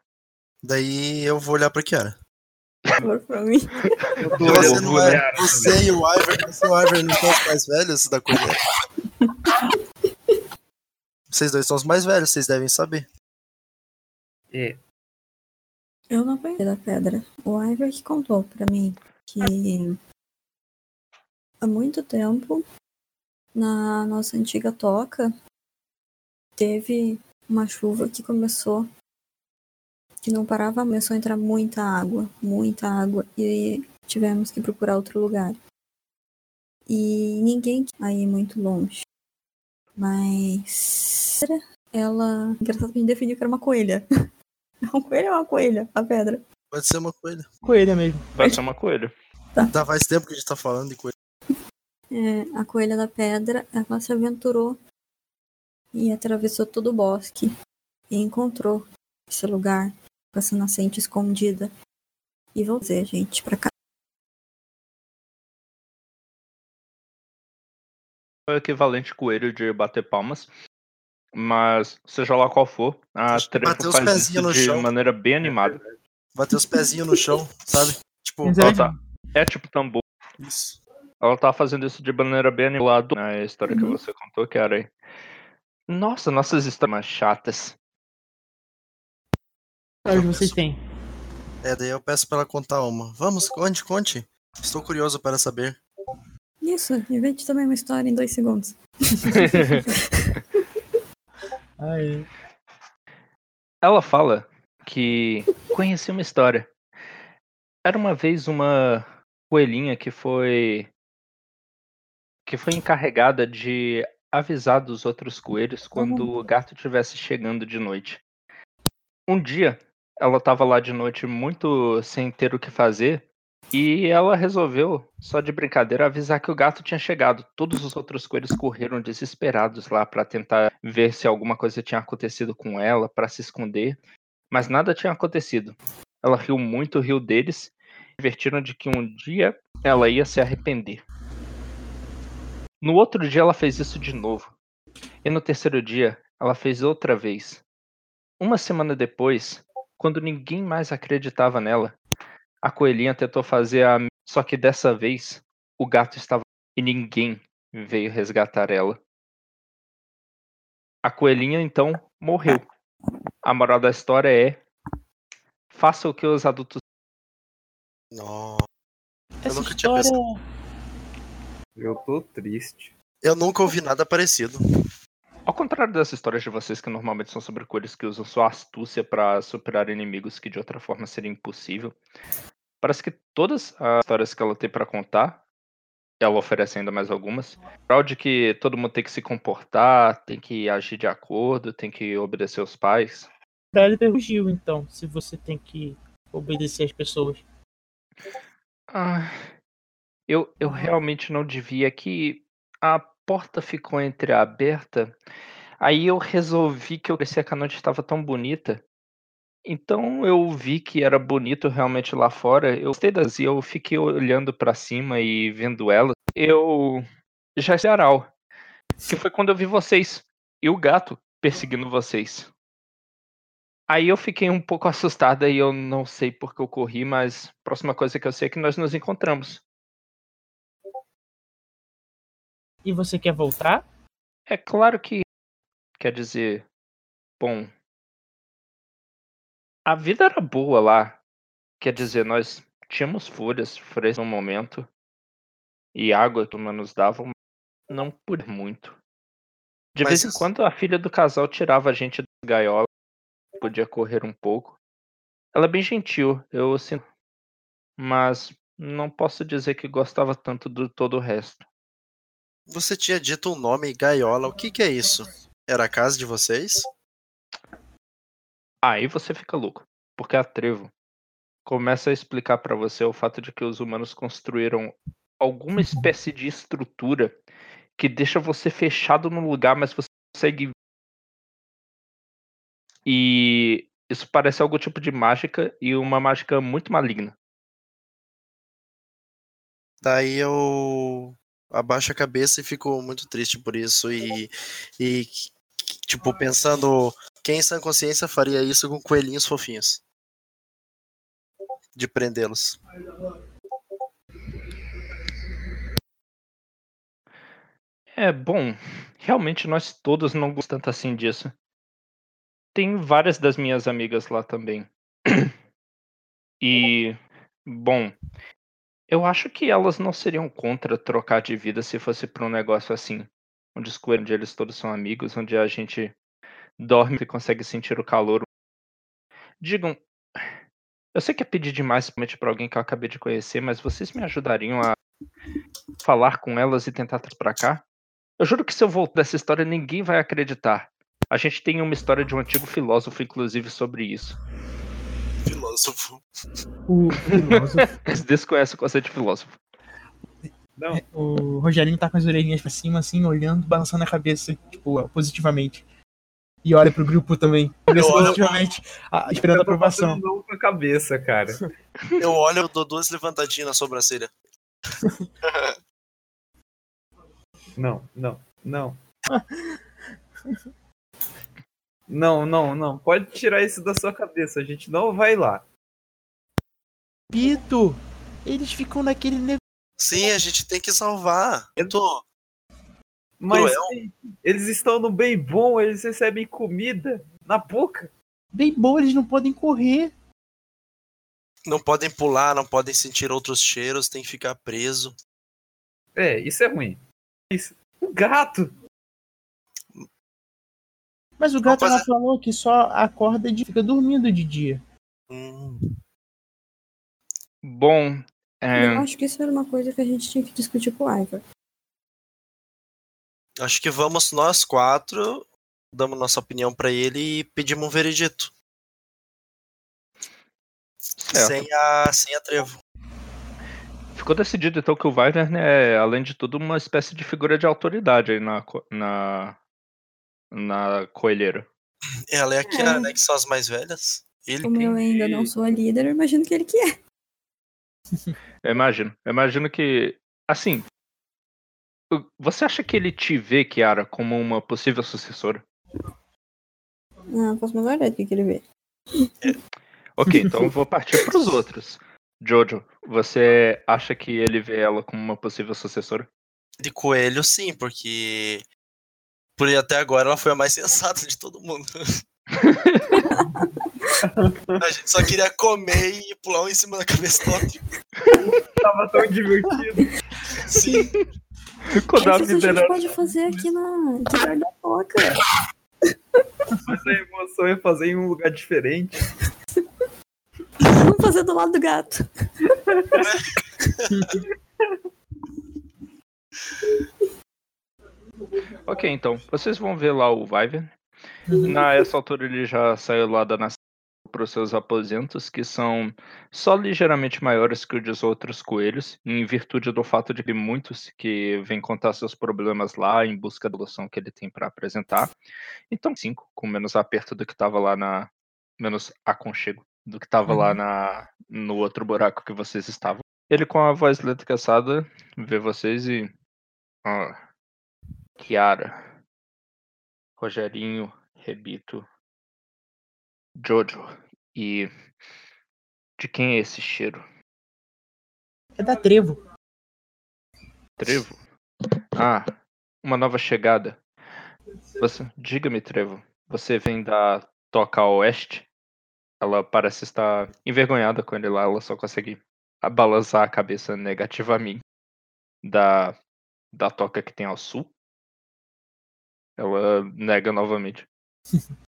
S1: Daí eu vou olhar pra Kiara.
S5: Por pra mim.
S4: eu tô
S1: Você,
S4: olhando
S1: é, você e o Iver, você e o Iver não são os mais velhos da coisa. Vocês dois são os mais velhos, vocês devem saber.
S4: É,
S5: Eu não conheci da pedra. O Ivor que contou pra mim que há muito tempo na nossa antiga toca teve uma chuva que começou que não parava, começou a entrar muita água, muita água e tivemos que procurar outro lugar. E ninguém aí muito longe. Mas ela, engraçado que a gente definiu que era uma coelha. É um coelho ou uma coelha? A pedra.
S1: Pode ser uma coelha.
S3: Coelha mesmo.
S2: Vai ser uma coelha.
S1: Tá, faz tempo que a gente tá falando de coelha.
S5: É, a coelha da pedra, ela se aventurou e atravessou todo o bosque e encontrou esse lugar com essa nascente escondida. E vou dizer, gente, pra cá.
S2: É o equivalente coelho de bater palmas. Mas, seja lá qual for, a
S1: que os
S2: faz
S1: pezinhos
S2: isso de
S1: chão.
S2: maneira bem animada.
S1: Bater os pezinhos no chão, sabe? Tipo,
S2: Ela
S3: é-
S2: tá, é tipo tambor.
S1: isso.
S2: Ela tá fazendo isso de maneira bem animada na história que
S5: Uhum.
S2: você contou, que era aí. Nossa, nossas histórias chatas.
S3: Quais vocês têm?
S1: É, daí eu peço pra ela contar uma. Vamos, conte, conte. Estou curioso para saber.
S5: Isso, invente também uma história em dois segundos.
S3: Ai,
S2: Ela fala que conheci uma história. Era uma vez uma coelhinha que foi que foi encarregada de avisar dos outros coelhos quando o gato estivesse chegando de noite. Um dia, ela estava lá de noite muito sem ter o que fazer e ela resolveu, só de brincadeira, avisar que o gato tinha chegado. Todos os outros coelhos correram desesperados lá para tentar ver se alguma coisa tinha acontecido com ela, para se esconder, mas nada tinha acontecido. Ela riu muito, riu deles, divertiram de que um dia ela ia se arrepender. No outro dia ela fez isso de novo. E no terceiro dia ela fez outra vez. Uma semana depois, quando ninguém mais acreditava nela, a coelhinha tentou fazer a. Só que dessa vez o gato estava. E ninguém veio resgatar ela. A coelhinha então morreu. A moral da história é: faça o que os adultos.
S1: Nossa.
S3: essa
S1: nunca tinha
S3: história.
S4: Eu tô triste.
S1: Eu nunca ouvi nada parecido.
S2: Ao contrário das histórias de vocês, que normalmente são sobre coelhos que usam sua astúcia para superar inimigos que de outra forma seria impossível, parece que todas as histórias que ela tem para contar, ela oferece ainda mais algumas, prol de que todo mundo tem que se comportar, tem que agir de acordo, tem que obedecer os pais.
S3: Pra ele Gil, então, se você tem que obedecer as pessoas.
S2: Ah, eu, eu realmente não devia que a porta ficou entreaberta. Aí eu resolvi que eu parecia que a noite estava tão bonita. Então eu vi que era bonito realmente lá fora. Eu gostei das e eu fiquei olhando pra cima e vendo ela. Eu já sei Aral, que foi quando eu vi vocês e o gato perseguindo vocês. Aí eu fiquei um pouco assustada e eu não sei por que eu corri, mas a próxima coisa que eu sei é que nós nos encontramos.
S3: E você quer voltar?
S2: É claro que quer dizer, bom, a vida era boa lá. Quer dizer, nós tínhamos folhas frescas no momento e água que nos davam, não por muito. De
S1: Mas
S2: vez em quando a filha do casal tirava a gente da gaiola, podia correr um pouco. Ela é bem gentil, eu sinto, mas não posso dizer que gostava tanto do todo o resto.
S1: Você tinha dito um nome gaiola. O que, que é isso? Era a casa de vocês?
S2: Aí você fica louco, porque a Trevo começa a explicar pra você o fato de que os humanos construíram alguma espécie de estrutura que deixa você fechado num lugar, mas você consegue. E isso parece algum tipo de mágica e uma mágica muito maligna.
S1: Daí eu abaixo a cabeça e fico muito triste por isso. E, e tipo, pensando quem em sã consciência faria isso com coelhinhos fofinhos? De prendê-los.
S2: É, bom, realmente nós todos não gostamos tanto assim disso. Tem várias das minhas amigas lá também. E, bom, eu acho que elas não seriam contra trocar de vida se fosse para um negócio assim. Onde os coelhos, onde eles todos são amigos, onde a gente dorme e consegue sentir o calor. Digam, eu sei que é pedir demais para alguém que eu acabei de conhecer, mas vocês me ajudariam a falar com elas e tentar trazer pra cá? Eu juro que se eu voltar dessa história, ninguém vai acreditar. A gente tem uma história de um antigo filósofo, inclusive, sobre isso.
S1: Filósofo.
S3: O filósofo.
S2: Eles desconhecem o conceito de filósofo.
S4: Não,
S3: o Rogerinho tá com as orelhinhas pra cima, assim, olhando, balançando a cabeça, tipo, positivamente. E olha pro grupo também,
S1: Eu
S3: positivamente, ah, esperando a
S4: eu
S3: aprovação.
S4: não com a cabeça, cara.
S1: Eu olho, eu dou duas levantadinhas na sobrancelha.
S4: Não, não, não. Não, não, não. Pode tirar isso da sua cabeça. A gente não vai lá.
S3: Pito! Eles ficam naquele negócio.
S1: Sim, a gente tem que salvar. Eu tô.
S4: Mas
S1: Cruel.
S4: eles estão no bem bom, eles recebem comida na boca.
S3: Bem bom, eles não podem correr.
S1: Não podem pular, não podem sentir outros cheiros, tem que ficar preso.
S4: É, isso é ruim. Isso. O gato!
S3: Mas o gato ela falou que só acorda de fica dormindo de dia.
S1: Hum,
S2: Bom, é,
S5: Eu acho que isso era uma coisa que a gente tinha que discutir com o Ivor.
S1: acho que vamos nós quatro, damos nossa opinião pra ele e pedimos um veredito.
S2: certo.
S1: Sem a, sem a trevo.
S2: Ficou decidido então que o Weiner é, além de tudo, uma espécie de figura de autoridade aí na, na, na coelheira.
S1: Ela é a Kiara,
S5: É.
S1: né? Que são as mais velhas. Ele
S5: Como eu ainda não sou a líder, eu imagino que ele que é.
S2: Eu imagino. Eu imagino que. Assim. o- Você acha que ele te vê, Kiara, como uma possível sucessora?
S5: Não, a menor ideia do que que ele vê.
S2: Ok, então eu vou partir para os outros. Jojo, você acha que ele vê ela como uma possível sucessora?
S1: de coelho, sim, porque. Por até agora ela foi a mais sensata de todo mundo. a gente só queria comer e pular um em cima da cabeça do outro.
S4: Tava tão divertido.
S1: Sim.
S2: A
S5: Isso a gente pode fazer aqui na perto da toca.
S4: Mas a emoção é fazer em um lugar diferente.
S5: Vamos fazer do lado do gato.
S2: Ok, então. Vocês vão ver lá o Viver. Na essa altura ele já saiu lá da nação para os seus aposentos, que são só ligeiramente maiores que os dos outros coelhos, em virtude do fato de que muitos que vêm contar seus problemas lá em busca da solução que ele tem para apresentar. Então, cinco, com menos aperto do que estava lá na. menos aconchego do que estava lá
S3: Uhum.
S2: na, no outro buraco que vocês estavam. Ele, com a voz lenta cansada, vê vocês e. Ah, Kiara, Rogerinho, Rebito, Jojo. E de quem é esse cheiro?
S3: É da Trevo.
S2: Trevo? Ah, uma nova chegada. Você, diga-me, Trevo, você vem da Toca Oeste? Ela parece estar envergonhada com ele lá, ela só consegue balançar a cabeça negativamente da, da toca que tem ao sul. Ela nega novamente.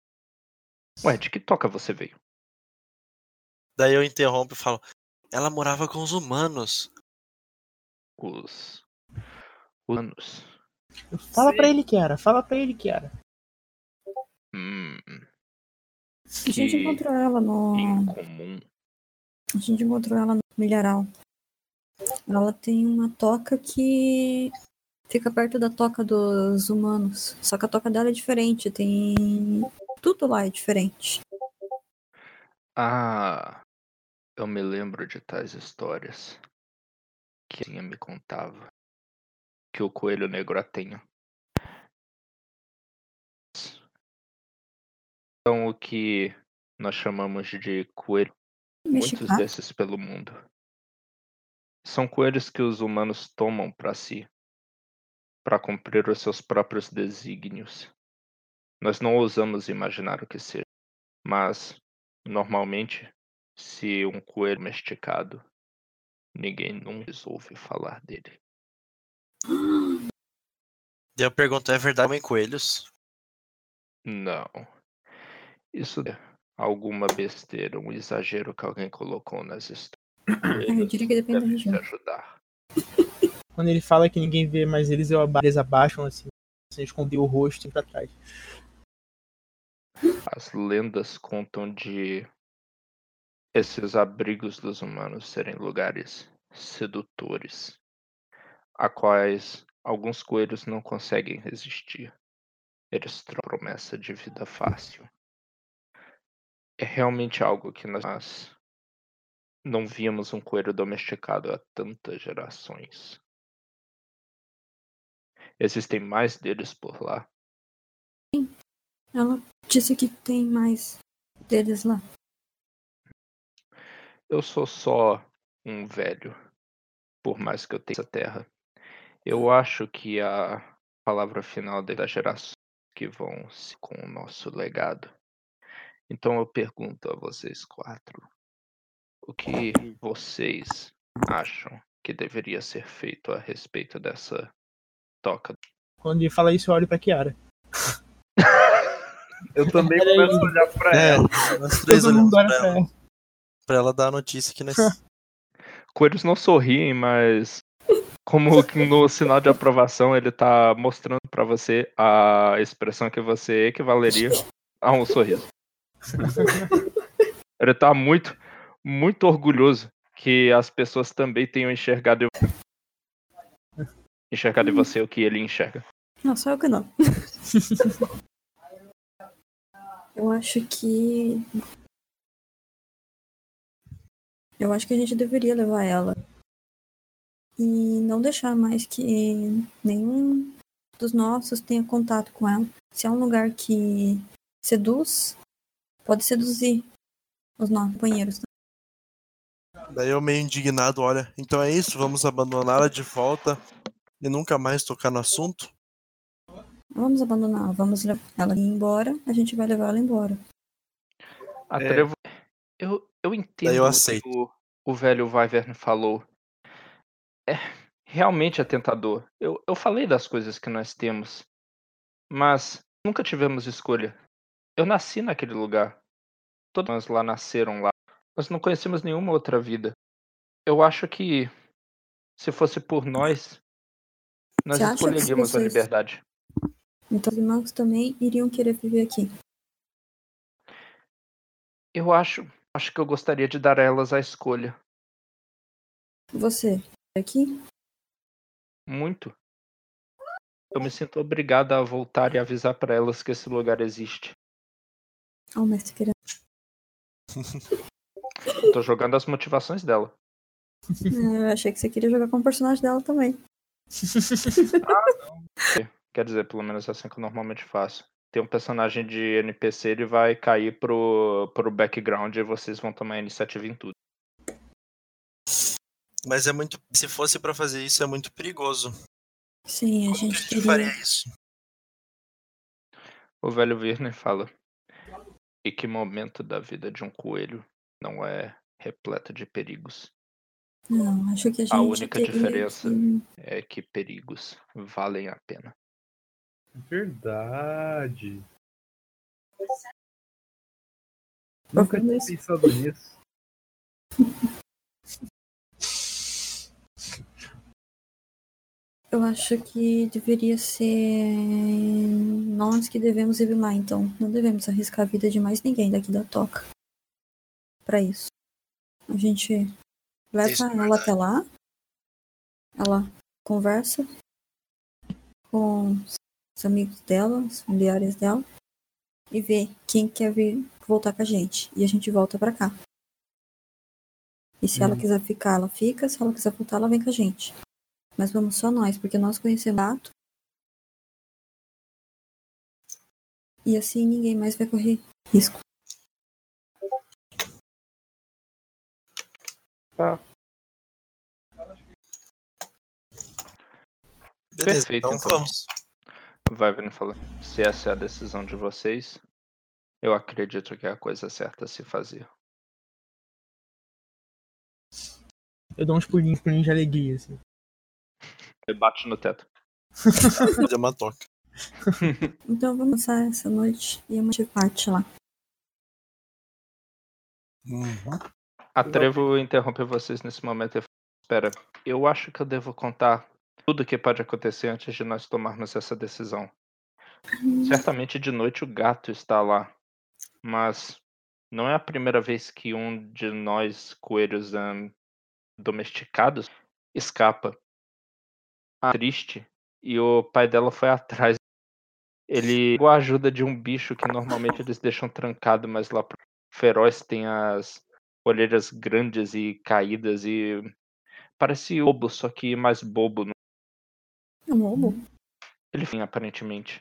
S2: Ué, de que toca você veio?
S1: Daí eu interrompo e falo: Ela morava com os humanos.
S2: Os. Humanos.
S3: Fala pra ele que era, fala pra ele que era.
S2: Hum,
S5: A gente
S2: Que
S5: encontrou ela no.
S2: incomum.
S5: A gente encontrou ela no milharal. Ela tem uma toca que fica perto da toca dos humanos. Só que a toca dela é diferente. Tem. Tudo lá é diferente.
S2: Ah, eu me lembro de tais histórias que a me contava que o coelho negro a tenha. Então, o que nós chamamos de coelho, muitos
S5: Mexicano.
S2: desses pelo mundo, são coelhos que os humanos tomam para si, para cumprir os seus próprios desígnios. Nós não ousamos imaginar o que seja, mas Normalmente, se um coelho mesticado, ninguém nunca ouve falar dele.
S1: Daí eu pergunto: É verdade, homem coelhos?
S2: Não. Isso é alguma besteira, um exagero que alguém colocou nas histórias.
S5: Eu diria que depende da região.
S2: ajudar.
S3: Quando ele fala que ninguém vê mais eles, eu aba- eles abaixam assim, sem esconder o rosto pra trás.
S2: As lendas contam de esses abrigos dos humanos serem lugares sedutores, a quais alguns coelhos não conseguem resistir. Eles trocam promessa de vida fácil. É realmente algo que nós não víamos um coelho domesticado há tantas gerações. Existem mais deles por lá.
S5: Ela disse que tem mais deles lá.
S2: Eu sou só um velho, por mais que eu tenha essa terra. Eu acho que a palavra final é das gerações que vão se com o nosso legado. Então eu pergunto a vocês quatro: o que vocês acham que deveria ser feito a respeito dessa toca?
S3: Quando ele fala isso, eu olho pra Kiara.
S4: Eu também começo a olhar pra
S1: É,
S4: ela.
S1: nós três
S3: Todo
S1: olhamos pra ela, pra ela dar a notícia que nós.
S2: Coelhos não sorriem, mas como no sinal de aprovação ele tá mostrando pra você a expressão que você equivaleria a um sorriso. Ele tá muito, muito orgulhoso que as pessoas também tenham enxergado em- enxergado em você o que ele enxerga.
S5: Não, só eu que não. eu acho que. Eu acho que a gente deveria levar ela. E não deixar mais que nenhum dos nossos tenha contato com ela. Se é um lugar que seduz, pode seduzir os nossos companheiros.
S1: Daí eu meio indignado, olha. Então é isso, vamos abandoná-la de volta e nunca mais tocar no assunto?
S5: Vamos abandonar, vamos levar ela embora, a gente vai levar ela embora.
S2: A
S4: É.
S2: Trevo- Eu, eu entendo
S1: eu
S2: o
S1: aceito.
S2: que o, o velho Wyvern falou. É, realmente é tentador. Eu, eu falei das coisas que nós temos, mas nunca tivemos escolha. Eu nasci naquele lugar. Todos nós lá nasceram lá. Nós não conhecemos nenhuma outra vida. Eu acho que se fosse por nós, nós escolheríamos a liberdade.
S5: Então os irmãos também iriam querer viver aqui.
S2: Eu acho, acho que eu gostaria de dar a elas a escolha.
S5: Você, aqui?
S2: Muito. Eu me sinto obrigada a voltar e avisar para elas que esse lugar existe.
S5: Ó, o mestre querendo.
S2: Tô jogando as motivações dela.
S5: Eu achei que você queria jogar com o personagem dela também.
S2: Quer dizer, pelo menos é assim que eu normalmente faço. Tem um personagem de NPC, ele vai cair pro, pro background e vocês vão tomar iniciativa em tudo.
S1: Mas é muito. Se fosse pra fazer isso, é muito perigoso.
S5: Sim, a
S1: Como
S5: gente
S1: gente
S5: queria.
S1: faria isso?
S2: O velho Virne fala. E que momento da vida de um coelho não é repleto de perigos?
S5: Não, acho que a gente
S2: A única
S5: teria
S2: diferença
S5: que-
S2: é que perigos valem a pena.
S4: Verdade.
S5: Vou
S4: Nunca tinha
S5: isso.
S4: pensado nisso.
S5: Eu acho que deveria ser nós que devemos ir lá, então. Não devemos arriscar a vida de mais ninguém daqui da toca. Pra isso. A gente leva
S1: Isso é
S5: ela
S1: verdade.
S5: até lá. Ela conversa com os amigos dela, os familiares dela. E vê quem quer vir voltar com a gente. E a gente volta pra cá. E se ela
S4: Hum.
S5: quiser ficar, ela fica. Se ela quiser voltar, ela vem com a gente. Mas vamos só nós, porque nós conhecemos o gato. E assim ninguém mais vai correr risco.
S1: Beleza,
S2: Perfeito,
S1: então
S2: então.
S1: vamos.
S2: Vai Virne fala. Se essa é a decisão de vocês, eu acredito que é a coisa certa a se fazer.
S3: Eu dou uns pulinhos, pulinhos de alegria, assim.
S2: Ele bate no teto.
S1: Deu uma toca.
S5: Então vamos passar essa noite e uma de parte lá.
S1: Uhum.
S2: A Trevo interrompe vocês nesse momento e fala, espera, eu acho que eu devo contar tudo que pode acontecer antes de nós tomarmos essa decisão. Certamente de noite o gato está lá, mas não é a primeira vez que um de nós coelhos ahn, domesticados escapa. A triste e o pai dela foi atrás. Ele pegou a ajuda de um bicho que normalmente eles deixam trancado, mas lá feroz tem as orelhas grandes e caídas e parece lobo, só que mais bobo.
S5: É um lobo?
S2: Ele tem aparentemente.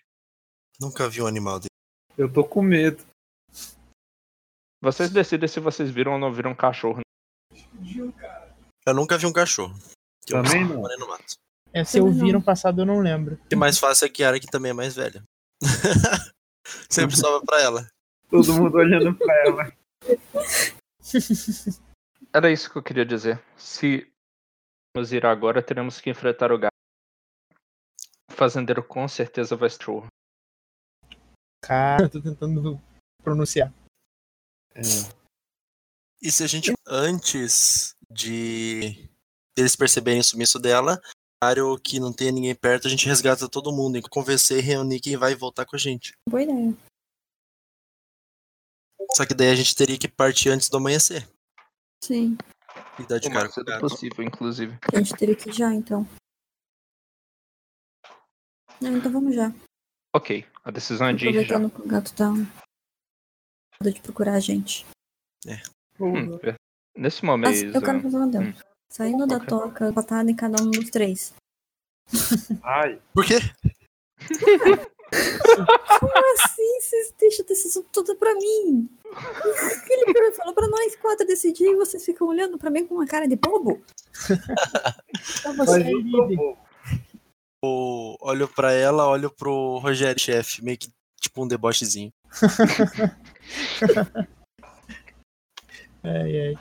S1: Nunca vi um animal dele.
S4: Eu tô com medo.
S2: Vocês decidem se vocês viram ou não viram um cachorro.
S1: Eu nunca vi um cachorro. Que eu
S4: Também não.
S1: morei no mato.
S3: É, se eu vi
S5: não.
S3: no passado, eu não lembro.
S1: E mais fácil é que a Kiara, que também é mais velha. Sempre sobra pra ela.
S4: Todo mundo olhando pra ela.
S2: Era isso que eu queria dizer. Se vamos ir agora, teremos que enfrentar o gato. O fazendeiro com certeza vai cachorro.
S3: Cara, eu tô tentando pronunciar.
S4: É.
S1: E se a gente, antes de eles perceberem o sumiço dela, claro que não tenha ninguém perto, a gente resgata todo mundo. E convencer e reunir quem vai voltar com a gente.
S5: Boa ideia.
S1: Só que daí a gente teria que partir antes do amanhecer.
S5: Sim.
S1: E dar de
S2: O
S1: cara
S2: possível, inclusive.
S5: A gente teria que ir já, então. Não, então vamos já.
S2: Ok, a decisão é de ir já.
S5: Aproveitando que o gato tá de procurar a gente.
S2: Hum, per- Nesse momento.
S5: Mas eu quero fazer uma dela.
S2: hum.
S5: Saindo da
S2: Ok.
S5: toca, patada em cada um dos três.
S4: Ai,
S1: Por quê?
S5: Como assim? Vocês deixam a decisão toda pra mim? Ele falou pra nós quatro decidir e vocês ficam olhando pra mim com uma cara de bobo?
S3: Então você é
S4: mas eu tô
S3: líder.
S4: Bom.
S1: O- Olho pra ela, olho pro Rogério, chefe. Meio que tipo um debochezinho.
S3: Ai, ai.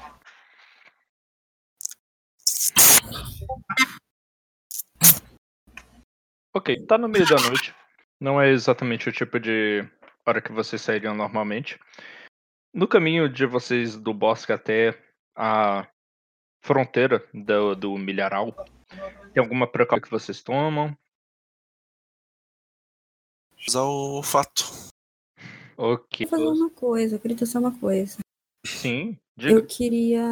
S2: Ok, tá no meio da noite. Não é exatamente o tipo de hora que vocês sairiam normalmente. No caminho de vocês do bosque até a fronteira do, do milharal, tem alguma precaução que vocês tomam?
S1: Usar o fato.
S2: Ok.
S5: Vou fazer uma coisa, eu queria testar uma coisa.
S2: Sim, diga.
S5: Eu queria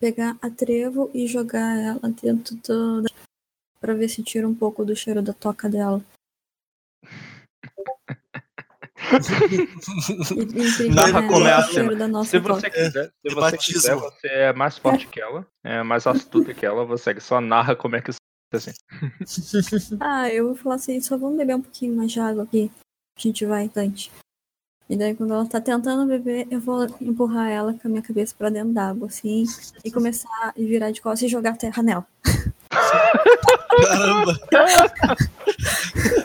S5: pegar a trevo e jogar ela dentro do. Pra ver se tira um pouco do cheiro da toca dela. da nossa
S2: Se você quiser, se
S1: de
S2: você
S1: batismo.
S2: quiser, você é mais forte que ela, é mais astuta que ela, você só narra como é que isso assim.
S5: Ah, eu vou falar assim, só vamos beber um pouquinho mais de água aqui. A gente vai, Dante. E daí, quando ela tá tentando beber, eu vou empurrar ela com a minha cabeça pra dentro d'água, assim, e começar a virar de costas e jogar terra nela.
S1: Caramba!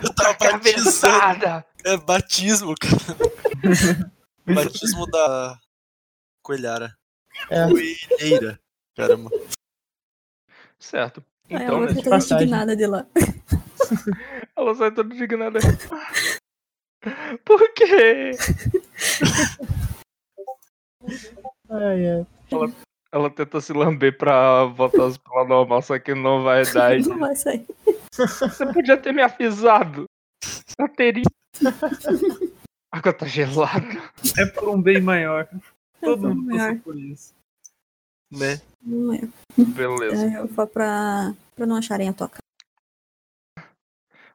S1: Eu tava batizando. É batismo, cara. batismo da coelhara.
S3: É.
S1: Coelheira. Caramba.
S2: Certo. Então,
S5: ela vai
S2: né,
S5: toda
S3: passagem.
S5: indignada de lá.
S2: ela sai toda indignada. Por quê?
S3: Ai, ai.
S2: Ela tenta se lamber pra voltar as pela normal, só que não vai dar.
S5: Não vai sair.
S2: Você podia ter me avisado. Eu teria. A água tá gelada.
S4: É por um bem maior. Todo
S5: por um
S4: mundo
S5: maior.
S4: passou por isso.
S1: Né?
S5: Não é.
S2: Beleza.
S5: Aí eu falo pra, pra não acharem a toca.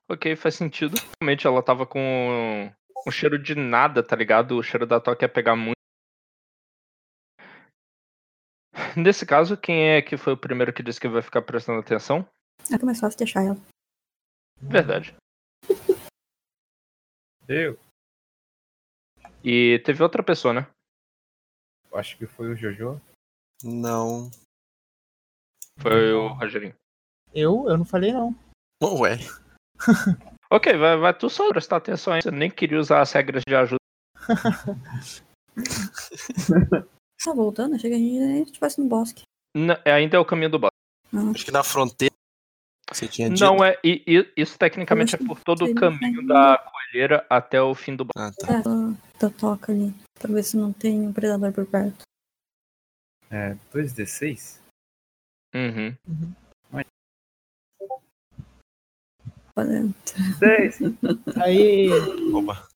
S2: Ok, faz sentido. Realmente ela tava com um cheiro de nada, tá ligado? O cheiro da toca ia pegar muito. Nesse caso, quem é que foi o primeiro que disse que vai ficar prestando atenção?
S5: É que é mais fácil de achar ela.
S2: Verdade.
S4: Eu
S2: E teve outra pessoa, né?
S4: acho que foi o Jojo.
S1: Não.
S2: Foi o Rogerinho.
S3: Eu? Eu não falei não.
S1: Ué.
S2: Ok, vai, vai tu só prestar atenção aí. Você nem queria usar as regras de ajuda.
S5: Tá voltando? Achei que a gente nem estivesse no bosque.
S2: N- ainda é o caminho do bosque.
S1: Acho que na fronteira. Você tinha dito.
S2: Não é. E, e- isso tecnicamente é por todo o caminho
S5: ainda-
S2: da coelheira até o fim do bosque.
S1: Ah, tá.
S5: É, da, da toca ali. Pra ver se não tem um predador por perto.
S4: É, 2d6?
S2: Uhum.
S5: Pra dentro.
S4: 10!
S3: Aí,
S1: Oba.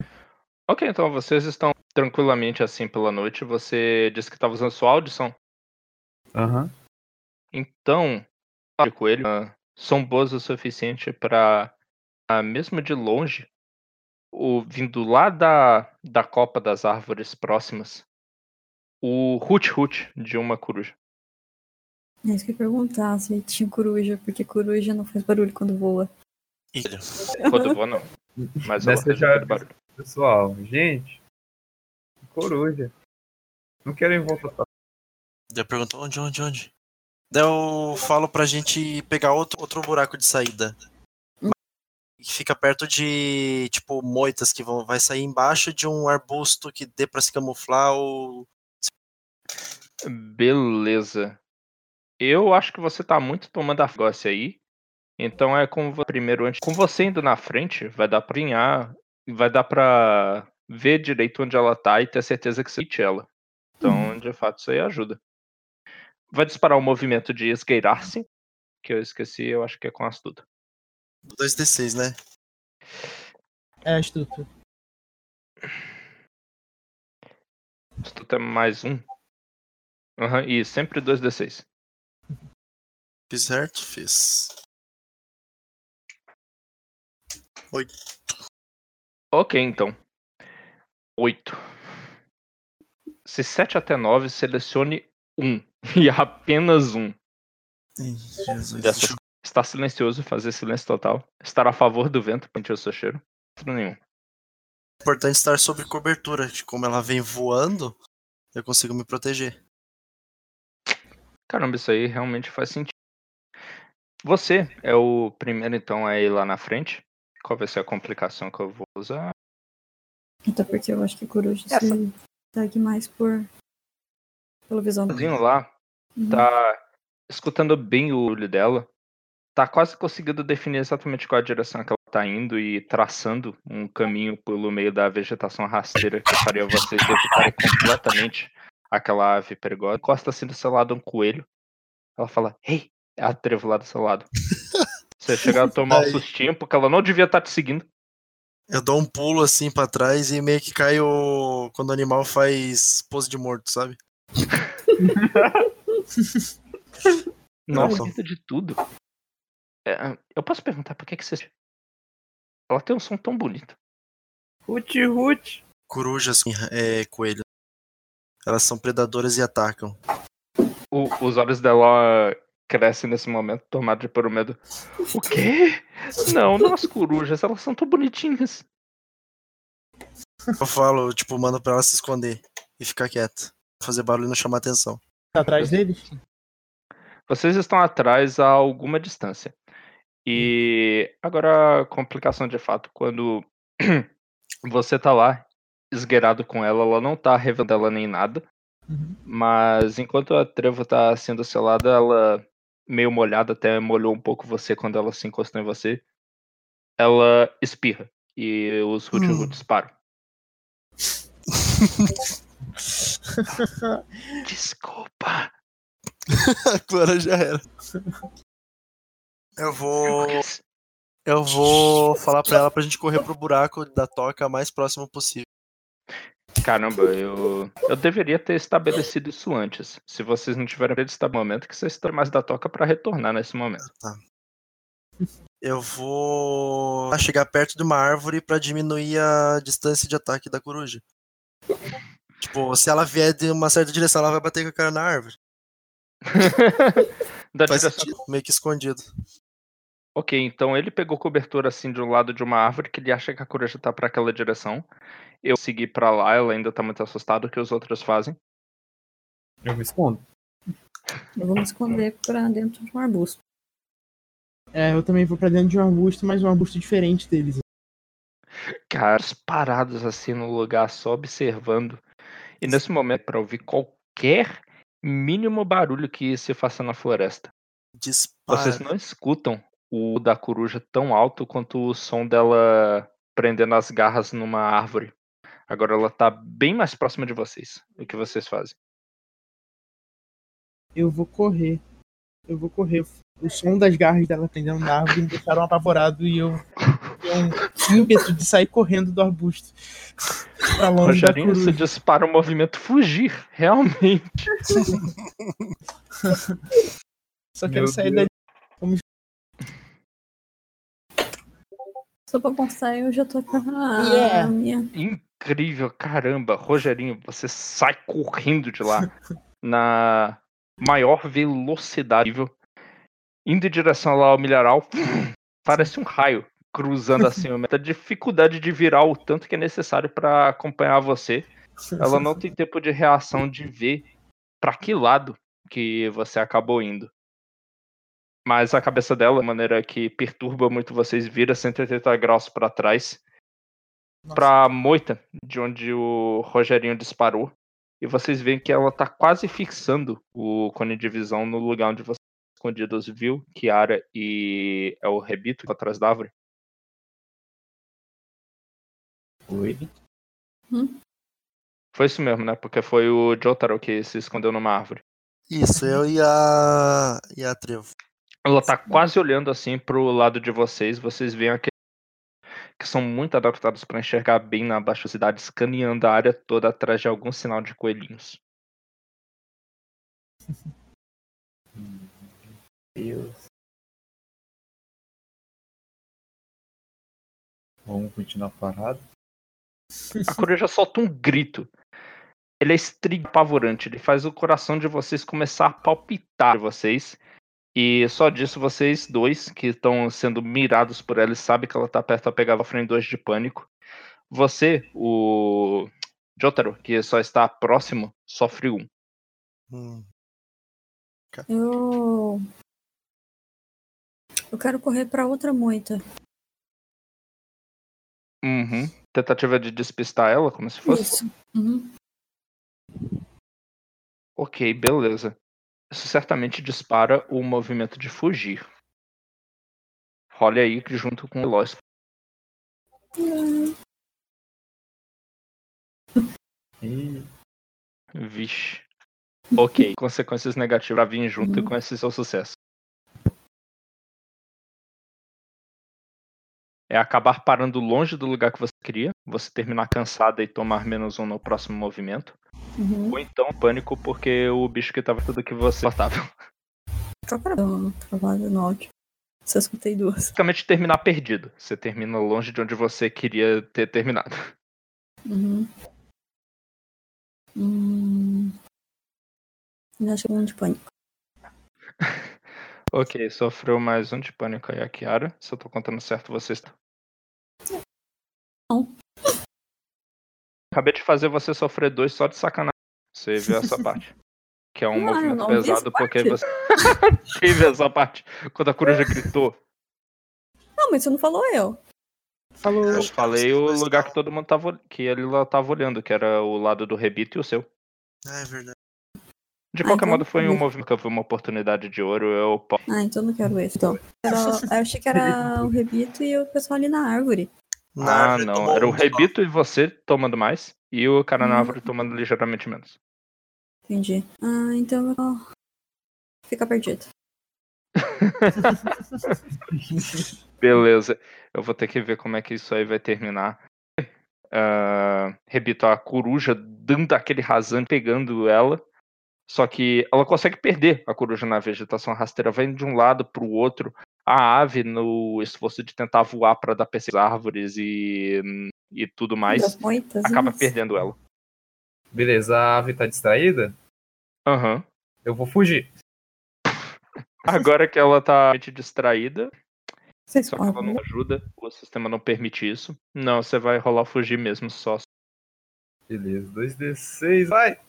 S2: Ok, então vocês estão tranquilamente assim pela noite. Você disse que estava usando sua audição.
S4: Aham.
S2: Então, de coelho ah, são boas o suficiente para, mesmo de longe, o, vindo lá da, da copa das árvores próximas, o hut-hut de uma coruja.
S5: É isso que eu ia perguntar se tinha coruja, porque coruja não faz barulho quando voa.
S2: Quando voa, não. Mas ela faz
S4: já-
S2: barulho.
S4: Pessoal, gente. Coruja. Não quero ir voltar pra.
S1: Daí perguntou onde, onde, onde? Daí eu falo pra gente pegar outro, outro buraco de saída. Que fica perto de, tipo, moitas que vão, vai sair embaixo de um arbusto que dê pra se camuflar ou.
S2: Beleza. Eu acho que você tá muito tomando a negócio aí. Então é com você primeiro antes. Com você indo na frente, vai dar pra alinhar, vai dar pra ver direito onde ela tá e ter certeza que você hit ela. Então, de fato, isso aí ajuda. Vai disparar o movimento de esgueirar-se, que eu esqueci, eu acho que é com astuta.
S1: 2d6, né?
S3: é astuto.
S2: Astuta é mais um. Aham, e sempre 2d6.
S1: Fiz certo? Fiz.
S2: Ok, então. 8. Se 7 até 9, selecione um. E apenas um.
S1: Jesus.
S2: Dessas- Estar silencioso, fazer silêncio total. Estar a favor do vento, sentir o seu cheiro. Não nenhum.
S1: É importante estar sob cobertura. que Como ela vem voando, eu consigo me proteger.
S2: Caramba, isso aí realmente faz sentido. Você é o primeiro, então, a ir lá na frente. Qual vai ser a complicação que eu vou usar?
S5: Até porque eu acho que coruja
S2: Essa.
S5: se segue mais por. pela visão do.
S2: Sozinho lá,
S5: Uhum.
S2: tá escutando bem o olho dela. Tá quase conseguindo definir exatamente qual a direção que ela tá indo e traçando um caminho pelo meio da vegetação rasteira que faria vocês evitarem completamente aquela ave perigosa. Encosta assim do seu lado um coelho. Ela fala, ei, é a trevo lá do seu lado. Você chega a tomar um sustinho porque ela não devia estar te seguindo.
S1: Eu dou um pulo assim pra trás e meio que caio quando o animal faz pose de morto, sabe?
S2: Nossa,
S1: Nossa.
S2: grita de tudo. É, eu posso perguntar por que, que você. Ela tem um som tão bonito.
S4: Ruti, Ruti.
S1: Corujas é coelho. Elas são predadoras e atacam.
S2: O- os olhos dela crescem nesse momento, tomados por um medo. O quê? Não, não as corujas, elas são tão bonitinhas.
S1: Eu falo, tipo, mando pra ela se esconder e ficar quieta. Fazer barulho e não chamar atenção.
S3: Tá atrás deles?
S2: Vocês estão atrás a alguma distância. E agora a complicação de fato, quando você tá lá esgueirado com ela, ela não tá revelando ela nem nada.
S3: Uhum.
S2: Mas enquanto a trevo tá sendo selada, ela meio molhada, até molhou um pouco você quando ela se encostou em você. Ela espirra e os Ruti-Rutis param. Desculpa.
S1: Agora já era. Eu vou. Eu vou falar pra ela pra gente correr pro buraco da toca mais próximo possível.
S2: Caramba, eu, eu deveria ter estabelecido isso antes. Se vocês não tiverem desse momento, que vocês estão mais da toca pra retornar nesse momento.
S1: Eu vou chegar perto de uma árvore pra diminuir a distância de ataque da coruja. Tipo, se ela vier de uma certa direção, ela vai bater com a cara na árvore.
S2: da
S1: Faz
S2: direção-
S1: sentido, meio que escondido.
S2: Ok, então ele pegou cobertura assim de um lado de uma árvore que ele acha que a coruja tá pra aquela direção. Eu segui pra lá, ela ainda tá muito assustada, o que os outros fazem?
S4: Eu me escondo.
S5: Eu vou me esconder pra dentro de um arbusto.
S3: É, eu também vou pra dentro de um arbusto, mas um arbusto diferente deles.
S2: Caras parados assim no lugar, só observando. E nesse momento, pra ouvir qualquer mínimo barulho que se faça na floresta.
S1: Dispara.
S2: Vocês não escutam o da coruja tão alto quanto o som dela prendendo as garras numa árvore. Agora ela tá bem mais próxima de vocês. O que vocês fazem?
S3: Eu vou correr. Eu vou correr. O som das garras dela prendendo na árvore me deixaram apavorado e eu tenho um ímpeto de sair correndo do arbusto. Pra longe da
S2: Rogerinho, você
S3: coruja.
S2: dispara o movimento fugir, realmente.
S3: Só quero
S4: Meu
S3: sair
S4: Deus.
S3: dali.
S5: Só pra constar, eu já tô com a
S3: Yeah.
S5: minha.
S2: Incrível, caramba. Rogerinho, você sai correndo de lá na maior velocidade possível, indo em direção lá ao milharal. Parece um raio cruzando assim o a dificuldade de virar o tanto que é necessário para acompanhar você. Ela não tem tempo de reação de ver para que lado que você acabou indo. Mas a cabeça dela, de maneira que perturba muito vocês, vira 180 graus para trás Pra moita de onde o Rogerinho disparou. E vocês veem que ela tá quase fixando o cone de visão no lugar onde vocês estão escondidos viu, Kiara e é o Rebito que atrás da árvore.
S4: Oi.
S2: Foi isso mesmo, né? Porque foi o Jotaro que se escondeu numa árvore.
S1: Isso, eu e a. e a Trevo.
S2: Ela tá quase olhando assim pro lado de vocês. Vocês veem aqueles que são muito adaptados para enxergar bem na baixa cidade, escaneando a área toda atrás de algum sinal de coelhinhos.
S4: Deus. Vamos continuar parado.
S2: A coruja solta um grito. Ele é estrig apavorante. Ele faz o coração de vocês começar a palpitar de vocês. E só disso, vocês dois, que estão sendo mirados por ela, e sabem que ela tá perto a pegar frente dois de pânico. Você, o Jotaro, que só está próximo, sofre um.
S1: Hum.
S5: Eu. Eu quero correr pra outra moita.
S2: Uhum. Tentativa de despistar ela, como se fosse.
S5: Isso. Uhum.
S2: Ok, beleza. Isso certamente dispara o movimento de fugir. Role aí que junto com o Veloz.
S4: E
S2: Vixe. Ok, consequências negativas pra vir junto
S5: Uhum.
S2: com esse seu sucesso. É acabar parando longe do lugar que você queria, você terminar cansada e tomar menos um no próximo movimento.
S5: Uhum.
S2: Ou então pânico porque o bicho que tava tudo que você gostava.
S5: Qual que era o trabalho no áudio? Só escutei duas.
S2: Basicamente terminar perdido. Você termina longe de onde você queria ter terminado.
S5: Uhum. Hum... Eu acho que é um de pânico.
S2: Ok, sofreu mais um de pânico aí a Kiara. Se eu tô contando certo, você está.
S5: Não.
S2: Acabei de fazer você sofrer dois só de sacanagem. Você viu essa parte. Que é um
S5: eu
S2: movimento
S5: não
S2: pesado porque
S5: parte.
S2: você. Viu essa parte? Quando a coruja gritou.
S5: Não, mas você não falou eu.
S3: Falou.
S2: Eu falei o lugar que todo mundo tava. que ele lá tava olhando, que era o lado do rebito e o seu.
S1: Ah, é verdade.
S2: De
S5: Ah,
S2: qualquer
S5: então
S2: modo, foi um movimento que foi uma oportunidade de ouro. Eu posso.
S5: Ah, então não quero esse. Então. Era- eu achei que era o Rebito e o pessoal ali na árvore.
S1: Na
S2: Ah,
S1: árvore
S2: não.
S1: tomou
S2: Era o rebito e você tomando mais. E o cara na
S5: Hum.
S2: árvore tomando ligeiramente menos.
S5: Entendi. Ah, então eu vou ficar perdido.
S2: Beleza. Eu vou ter que ver como é que isso aí vai terminar. Ah, Rebito, a coruja dando aquele rasante, pegando ela. Só que ela consegue perder a coruja na vegetação rasteira, vai de um lado para o outro. A ave, no esforço de tentar voar para dar perseguir árvores e, e tudo mais,
S5: Das moitas.
S2: acaba perdendo ela.
S4: Beleza, a ave tá distraída?
S2: Aham.
S4: Eu vou fugir.
S2: Agora que ela tá distraída,
S5: Vocês
S2: só que ela não ajuda, o sistema não permite isso. Não, você vai rolar fugir mesmo só.
S4: Beleza, 2d6, vai!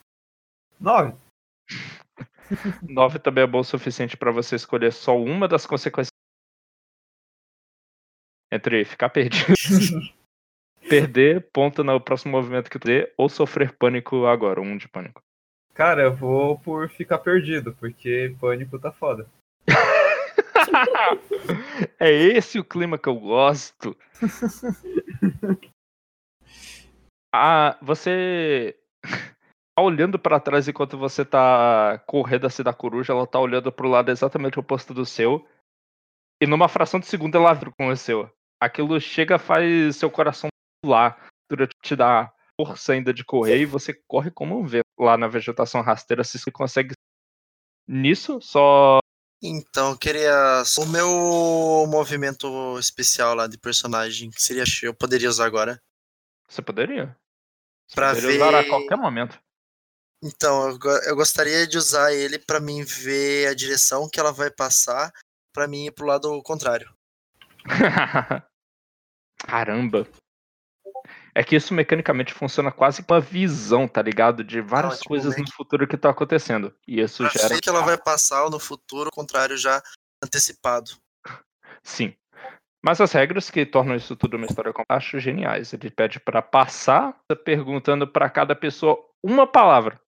S4: 9.
S2: 9 também é bom o suficiente pra você escolher só uma das consequências. Entre ficar perdido, perder ponto no próximo movimento que tu dê, ou sofrer pânico agora, um de pânico.
S4: Cara, eu vou por ficar perdido, porque pânico tá foda.
S2: é esse o clima que eu gosto. ah, você olhando pra trás enquanto você tá correndo assim da coruja, ela tá olhando pro lado exatamente oposto do seu. E numa fração de segundo ela reconheceu. Aquilo chega faz seu coração pular, durante te dá força ainda de correr e você corre como um vento lá na vegetação rasteira, se você consegue nisso, só
S1: Então, eu queria. O meu movimento especial lá de personagem, que seria. Eu poderia usar agora.
S2: você poderia. Você
S1: Pra
S2: poderia usar a
S1: ver-
S2: qualquer momento.
S1: Então, eu, eu gostaria de usar ele pra mim ver a direção que ela vai passar, pra mim ir pro lado contrário.
S2: Caramba. É que isso mecanicamente funciona quase com uma visão, tá ligado? De várias coisas
S1: meio
S2: no futuro que tá acontecendo. E isso
S1: Pra
S2: gera.
S1: que ela vai passar no futuro, contrário já antecipado.
S2: Sim. Mas as regras que tornam isso tudo uma história com acho geniais. Ele pede pra passar perguntando pra cada pessoa uma palavra.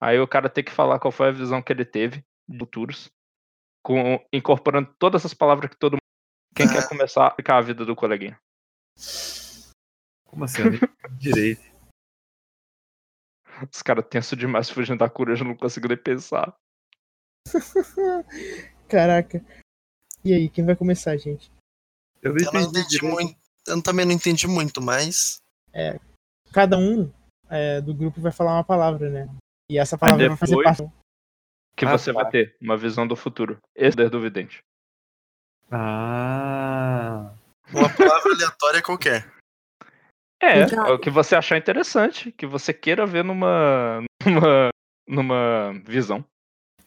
S2: Aí o cara tem que falar qual foi a visão que ele teve de futuros, com, incorporando todas as palavras que todo mundo. Quem
S1: Ah.
S2: quer começar a explicar a vida do coleguinha?
S4: Como assim? Eu nem entendi direito.
S2: Os caras tenso demais fugindo da coruja, não consigo nem pensar.
S3: Caraca. E aí, quem vai começar, gente?
S4: Eu não
S1: Eu não
S4: entendi
S1: muito. Eu também não entendi muito, mas.
S3: Cada um é, do grupo vai falar uma palavra, né? E essa palavra vai fazer parte.
S2: Que
S4: Ah,
S2: você
S4: tá.
S2: vai ter uma visão do futuro. Esse é do vidente.
S4: Ah.
S1: Uma palavra aleatória qualquer.
S2: É,
S5: Legal.
S2: o que você achar interessante, que você queira ver numa. numa. numa visão.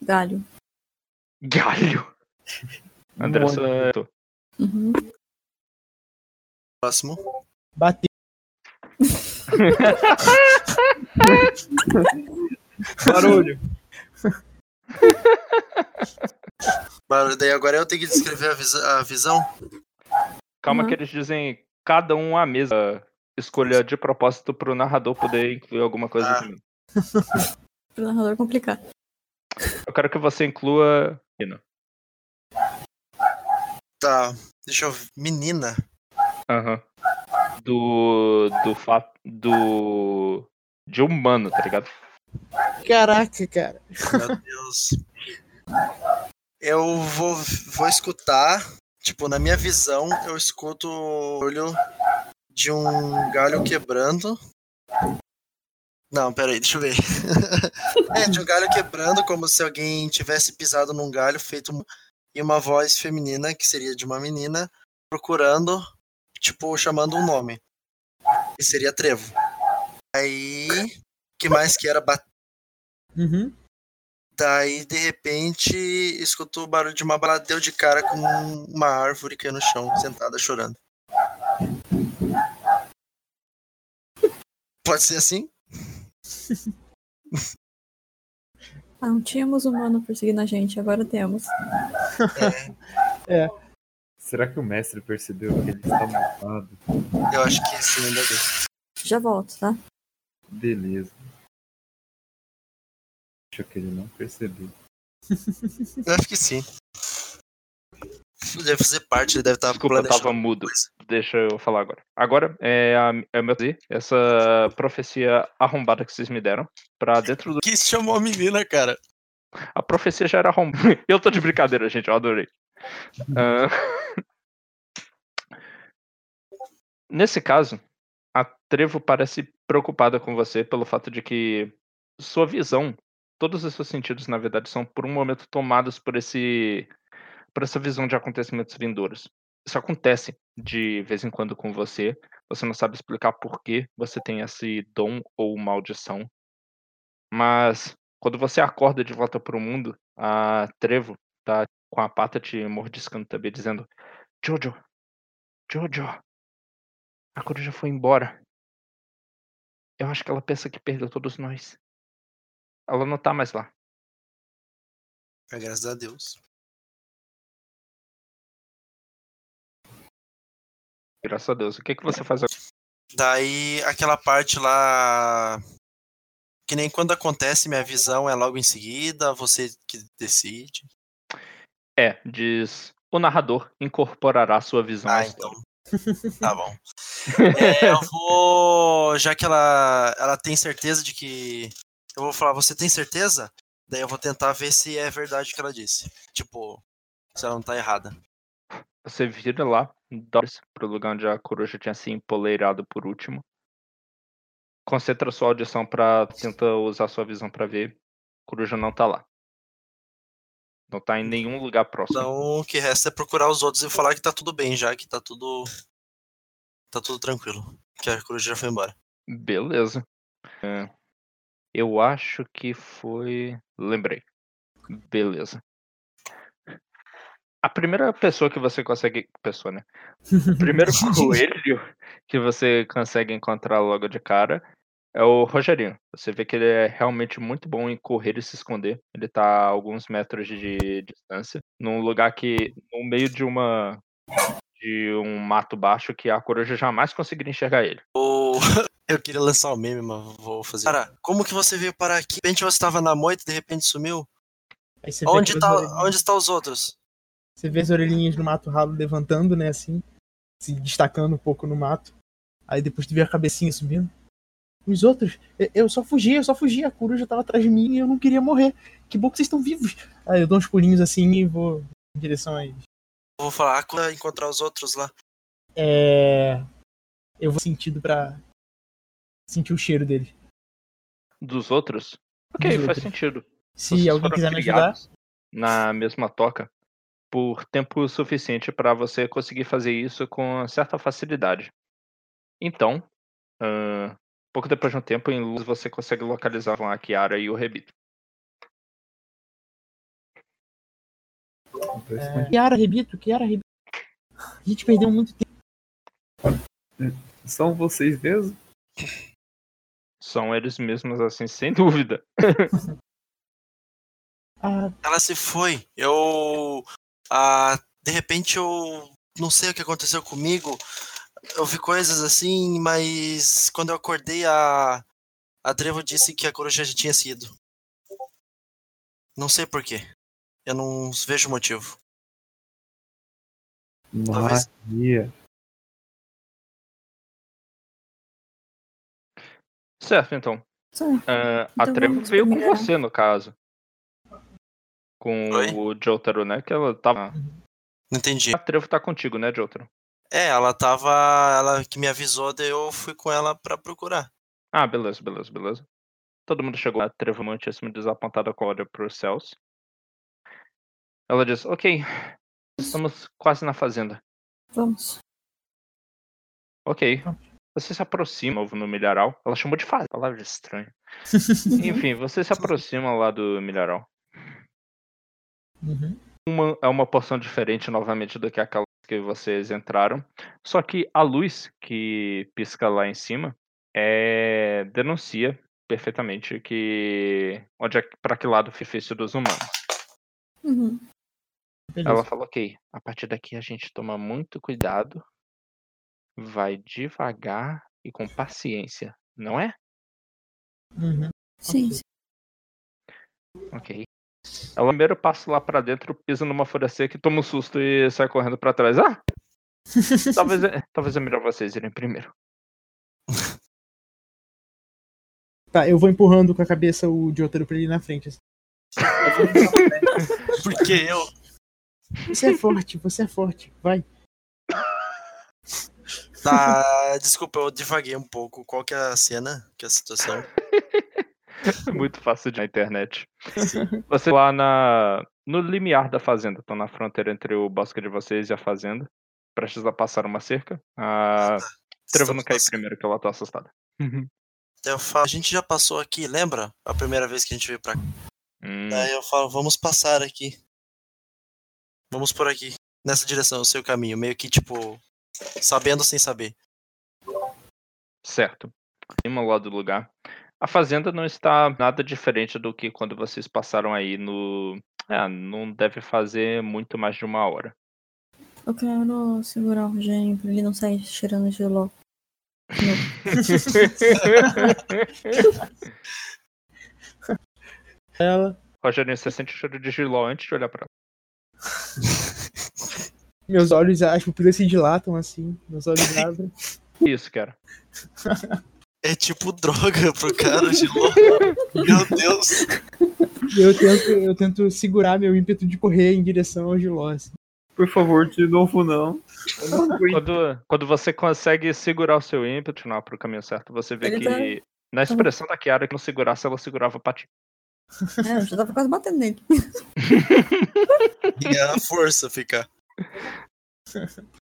S5: Galho.
S2: Galho! Andressa.
S5: Uhum.
S1: Próximo.
S3: Bater.
S4: Barulho.
S1: Barulho, Daí agora eu tenho que descrever a, visa- a visão.
S2: Calma
S5: Uhum.
S2: que eles dizem cada um à mesa. Escolha de propósito pro narrador poder incluir alguma coisa
S1: Ah.
S2: também.
S5: Pro narrador complicar.
S2: Eu quero que você inclua. Menina.
S1: Tá. Deixa eu ver. Menina.
S2: Aham. Do. Do fato. Do. De humano, tá ligado?
S3: Caraca, cara.
S1: Meu Deus. Eu vou, vou escutar. Tipo, na minha visão, eu escuto o olho de um galho quebrando. Não, peraí, deixa eu ver. é, de um galho quebrando, como se alguém tivesse pisado num galho feito e uma voz feminina, que seria de uma menina, procurando, tipo, chamando um nome. E seria Trevo. Aí, que mais que era bat...
S3: Uhum.
S1: Daí, de repente, escutou o barulho de uma bala, deu de cara com uma árvore que é no chão, sentada chorando. Pode ser assim?
S5: Ah, não tínhamos humano perseguindo a gente, agora temos.
S4: Será que o mestre percebeu que ele está mutado?
S1: Eu acho que sim, ainda bem.
S5: Já volto, tá?
S4: Beleza. Acho que ele não percebeu.
S1: Eu acho que sim. Deve fazer parte, ele deve estar
S2: Desculpa, eu tava mudo. Deixa eu falar agora. Agora é a, é a meu essa profecia arrombada que vocês me deram pra dentro do.
S1: Que chamou a menina, cara?
S2: A profecia já era arrombada. Eu tô de brincadeira, gente, eu adorei. Ah, Nesse caso, a Trevo parece preocupada com você pelo fato de que sua visão, todos os seus sentidos, na verdade, são por um momento tomados por esse por essa visão de acontecimentos vindouros. Isso acontece de vez em quando com você. Você não sabe explicar por que você tem esse dom ou maldição. Mas quando você acorda de volta para o mundo, a Trevo tá com a pata te mordiscando também, dizendo: Jojo, Jojo, a coruja foi embora. Eu acho que ela pensa que perdeu todos nós. Ela não tá mais lá.
S1: É, graças a Deus.
S2: Graças a Deus. O que, que você faz agora?
S1: Daí, aquela parte lá. Que nem quando acontece, minha visão é logo em seguida, você que decide.
S2: É, diz. O narrador incorporará sua visão
S1: Ah, então. Tá bom. É, eu vou. Já que ela, ela tem certeza de que. Eu vou falar, você tem certeza? Daí eu vou tentar ver se é verdade o que ela disse. Tipo, se ela não tá errada.
S2: Você vira lá, Doris, pro lugar onde a coruja tinha se empoleirado por último. Concentra sua audição pra tentar usar sua visão pra ver. A coruja não tá lá. Não tá em nenhum lugar próximo.
S1: Então o que resta é procurar os outros e falar que tá tudo bem já, que tá tudo. Tá tudo tranquilo. Que a coruja já foi embora.
S2: Beleza. É, eu acho que foi. Lembrei. Beleza. A primeira pessoa que você consegue. Pessoa, né? O primeiro coelho que você consegue encontrar logo de cara é o Rogerinho. Você vê que ele é realmente muito bom em correr e se esconder. Ele tá a alguns metros de distância, num lugar que. no meio de uma. de um mato baixo que a coruja jamais conseguiria enxergar ele.
S1: Ou. Eu queria lançar o meme, mas vou fazer. Cara, como que você veio parar aqui? De repente você tava na moita e de repente sumiu?
S3: Aí você vê
S1: Onde, tá, onde estão os outros?
S3: Você vê as orelhinhas no mato ralo levantando, né, assim, se destacando um pouco no mato. Aí depois tu vê a cabecinha subindo. Os outros, eu- só fugi, eu só fugi, a coruja tava atrás de mim e eu não queria morrer. Que bom que vocês estão vivos. Aí eu dou uns pulinhos assim e vou em direção a eles.
S1: Vou falar, ah, encontrar os outros lá.
S3: É. Eu vou sentido pra sentir o cheiro deles.
S2: Dos outros? Ok,
S3: Dos
S2: faz
S3: outros.
S2: sentido.
S3: Se
S2: Vocês
S3: alguém quiser me ajudar,
S2: Na mesma toca. Por tempo suficiente para você conseguir fazer isso com certa facilidade. Então, ahn, pouco depois de um tempo, em luz, você consegue localizar a Kiara e o Rebito.
S3: É... Kiara, Rebito, Kiara, Rebito. A gente perdeu muito tempo.
S4: São vocês mesmo?
S2: São eles mesmos, assim, sem dúvida.
S3: Ah,
S1: Ela se foi. Eu. Ah, de repente eu. Não sei o que aconteceu comigo. Eu vi coisas assim, mas quando eu acordei, a. A Drevo disse que a coruja já tinha sido. Não sei porquê. Eu não vejo motivo. Talvez.
S2: Certo, então.
S5: Certo.
S2: Ah, a
S5: Então
S2: Trevo
S5: vamos
S2: veio com você, no caso. Com
S1: Oi?
S2: o Jotaro, né? Que ela tava.
S1: Não entendi.
S2: A Trevo tá contigo, né, Jotaro?
S1: É, ela tava. Ela que me avisou, daí eu fui com ela pra procurar.
S2: Ah, beleza, beleza, beleza. Todo mundo chegou. A Treva muitíssimo desapontada com a olha para os céus. Ela diz: Ok, estamos quase na fazenda.
S5: Vamos.
S2: Ok. Você se aproxima novo no milharal. Ela chamou de fase, palavra estranha. Enfim, você se aproxima lá do milharal.
S3: Uhum.
S2: Uma, é uma porção diferente novamente do que aquela que vocês entraram. Só que a luz que pisca lá em cima é, denuncia perfeitamente que onde é para que lado foi feito dos humanos.
S5: Uhum.
S2: Ela falou, ok, a partir daqui a gente toma muito cuidado, vai devagar e com paciência, não é?
S3: Uhum.
S5: Sim,
S3: Ok.
S5: sim.
S2: Ok. Ela primeiro passa lá pra dentro, pisa numa folha seca e toma um susto e sai correndo pra trás. Ah! talvez, é- talvez é melhor vocês irem primeiro.
S3: Tá, eu vou empurrando com a cabeça o Jotaro pra ele ir na frente. assim.
S1: Porque eu.
S3: Você é forte, você é forte. Vai.
S1: Tá, desculpa, eu divaguei um pouco. Qual que é a cena? Que é a situação?
S2: É muito fácil de na internet. Você lá na, no limiar da fazenda, estão na fronteira entre o bosque de vocês e a fazenda. Prestes a passar uma cerca. A Treva não cai primeiro, que ela tá assustada.
S1: Eu falo, a gente já passou aqui, lembra? A primeira vez que a gente veio pra cá.
S2: Hum,
S1: Daí eu falo, vamos passar aqui. Vamos por aqui. Nessa direção, eu sei o caminho. Meio que, tipo, sabendo sem saber.
S2: certo. Cima lá do lugar. A fazenda não está nada diferente do que quando vocês passaram aí no. É, não deve fazer muito mais de uma hora.
S5: Eu quero segurar o Rogério pra ele não sair cheirando de ló.
S3: Ela.
S2: Rogerinho, você sente o cheiro de giló antes de olhar pra
S3: Meus olhos, as pupilas se dilatam assim. Meus olhos abrem.
S2: Isso, cara.
S1: É tipo droga pro cara de louco. Meu Deus.
S3: Eu tento, eu tento segurar meu ímpeto de correr em direção ao Giló. assim.
S4: Por favor, de novo não. Não.
S2: Quando, quando você consegue segurar o seu ímpeto não pro caminho certo, você vê
S5: Ele
S2: que.
S5: tá-
S2: Na expressão da Kiara, que não segurasse, ela segurava pra ti.
S5: É, eu já tava quase batendo nele.
S1: E a força ficar.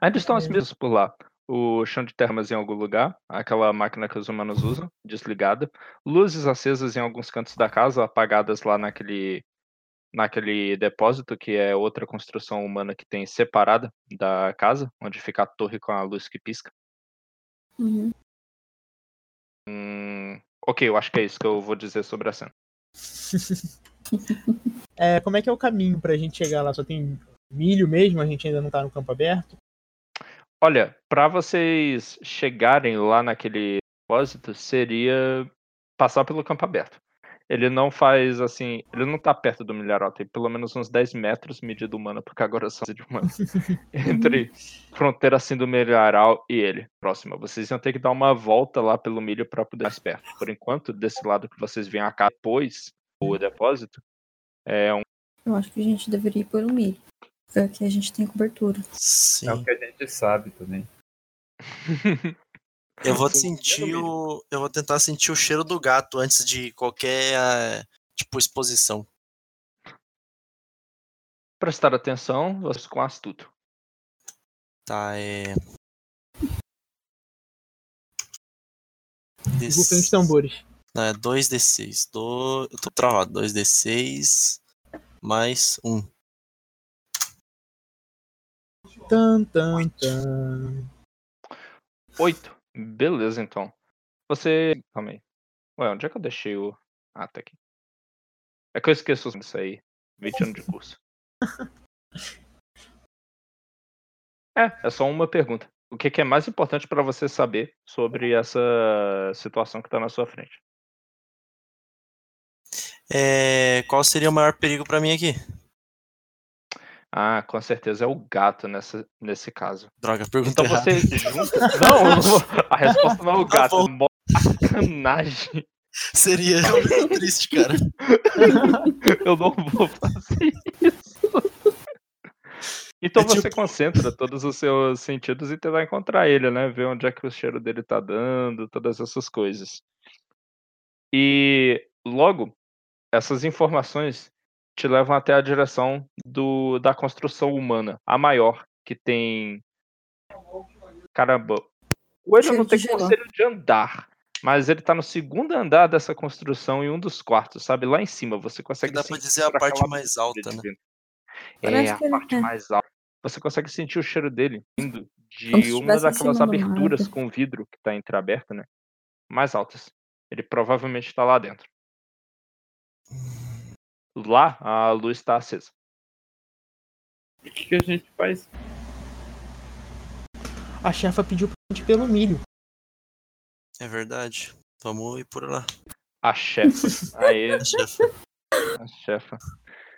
S2: Ainda estão as
S3: É.
S2: mesas por lá. O chão de termas em algum lugar, aquela máquina que os humanos usam, desligada. Luzes acesas em alguns cantos da casa, apagadas lá naquele, naquele depósito, que é outra construção humana que tem separada da casa, onde fica a torre com a luz que pisca.
S5: Uhum.
S2: Hum, ok, eu acho que é isso que eu vou dizer sobre a cena.
S3: É, como é que é o caminho pra gente chegar lá? Só tem milho mesmo? A gente ainda não tá no campo aberto?
S2: Olha, para vocês chegarem lá naquele depósito, seria passar pelo campo aberto. Ele não faz assim, ele não tá perto do milharal, tem pelo menos uns 10 metros medida humana, porque agora são de humana. Entre fronteira assim do milharal e ele, próxima. Vocês iam ter que dar uma volta lá pelo milho para poder mais perto. Por enquanto, desse lado que vocês vêm cá depois, o depósito, é um
S5: Eu acho que a gente deveria ir um milho. Porque aqui a gente tem cobertura.
S1: Sim.
S4: É o que a gente sabe também.
S1: Eu vou sentir o. Eu vou tentar sentir o cheiro do gato antes de qualquer eh, tipo exposição.
S2: prestar atenção, vocês com astuto.
S1: Tá, é.
S3: Rufem os tambores.
S1: Não, é 2d6. Do... Eu tô travado. 2d6 mais 1.
S3: Tan, tan, tan.
S2: Oito. Beleza, então. Você. Calma aí. Ué, onde é que eu deixei o. Ah, tá aqui. É que eu esqueço disso aí. 20 anos de curso. É, é só uma pergunta. O que, que é mais importante pra você saber sobre essa situação que tá na sua frente?
S1: É... Qual seria o maior perigo pra mim aqui?
S2: Ah, com certeza é o gato nessa, nesse caso.
S1: Droga, pergunta
S2: Então você junta. Não, a resposta não é o gato. é mó sacanagem.
S1: Seria muito triste, cara.
S2: Eu não vou fazer isso. Então
S1: É
S2: você
S1: tipo-
S2: concentra todos os seus sentidos e tentar encontrar ele, né? Ver onde é que o cheiro dele tá dando, todas essas coisas. E logo, essas informações te levam até a direção do, da construção humana, a maior, que tem. Caramba. O Elho não tem conselho de andar, mas ele tá no segundo andar dessa construção em um dos quartos, sabe? Lá em cima. Você consegue
S1: Que dá pra dizer a parte mais alta, né?
S2: É, a parte
S5: é.
S2: mais alta. Você consegue sentir o cheiro dele vindo de uma daquelas aberturas
S5: nada.
S2: com vidro que tá entreaberta, né? Mais altas. Ele provavelmente tá lá dentro. Lá, a luz está acesa.
S4: O que, que a gente faz?
S3: A chefa pediu pra gente ir pelo milho.
S1: É verdade. Vamos ir por lá.
S2: A chefa. Aí,
S1: A chefa.
S2: a chefa.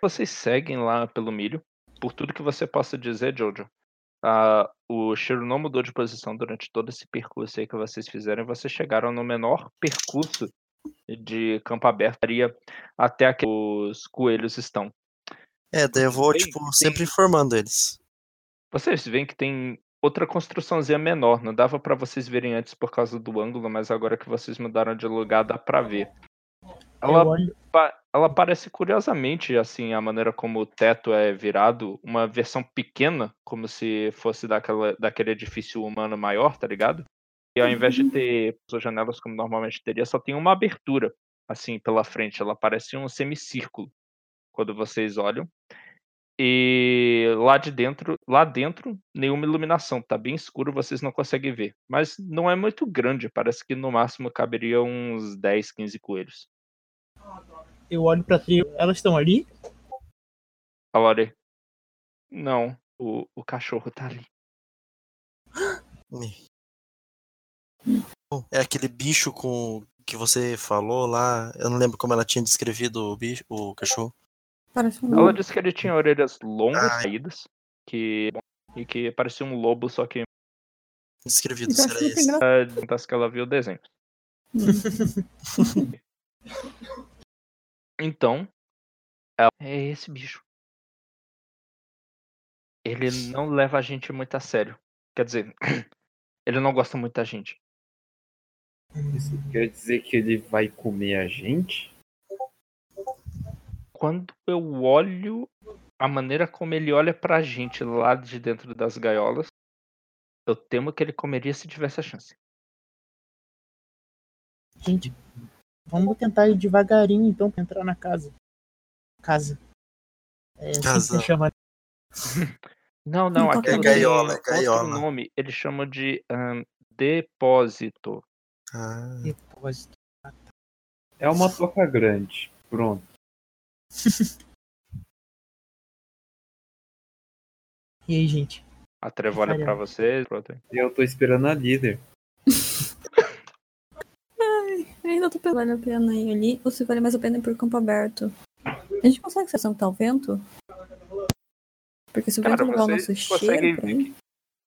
S2: Vocês seguem lá pelo milho. Por tudo que você possa dizer, Jojo. ah, o cheiro não mudou de posição durante todo esse percurso aí que vocês fizeram. E vocês chegaram no menor percurso de campo aberto até aqui que os coelhos estão.
S1: É, daí eu vou, tipo,
S2: tem-
S1: sempre informando eles.
S2: Vocês veem que tem outra construçãozinha menor. Não dava pra vocês verem antes por causa do ângulo, mas agora que vocês mudaram de lugar dá pra ver. Ela, ela parece curiosamente, assim, a maneira como o teto é virado, uma versão pequena, como se fosse daquela, daquele edifício humano maior, tá ligado? E ao invés de ter suas janelas como normalmente teria, só tem uma abertura, assim, pela frente. Ela parece um semicírculo quando vocês olham. E lá de dentro, lá dentro, nenhuma iluminação, tá bem escuro, vocês não conseguem ver. Mas não é muito grande, parece que no máximo caberia uns 10, 15 coelhos.
S3: eu olho pra trio. Elas estão ali?
S2: A Lore. Não, o, o cachorro tá ali.
S1: É aquele bicho com que você falou lá. Eu não lembro como ela tinha descrevido o bicho, o cachorro.
S5: Parece um
S2: Ela disse que ele tinha orelhas longas,
S1: Ai.
S2: caídas, que e que parecia um lobo, só que
S1: Descrevido,
S5: Então,
S1: será esse?
S5: engraçado.
S2: perguntasse que ela viu o desenho. Então, ela é esse bicho. Ele não leva a gente muito a sério. Quer dizer, ele não gosta muito da gente.
S4: Isso quer dizer que ele vai comer a gente?
S2: Quando eu olho a maneira como ele olha pra gente lá de dentro das gaiolas, eu temo que ele comeria se tivesse a chance.
S3: Gente, vamos tentar ir devagarinho então pra entrar na casa. Casa. É assim
S1: Casa.
S3: chama.
S2: Não, não,
S5: Então
S2: aqui
S5: tá
S2: tem
S1: gaiola, é
S2: outro
S1: gaiola.
S2: nome. Eles chamam de ahn, depósito.
S1: Ah,
S3: Depósito.
S4: É uma toca grande. Pronto.
S3: E aí, gente?
S2: A Trevo olha pra
S3: Caramba.
S2: vocês. pronto.
S4: Eu tô esperando a líder.
S5: Ainda tô pensando, vale a pena ir ali ou se vale mais a pena ir por campo aberto. A gente consegue tá o vento? Porque se o
S2: Cara,
S5: vento levar o nosso
S2: conseguem
S5: cheiro aí,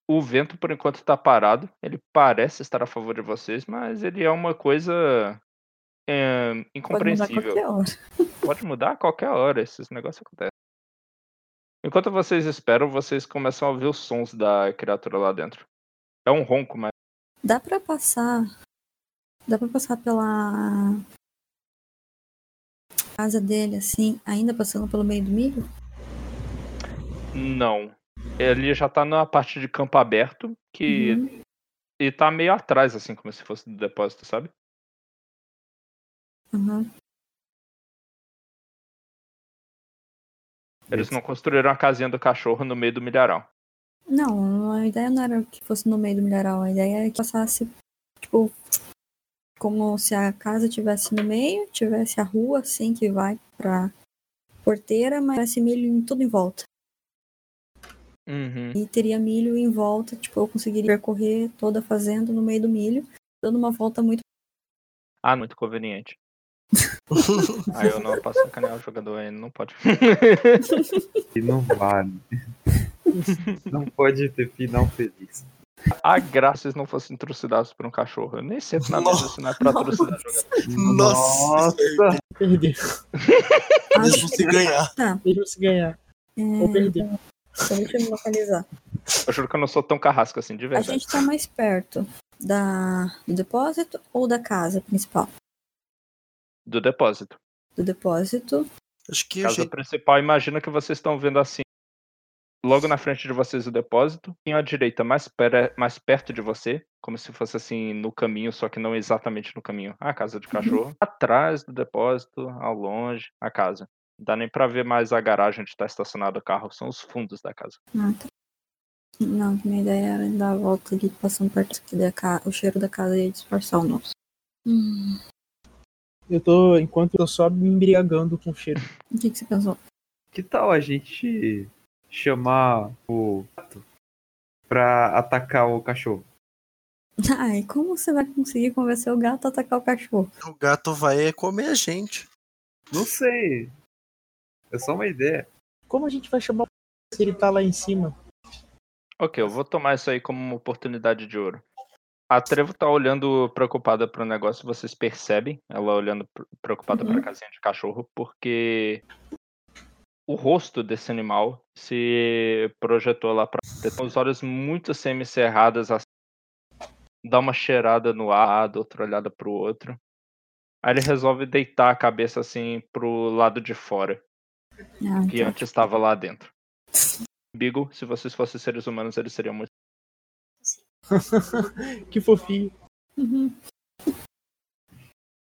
S2: O vento, por enquanto, tá parado. Ele parece estar a favor de vocês, mas ele é uma coisa é,
S5: pode mudar a
S2: incompreensível.
S5: qualquer hora.
S2: Pode mudar a qualquer hora, esses negócios acontecem. Enquanto vocês esperam, vocês começam a ouvir os sons da criatura lá dentro. É um ronco, mas
S5: Dá pra passar. Dá pra passar pela casa dele, assim, ainda passando pelo meio do milho?
S2: não. Ele já tá na parte de campo aberto, que
S5: Uhum.
S2: e tá meio atrás, assim, como se fosse do depósito, sabe?
S5: Uhum.
S2: Eles não construíram a casinha do cachorro no meio do milharal.
S5: Não, a ideia não era que fosse no meio do milharal, a ideia era que passasse, tipo, como se a casa tivesse no meio, tivesse a rua, assim, que vai pra porteira, mas tivesse milho em tudo em volta.
S2: Uhum.
S5: E teria milho em volta, tipo, eu conseguiria percorrer toda a fazenda no meio do milho, dando uma volta muito.
S2: Ah, muito conveniente. Aí eu não posso sacanear o jogador, ele não pode.
S4: E não vale. não pode ter final feliz.
S2: A graça se não fossem trucidados por um cachorro. Eu nem sempre na mesa isso não é pra trucidar jogador.
S1: Nossa!
S3: Perder.
S1: Mesmo se ganhar.
S3: Mesmo se ganhar.
S5: É,
S3: Ou perder.
S5: Então deixa eu me localizar.
S2: Eu juro que eu não sou tão carrasco assim, de
S5: A
S2: verdade.
S5: gente tá mais perto da, do depósito ou da casa principal?
S2: do depósito.
S5: Do depósito.
S1: Acho que o
S2: Casa
S1: jeito-
S2: principal, imagina que vocês estão vendo assim. Logo na frente de vocês o depósito, em à direita, mais, pera- mais perto de você, como se fosse assim no caminho, só que não exatamente no caminho, a casa de cachorro. Atrás do depósito, ao longe, a casa. Não dá nem pra ver mais a garagem onde está estacionado o carro, são os fundos da casa.
S5: Ah, tá. Não, minha ideia era dar a volta ali, passando perto aqui da ca... o cheiro da casa e disfarçar o nosso. Hum,
S3: Eu tô, enquanto eu só me embriagando com o cheiro.
S5: o que, que você pensou?
S4: Que tal a gente chamar o gato pra atacar o cachorro?
S5: Ai, como você vai conseguir convencer o gato a atacar o cachorro?
S1: o gato vai comer a gente.
S4: Não sei. É só uma ideia.
S3: Como a gente vai chamar o se ele tá lá em cima?
S2: Ok, eu vou tomar isso aí como uma oportunidade de ouro. A Trevo tá olhando preocupada pro negócio, vocês percebem ela olhando pre- preocupada
S5: Uhum.
S2: pra casinha de cachorro, porque o rosto desse animal se projetou lá pra os olhos muito semicerradas, assim, dá uma cheirada no ar, dá outra olhada pro outro. Aí ele resolve deitar a cabeça assim pro lado de fora,
S5: Ah,
S2: que
S5: tá.
S2: antes estava lá dentro. Beagle, se vocês fossem seres humanos, eles seriam muito
S3: que fofinho.
S5: Uhum.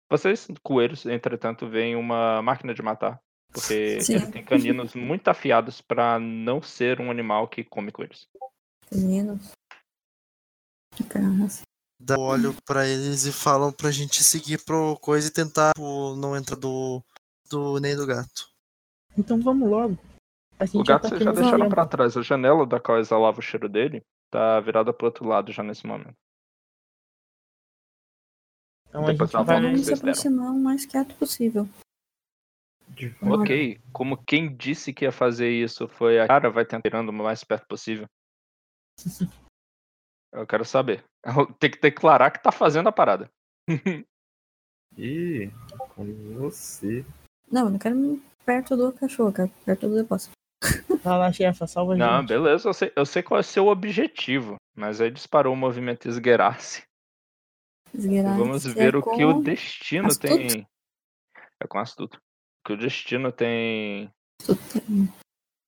S2: Vocês, coelhos, entretanto, veem uma máquina de matar. Porque
S5: Sim.
S2: ele tem caninos muito afiados pra não ser um animal que come coelhos.
S5: Meninos. Caras.
S1: Dá um olho pra eles e falam pra gente seguir pro coisa e tentar tipo, não entrar do, do nem do gato.
S3: Então vamos logo. A gente
S2: O gato
S3: tá
S2: vocês já deixaram pra trás. A janela da qual exalava o cheiro dele tá virada pro outro lado já nesse momento.
S3: Então a
S2: Depois
S3: gente
S2: ela
S3: vai.
S5: se aproximar o mais quieto possível.
S2: Ok, como quem disse que ia fazer isso foi a cara, vai tentar tirando o mais perto possível. Eu quero saber. Tem que declarar que tá fazendo a parada.
S4: Ih, com você.
S5: Não, eu não quero ir perto do cachorro, eu quero perto do depósito.
S3: Vai lá, chefa, salva a
S2: Não,
S3: gente.
S2: beleza, eu sei, eu sei qual é o seu objetivo. Mas aí disparou o movimento esgueirasse.
S5: Esgueirar
S2: Vamos
S5: é
S2: ver o que o destino
S5: astuto?
S2: tem. É com astuto. O que o destino tem
S5: astuto.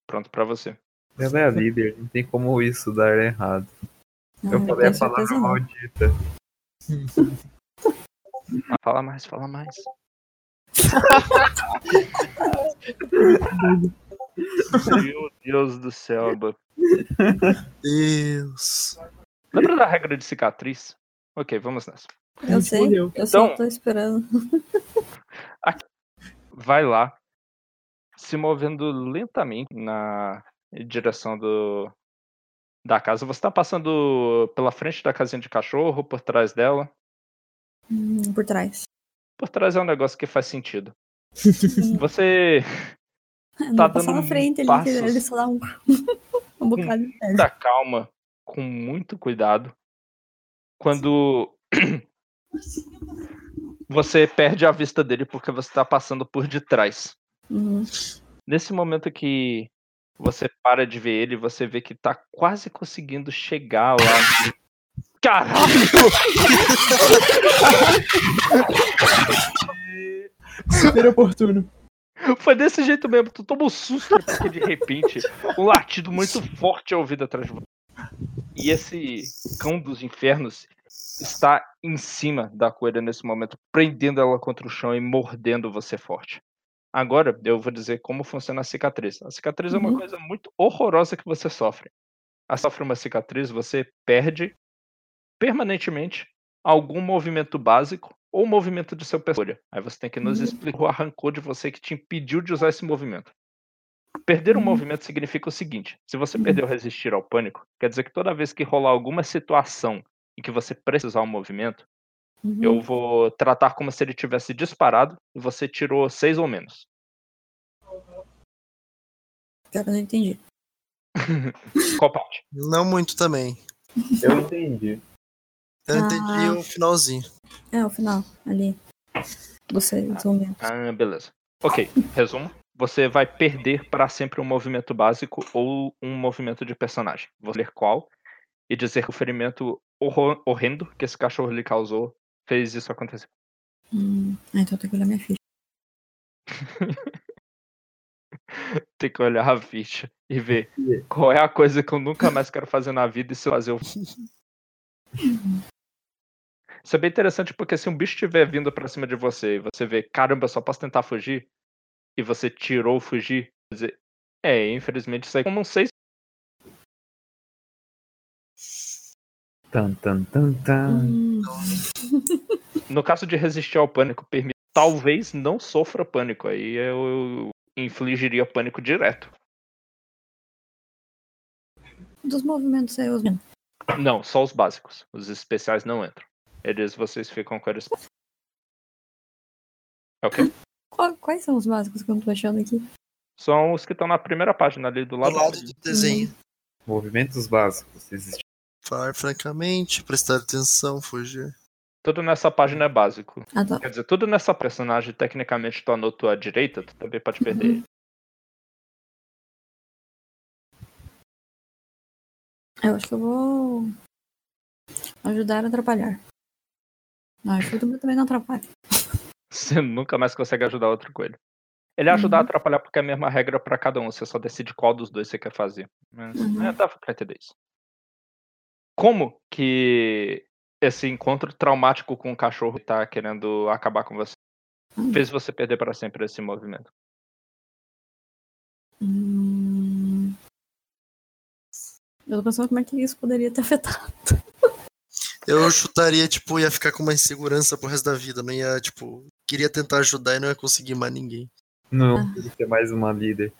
S2: pronto pra você.
S4: Ela é a líder, não tem como isso dar errado.
S5: Não,
S4: Eu
S5: não
S4: falei a palavra
S5: não.
S4: maldita.
S2: Ah, fala mais, fala mais. Meu Deus do céu, Buff.
S1: Deus.
S2: Lembra da regra de cicatriz? Ok, vamos nessa.
S5: Eu sei, eu só
S2: Então-
S5: tô esperando.
S2: Vai lá, se movendo lentamente na direção do da casa. Você tá passando pela frente da casinha de cachorro, por trás dela.
S5: Hum, Por trás.
S2: Por trás é um negócio que faz sentido. Você Tá dando
S5: na frente
S2: passos.
S5: ele só dá um, um bocado de
S2: muita calma, com muito cuidado. Quando você perde a vista dele porque você está passando por detrás.
S5: Uhum.
S2: Nesse momento que você para de ver ele, você vê que tá quase conseguindo chegar lá. Caralho!
S3: Super oportuno.
S2: Foi desse jeito mesmo, tu toma um susto porque de repente um latido muito forte é ouvido atrás de você. E esse cão dos infernos está em cima da coelha nesse momento, prendendo ela contra o chão e mordendo você forte. Agora eu vou dizer como funciona a cicatriz. A cicatriz é uma
S5: Uhum.
S2: coisa muito horrorosa que você sofre. A sofre uma cicatriz, você perde permanentemente algum movimento básico ou movimento de seu personagem. Aí você tem que nos
S5: Uhum.
S2: explicar o arrancou de você que te impediu de usar esse movimento. Perder um
S5: Uhum.
S2: movimento significa o seguinte: se você perdeu resistir ao pânico, quer dizer que toda vez que rolar alguma situação em que você precisar um movimento,
S5: Uhum.
S2: eu vou tratar como se ele tivesse disparado e você tirou seis ou menos.
S5: Cara, eu não entendi.
S2: Qual parte?
S1: Não muito também.
S4: Eu entendi.
S1: Eu
S5: Ah.
S1: entendi o finalzinho.
S5: É, o final, ali. Você, momento.
S2: Ah, beleza. Ok, resumo. Você vai perder para sempre um movimento básico ou um movimento de personagem. Vou ler qual e dizer que o ferimento horrendo que esse cachorro lhe causou fez isso acontecer.
S5: Hum, ah, então eu tenho que olhar minha ficha.
S2: Tem que olhar a ficha e ver qual é a coisa que eu nunca mais quero fazer na vida e se eu fazer eu. Isso é bem interessante porque se um bicho estiver vindo pra cima de você e você vê, caramba, só posso tentar fugir, e você tirou fugir, dizer, é, infelizmente isso aí como um 6
S4: Tan, tan, tan, tan.
S5: Hum.
S2: No caso de resistir ao pânico, permite, talvez não sofra pânico. Aí eu infligiria pânico direto.
S5: Dos movimentos aí, os mesmos.
S2: Não, só os básicos. Os especiais não entram. Eles vocês ficam com eles. Ok?
S5: Qual- Quais são os básicos que eu não tô achando aqui?
S2: São os que estão na primeira página ali do
S6: Do
S2: lado.
S6: lado do desenho.
S4: Movimentos básicos. Existe.
S6: Falar francamente, prestar atenção, fugir.
S2: Tudo nessa página é básico.
S5: Ah, tá.
S2: Quer dizer, tudo nessa personagem, tecnicamente, tu anotou à direita, tu também pode perder
S5: Uhum. Eu acho que eu vou ajudar a atrapalhar. Não ajuda, mas também não atrapalha.
S2: Você nunca mais consegue ajudar outro coelho. Ele ajuda a
S5: Uhum.
S2: atrapalhar porque é a mesma regra pra cada um. Você só decide qual dos dois você quer fazer. Mas
S5: Uhum.
S2: é, dá pra entender isso. Como que esse encontro traumático com o cachorro tá querendo acabar com você?
S5: Hum.
S2: Fez você perder para sempre esse movimento.
S5: Hum... Eu tô pensando como é que isso poderia ter afetado.
S6: Eu chutaria, tipo, ia ficar com uma insegurança pro resto da vida. Não ia, tipo, queria tentar ajudar e não ia conseguir mais ninguém.
S4: Não,
S5: Ah.
S4: ele é mais uma líder.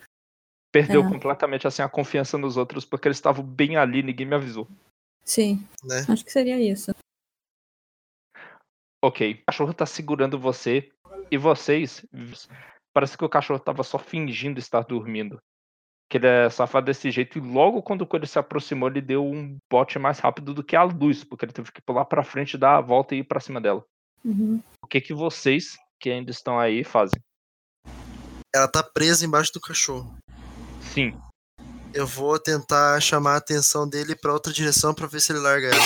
S2: Perdeu
S5: É.
S2: completamente assim a confiança nos outros porque eles estavam bem ali, ninguém me avisou.
S5: Sim,
S6: Né?
S5: acho que seria isso.
S2: Ok, o cachorro tá segurando você e vocês. Parece que o cachorro tava só fingindo estar dormindo. Que ele é safado desse jeito. E logo quando o coelho se aproximou, ele deu um bote mais rápido do que a luz, porque ele teve que pular pra frente, dar a volta e ir pra cima dela.
S5: Uhum.
S2: O que que vocês, que ainda estão aí, fazem?
S6: Ela tá presa embaixo do cachorro.
S2: Sim,
S6: Eu vou tentar chamar a atenção dele pra outra direção pra ver se ele larga ela.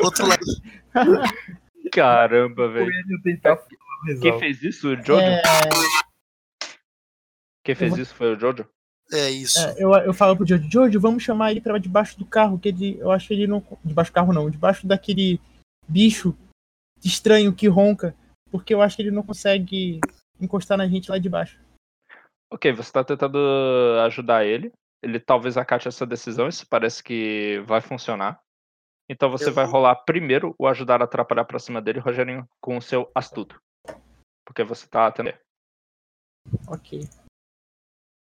S6: Outro lado.
S2: caramba, velho. Quem fez isso? O Jojo?
S3: É,
S2: Quem fez
S3: vou-
S2: isso foi o Jojo?
S6: É isso.
S3: é, eu, eu falo pro Jojo, Jojo, vamos chamar ele pra debaixo do carro, que ele, eu acho que ele não. Debaixo do carro não, debaixo daquele bicho estranho que ronca, porque eu acho que ele não consegue encostar na gente lá de baixo.
S2: Ok, você tá tentando ajudar ele. Ele talvez acate essa decisão, isso parece que vai funcionar. Então você
S6: Eu
S2: vai
S6: vou-
S2: rolar primeiro o ajudar a atrapalhar pra cima dele, Rogerinho, com o seu astuto. Porque você tá tendo.
S3: Ok.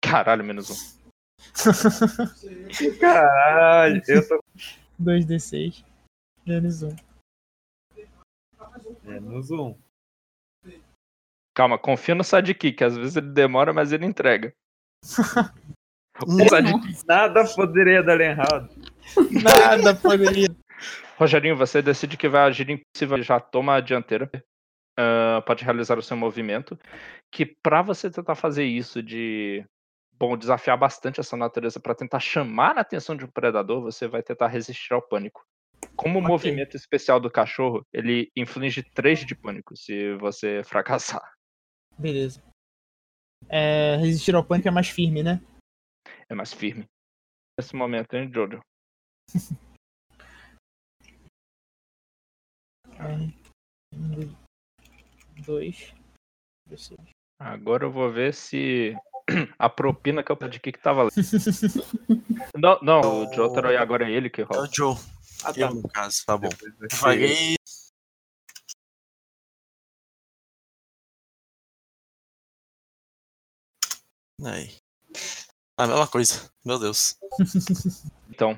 S2: Caralho, menos um.
S4: Caralho, eu tô
S3: 2d6. Menos um.
S4: menos um.
S2: Calma, confia no sidekick, às vezes ele demora, mas ele entrega.
S4: Nada poderia dar errado.
S3: Nada poderia.
S2: Rogerinho, você decide que vai agir impossível, já toma a dianteira. Ah, pode realizar o seu movimento. Que pra você tentar fazer isso de. Bom, desafiar bastante essa natureza pra tentar chamar a atenção de um predador, você vai tentar resistir ao pânico. Como o
S3: Ok.
S2: movimento especial do cachorro, ele inflige 3 de pânico se você fracassar.
S3: Beleza. É, resistir ao pânico é mais firme, né?
S2: É mais firme. Nesse momento, hein, Jojo?
S3: Um, dois, dois.
S2: Agora eu vou ver se a propina que eu pedi aqui que tava lá. Não, não, o Jotaro agora é ele que
S6: É
S2: rola.
S6: o Joe.
S2: Ah,
S6: Eu, no caso. Tá bom.
S4: Depois vai ser-
S6: Vaguei. Aí. A mesma coisa. Meu Deus.
S2: Então,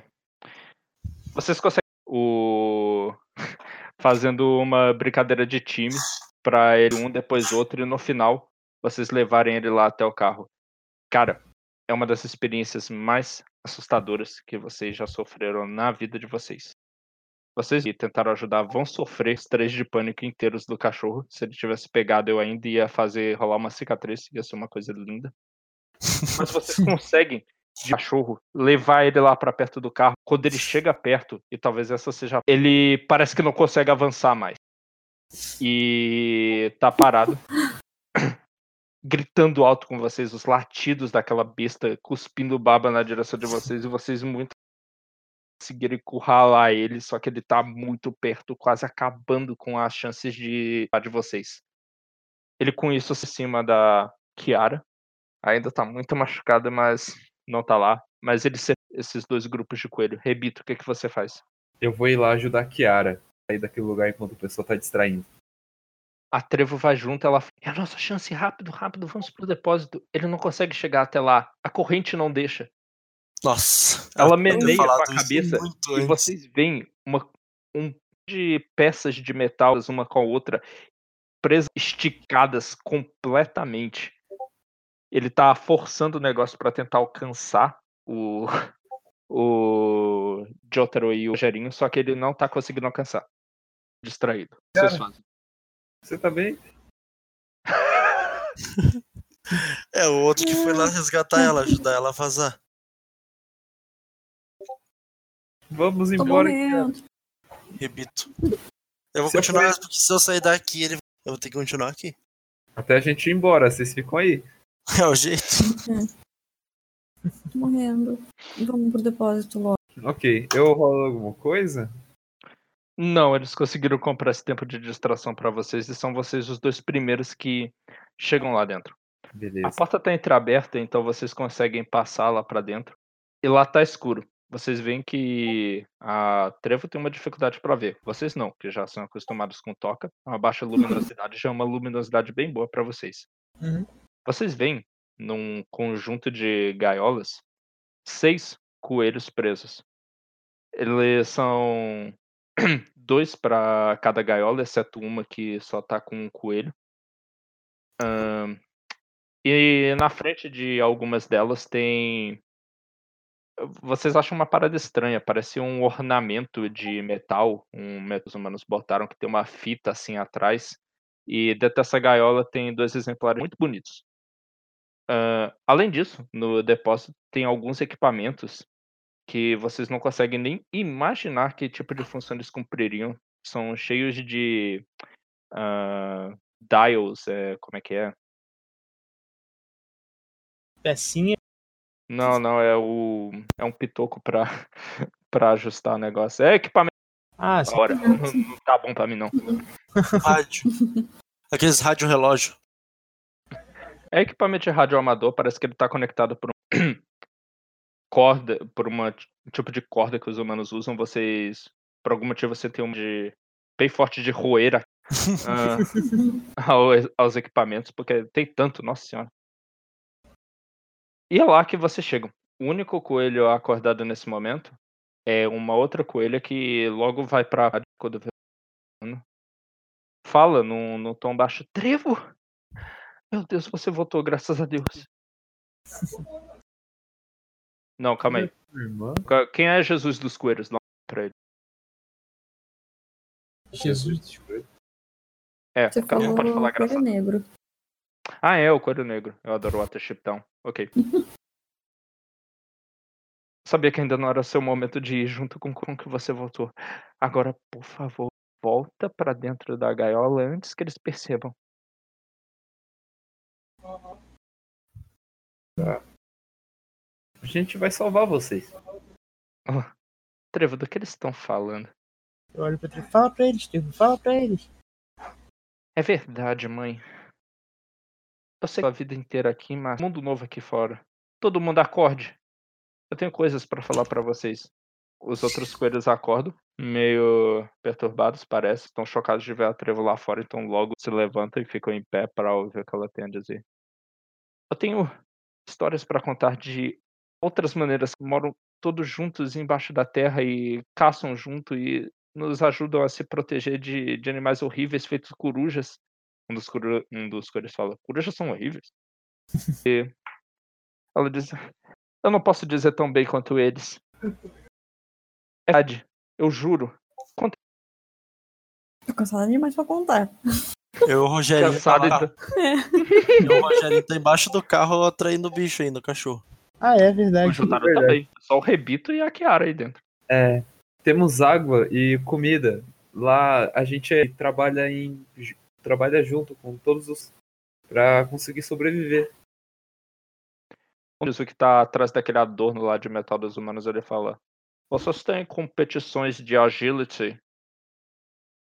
S2: vocês conseguem o fazendo uma brincadeira de time pra ele um depois outro e no final vocês levarem ele lá até o carro. Cara, é uma das experiências mais assustadoras que vocês já sofreram na vida de vocês. Vocês que tentaram ajudar vão sofrer os três de pânico inteiros do cachorro. Se ele tivesse pegado, eu ainda ia fazer rolar uma cicatriz, ia ser uma coisa linda. Mas vocês conseguem de cachorro, levar ele lá pra perto do carro. Quando ele chega perto, e talvez essa seja. Ele parece que não consegue avançar mais. e tá parado, gritando alto com vocês, os latidos daquela besta cuspindo baba na direção de vocês e vocês muito conseguirem encurralar ele, só que ele tá muito perto, quase acabando com as chances de de vocês. Ele com isso se cima da Kiara, ainda tá muito machucada, mas não tá lá. Mas ele se- esses dois grupos de coelho. Rebito, o que que você faz?
S4: Eu vou ir lá ajudar a Kiara a sair daquele lugar enquanto o pessoal tá distraindo.
S2: A Trevo vai junto, ela fala, é a nossa chance, rápido, rápido, vamos pro depósito. Ele não consegue chegar até lá, a corrente não deixa.
S6: Nossa.
S2: Ela meneia com a cabeça e
S6: antes.
S2: vocês veem uma, um de peças de metal, uma com a outra, presas, esticadas completamente. Ele tá forçando o negócio pra tentar alcançar o, o Jotaro e o Rogerinho, só que ele não tá conseguindo alcançar. Distraído.
S4: Cara. Você tá bem?
S6: É o outro que foi lá resgatar ela, ajudar ela a vazar.
S4: Vamos embora.
S6: Rebito. Eu vou
S4: Se eu
S6: continuar,
S4: for-
S6: porque se eu sair daqui, ele... eu vou ter que continuar aqui.
S4: Até a gente ir embora, vocês ficam aí.
S6: É o jeito.
S5: Tô morrendo. Vamos pro depósito logo.
S4: Ok, eu rolo alguma coisa?
S2: Não, eles conseguiram comprar esse tempo de distração pra vocês e são vocês os dois primeiros que chegam lá dentro. A
S4: Beleza.
S2: porta tá entreaberta, então vocês conseguem passar lá pra dentro. E lá tá escuro. Vocês veem que a Trevo tem uma dificuldade pra ver. Vocês não, que já são acostumados com toca. Uma baixa luminosidade já é uma luminosidade bem boa pra vocês.
S3: Uhum.
S2: Vocês veem num conjunto de gaiolas seis coelhos presos. Eles são dois pra cada gaiola, exceto uma que só tá com um coelho. Ahn, e na frente de algumas delas tem. Vocês acham uma parada estranha, parece um ornamento de metal, um os humanos botaram que tem uma fita assim atrás. E dentro dessa gaiola tem dois exemplares muito bonitos. Ah, além disso, no depósito tem alguns equipamentos que vocês não conseguem nem imaginar que tipo de função eles cumpririam. São cheios de ah, dials, é, como é que é?
S3: Pecinha.
S2: Não, não, é o é um pitoco pra, pra ajustar o negócio. É equipamento
S3: Ah, sim.
S2: agora. Não, não tá bom pra mim não.
S6: Rádio. Aqueles rádio relógio.
S2: É equipamento de rádio amador, parece que ele tá conectado por um corda, por uma t- tipo de corda que os humanos usam. Vocês, por algum motivo, você tem um de bem forte de roer aqui, ah, ao- aos equipamentos, porque tem tanto, nossa senhora. E é lá que vocês chegam. O único coelho acordado nesse momento é uma outra coelha que logo vai pra quando. Fala num, num tom baixo, Trevo! Meu Deus, você voltou, graças a Deus. Não, calma aí. Quem é Jesus dos coelhos? Não, pra ele.
S3: Jesus.
S2: É,
S5: Você
S2: calma,
S5: falou
S2: pode falar
S5: coelho
S2: graças
S5: negro.
S2: Ah, é, o coelho negro. Eu adoro Watership Down. Ok. Sabia que ainda não era seu momento de ir junto com com que você voltou. Agora, por favor, volta pra dentro da gaiola antes que eles percebam.
S4: A gente vai salvar vocês.
S2: Trevo, do que eles estão falando?
S3: Eu olho pra ele. Fala pra eles, Trevo. Fala pra eles.
S2: É verdade, mãe. Eu sei a vida inteira aqui, mas mundo novo aqui fora. Todo mundo acorde. Eu tenho coisas pra falar pra vocês. Os outros coelhos acordam, meio perturbados, parece. Estão chocados de ver a trevo lá fora, então logo se levantam e ficam em pé pra ouvir o que ela tem a dizer. Eu tenho histórias pra contar de outras maneiras que moram todos juntos embaixo da terra e caçam junto e nos ajudam a se proteger de, de animais horríveis feitos corujas. Um dos, coru, um dos coelhos fala, corujas são horríveis. e ela diz, eu não posso dizer tão bem quanto eles. É verdade, eu juro. Conta
S5: Tô cansada demais pra contar.
S6: Eu, o Rogerinho, tá
S2: cansado
S6: lá.
S2: e
S6: Eu, o Rogerinho tá embaixo do carro atraindo o bicho ainda, o cachorro.
S3: Ah, é verdade.
S2: o Jotaro também. Só o Rebito e a Kiara aí dentro.
S4: É, temos água e comida. Lá a gente é- trabalha em trabalha junto com todos os para conseguir sobreviver.
S2: Isso que tá atrás daquele adorno lá de metal dos humanos, ele fala. Vocês têm competições de agility?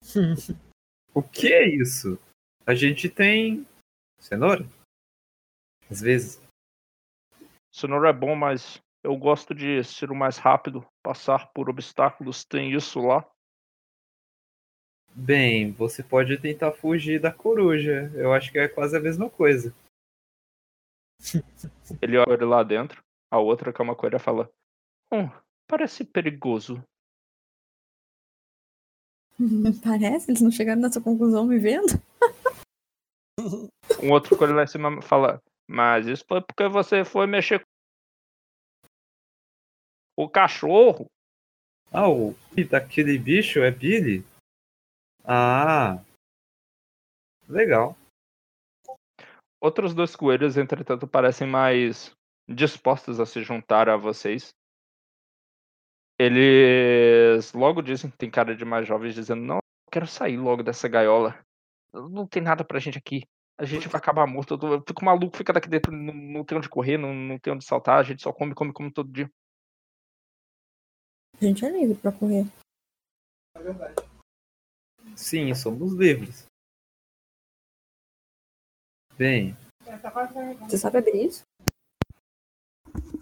S4: O que é isso? A gente tem cenoura? Às vezes.
S2: Cenoura é bom, mas eu gosto de ser o mais rápido, passar por obstáculos. Tem isso lá?
S4: Bem, você pode tentar fugir da coruja. Eu acho que é quase a mesma coisa.
S2: Ele olha lá dentro. A outra, que é uma coelha, fala: Hum, parece perigoso.
S5: Parece, eles não chegaram nessa conclusão me vendo.
S2: Um outro coelho lá em cima fala: Mas isso foi porque você foi mexer com o cachorro.
S4: Ah, o daquele bicho é Billy? Ah. Legal.
S2: Outros dois coelhos, entretanto, parecem mais dispostos a se juntar a vocês. Eles logo dizem, tem cara de mais jovens, dizendo: Não, quero sair logo dessa gaiola. Não tem nada pra gente aqui. A gente vai acabar morto. Eu tô- eu fico maluco, fica daqui dentro, não, não tem onde correr, não, não tem onde saltar. A gente só come, come, come todo dia.
S5: A gente é livre pra correr.
S4: Sim, somos livres. Bem,
S5: Você sabe abrir isso?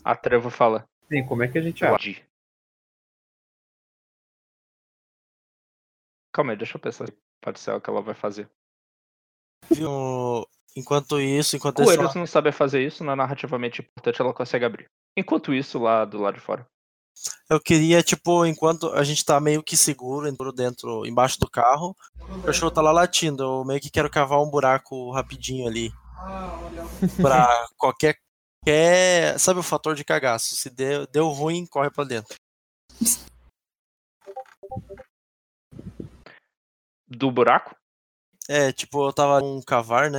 S2: A Trevo fala:
S4: sim, como é que a gente acha?
S2: Pode. Calma aí, deixa eu pensar se pode ser o que ela vai fazer.
S1: Viu? Enquanto isso, enquanto isso,
S2: Coelhos não sabem fazer isso, não é narrativamente importante, ela consegue abrir. Enquanto isso, lá do lado de fora.
S1: eu queria, tipo, enquanto a gente tá meio que seguro entrou dentro, embaixo do carro, o cachorro tá lá latindo. Eu meio que quero cavar um buraco rapidinho ali. Pra qualquer. qualquer- sabe o fator de cagaço? Se deu, deu ruim, corre pra dentro.
S2: Do buraco?
S1: É, tipo, eu tava com um cavar, né?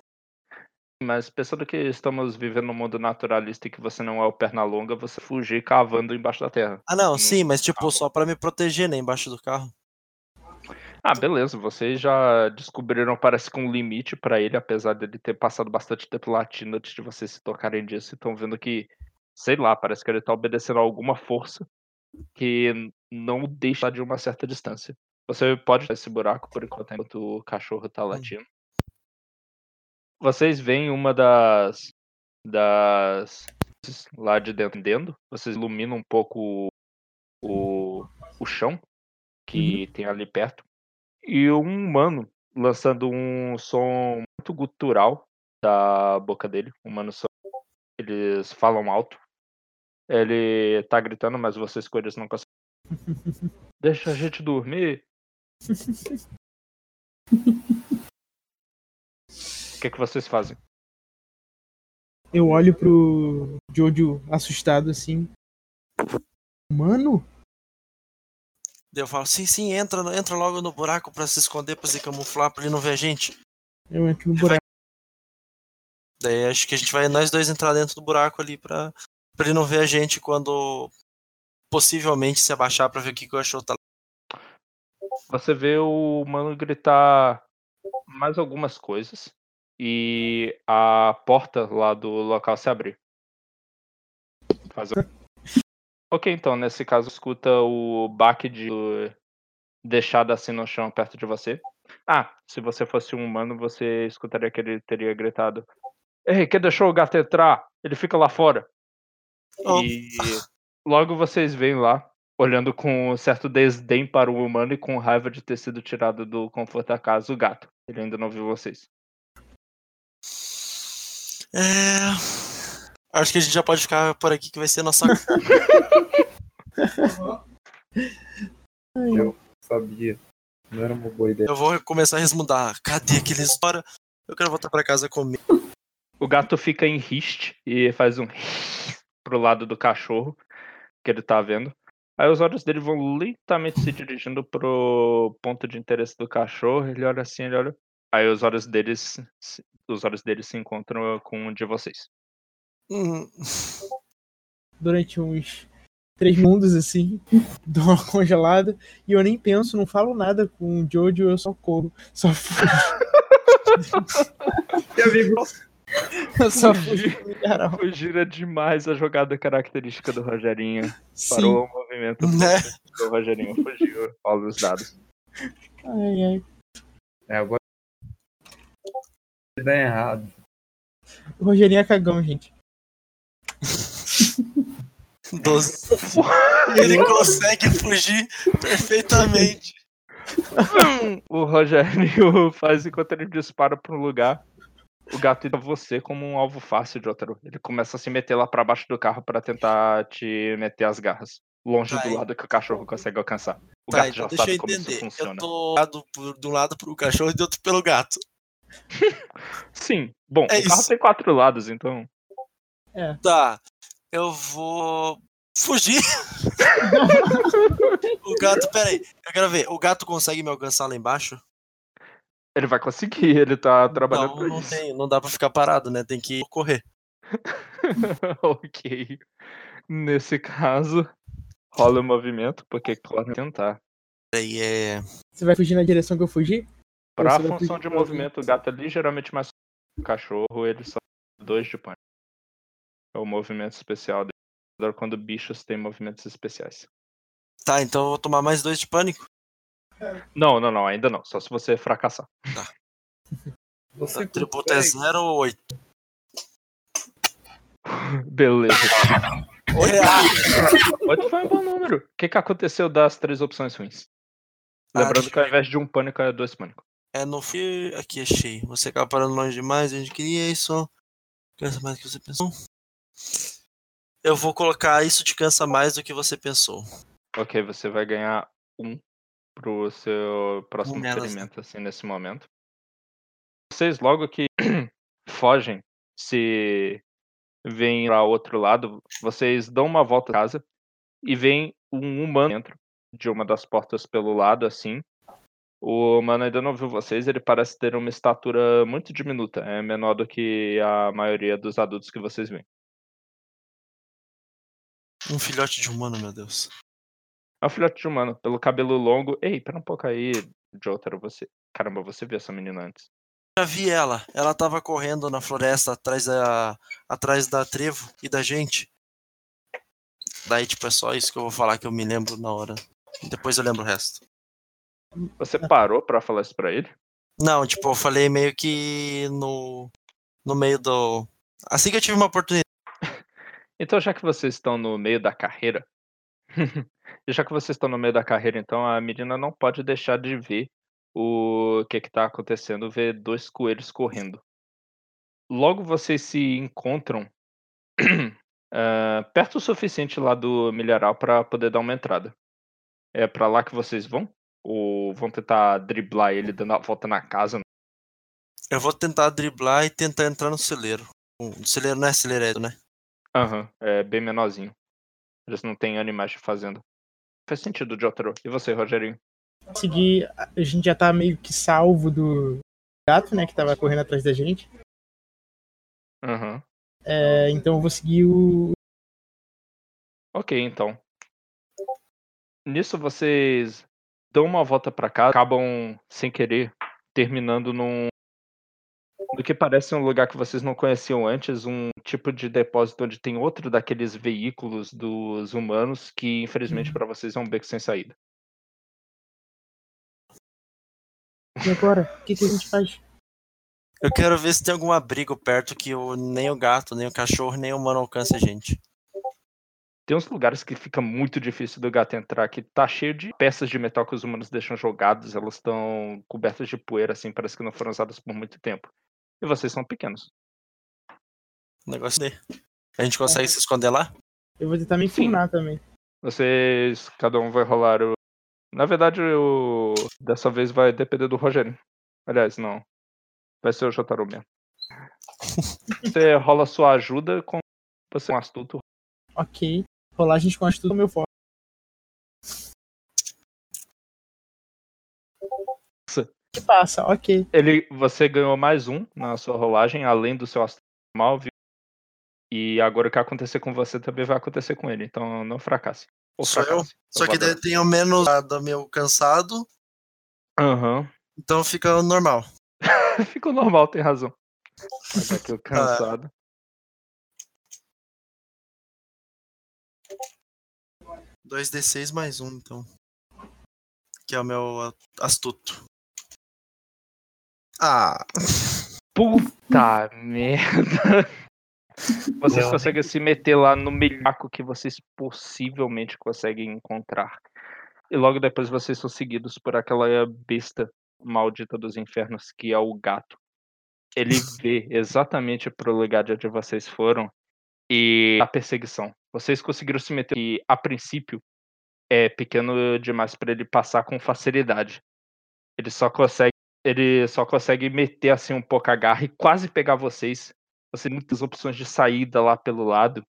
S2: Mas pensando que estamos vivendo num mundo naturalista e que você não é o perna longa, você fugir cavando embaixo da terra.
S1: Ah, não,
S2: Não,
S1: sim, mas tipo,
S2: carro.
S1: só pra me proteger, né? Embaixo do carro.
S2: Ah, beleza. Vocês já descobriram, parece que um limite pra ele, apesar dele ter passado bastante tempo latindo antes de vocês se tocarem disso. Estão vendo que, sei lá, parece que ele tá obedecendo a alguma força que não o deixa de uma certa distância. Você pode esse buraco por enquanto, o cachorro tá latindo. Vocês veem uma das. das. lá de dentro. dentro. Vocês iluminam um pouco o, o chão que tem ali perto. E um humano lançando um som muito gutural da boca dele. Um humano só. Eles falam alto. Ele tá gritando, mas vocês coelhos não conseguem. Deixa a gente dormir. O que, que vocês fazem?
S3: Eu olho pro Jojo assustado assim. Mano?
S1: Eu falo, sim, sim, entra, entra logo no buraco pra se esconder, pra se camuflar, pra ele não ver a gente.
S3: Eu entro no buraco.
S1: Daí acho que a gente vai nós dois entrar dentro do buraco ali pra, pra ele não ver a gente quando possivelmente se abaixar pra ver o que, que o cachorro tá
S2: Você vê o mano gritar mais algumas coisas e a porta lá do local se abrir. Faz Ok, então, nesse caso, escuta o baque de deixado assim no chão perto de você. Ah, se você fosse um humano, você escutaria que ele teria gritado: Ei, quem deixou o gato entrar? Ele fica lá fora.
S1: Oh.
S2: E logo vocês veem lá, olhando com certo desdém para o humano e com raiva de ter sido tirado do conforto da casa, o gato. Ele ainda não viu vocês.
S1: É. Acho que a gente já pode ficar por aqui que vai ser nossa.
S4: Sabia. Não era uma boa ideia.
S1: eu vou começar a resmudar. Cadê aqueles fora? Eu quero voltar pra casa comer.
S2: O gato fica em riste e faz um pro lado do cachorro que ele tá vendo. Aí os olhos dele vão lentamente se dirigindo pro ponto de interesse do cachorro. Ele olha assim, ele olha. Aí os olhos deles, se- os olhos deles se encontram com o de vocês.
S1: Hum,
S3: Durante uns três mundos assim, dou uma congelada, e eu nem penso, não falo nada com o Jojo, eu só corro, só fujo.
S4: E amigo,
S3: Eu só do milharal.
S2: Fugir é demais a jogada característica do Rogerinho.
S3: Sim.
S2: Parou o movimento
S1: Né?
S2: do Rogerinho, fugiu. Olha os dados.
S3: Ai, ai.
S4: é, agora dá errado.
S3: O Rogerinho é cagão, gente.
S1: 12. Ele consegue fugir perfeitamente.
S2: O Rogério faz enquanto ele dispara para um lugar. O gato identifica você como um alvo fácil de outro. Ele começa a se meter lá para baixo do carro para tentar te meter as garras. Longe
S1: Tá,
S2: do lado que o cachorro consegue alcançar. O
S1: Tá,
S2: gato
S1: então
S2: já
S1: deixa
S2: sabe
S1: eu
S2: como isso
S1: entender. Eu
S2: funciona.
S1: tô lado por- de um lado pro cachorro e do outro pelo gato.
S2: Sim. Bom,
S1: É
S2: o carro
S1: isso.
S2: tem quatro lados, então.
S1: Tá. Eu vou fugir. o gato, peraí. Eu quero ver. O gato consegue me alcançar lá embaixo?
S2: Ele vai conseguir, ele tá trabalhando
S1: Não, não
S2: isso.
S1: tem. Não dá pra ficar parado, né? Tem que correr.
S2: ok. Nesse caso, rola o movimento, porque claro, tentar.
S1: Peraí, é.
S3: Você vai fugir na direção que eu fugi?
S2: Pra
S3: vai
S2: função de movimento, o gato é ligeiramente mais que o cachorro, ele só tem dois de pânico. É o movimento especial dele. Quando bichos têm movimentos especiais.
S1: Tá, então eu vou tomar mais dois de pânico.
S2: Não, não, não, ainda não. Só se você fracassar.
S4: Você
S1: O tributo é
S4: consegue-
S1: 0 ou 8?
S2: Beleza. Oito foi um bom número. O que, que aconteceu das três opções ruins?
S1: Ah,
S2: Lembrando que ao invés de um pânico é dois pânico.
S1: É no fio. Aqui achei. Você acaba parando longe demais, a gente queria isso. Cansa mais do que você pensou. Eu vou colocar isso te cansa mais do que você pensou.
S2: Ok, você vai ganhar um pro seu próximo
S1: menos, né?
S2: ferimento, assim, nesse momento. Vocês logo que fogem, se vêm para outro lado, vocês dão uma volta à casa e vem um humano dentro de uma das portas pelo lado, assim. O humano ainda não viu vocês, ele parece ter uma estatura muito diminuta, é menor do que a maioria dos adultos que vocês veem.
S1: Um filhote de humano, meu Deus.
S2: É um filhote de humano, pelo cabelo longo. Ei, pera um pouco aí, Jotaro, você. Caramba, você viu essa menina antes.
S1: Já vi ela. Ela tava correndo na floresta atrás da, atrás da trevo e da gente. Daí, tipo, é só isso que eu vou falar que eu me lembro na hora. Depois eu lembro o resto.
S2: Você parou pra falar isso pra ele?
S1: Não, tipo, eu falei meio que no, no meio do. Assim que eu tive uma oportunidade.
S2: Então, já que vocês estão no meio da carreira, e já que vocês estão no meio da carreira, então a menina não pode deixar de ver o que que tá acontecendo, ver dois coelhos correndo. Logo vocês se encontram ah, perto o suficiente lá do milharal para poder dar uma entrada. É pra lá que vocês vão? Ou vão tentar driblar ele dando a volta na casa?
S1: Eu vou tentar driblar e tentar entrar no celeiro. O celeiro não é celeiro, né?
S2: Aham, é bem menorzinho. Eles não têm animais de fazenda. Faz sentido, Jotaro. E você, Rogerinho?
S3: Seguir, a gente já tá meio que salvo do gato, né, que tava correndo atrás da gente.
S2: Aham.
S3: É, então eu vou seguir o.
S2: Ok, então. Nisso vocês dão uma volta pra cá, acabam sem querer terminando num do que parece um lugar que vocês não conheciam antes, um tipo de depósito onde tem outro daqueles veículos dos humanos que infelizmente pra vocês é um beco sem saída.
S3: E agora? O que, que a gente faz?
S1: Eu quero ver se tem algum abrigo perto que o, nem o gato, nem o cachorro, nem o humano alcance a gente.
S2: Tem uns lugares que fica muito difícil do gato entrar, que tá cheio de peças de metal que os humanos deixam jogadas, elas estão cobertas de poeira, assim, parece que não foram usadas por muito tempo. E vocês são pequenos.
S1: O negócio dele. A gente consegue se esconder lá?
S3: Eu vou tentar me enfurnar também.
S2: Vocês, cada um vai rolar o. Na verdade, o. Dessa vez vai depender do Rogério. Aliás, não. Vai ser o Jotaro mesmo. Você rola sua ajuda com. Você é um astuto.
S3: Ok. Rolagens com astuto meu forte. Que passa, ok.
S2: Ele, você ganhou mais um na sua rolagem, além do seu astuto normal. viu? E agora o que acontecer com você também vai acontecer com ele. Então não fracasse. Ou
S1: Sou eu?
S2: fracasse.
S1: Só que daí eu tenho menos do meu cansado,
S2: Aham.
S1: então fica normal.
S2: Ficou normal, tem razão. Mas aqui eu cansado.
S1: dois d 6 mais um, então. Que é o meu astuto. Ah,
S2: Puta merda. Vocês
S4: Não.
S2: conseguem se meter lá no milhaco que vocês possivelmente conseguem encontrar. E logo depois vocês são seguidos por aquela besta maldita dos infernos que é o gato. Ele vê exatamente pro lugar de onde vocês foram e a perseguição. Vocês conseguiram se meter e a princípio é pequeno demais para ele passar com facilidade. Ele só consegue ele só consegue meter assim um pouco a garra e quase pegar vocês. Você tem muitas opções de saída lá pelo lado.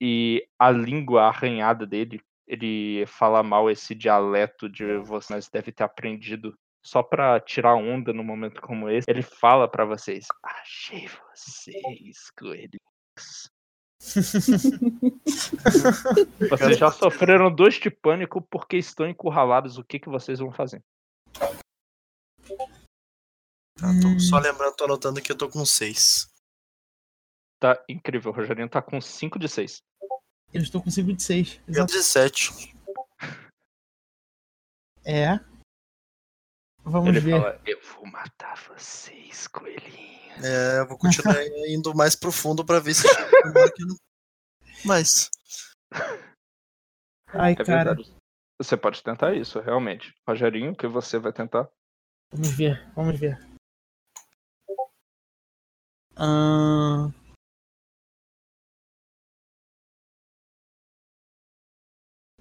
S2: E a língua arranhada dele, ele fala mal esse dialeto de vocês, deve ter aprendido só pra tirar onda num momento como esse. Ele fala pra vocês: "Achei vocês, coelhos." Vocês já sofreram dois de pânico porque estão encurralados. O que que vocês vão fazer?
S1: Tá, tô só lembrando, tô anotando que eu tô com 6.
S2: Tá incrível, o Rogerinho tá com 5 de 6.
S3: Eu estou com 5 de 6.
S1: Eu de 7.
S3: É. Vamos
S2: Ele
S3: ver.
S2: fala: Eu vou matar vocês, coelhinho.
S1: É, eu vou continuar indo mais profundo pra ver se Mas.
S3: Ai,
S2: É
S3: cara.
S2: verdade. Você pode tentar isso, realmente. Rogerinho, o que você vai tentar?
S3: Vamos ver, vamos ver. Ahn,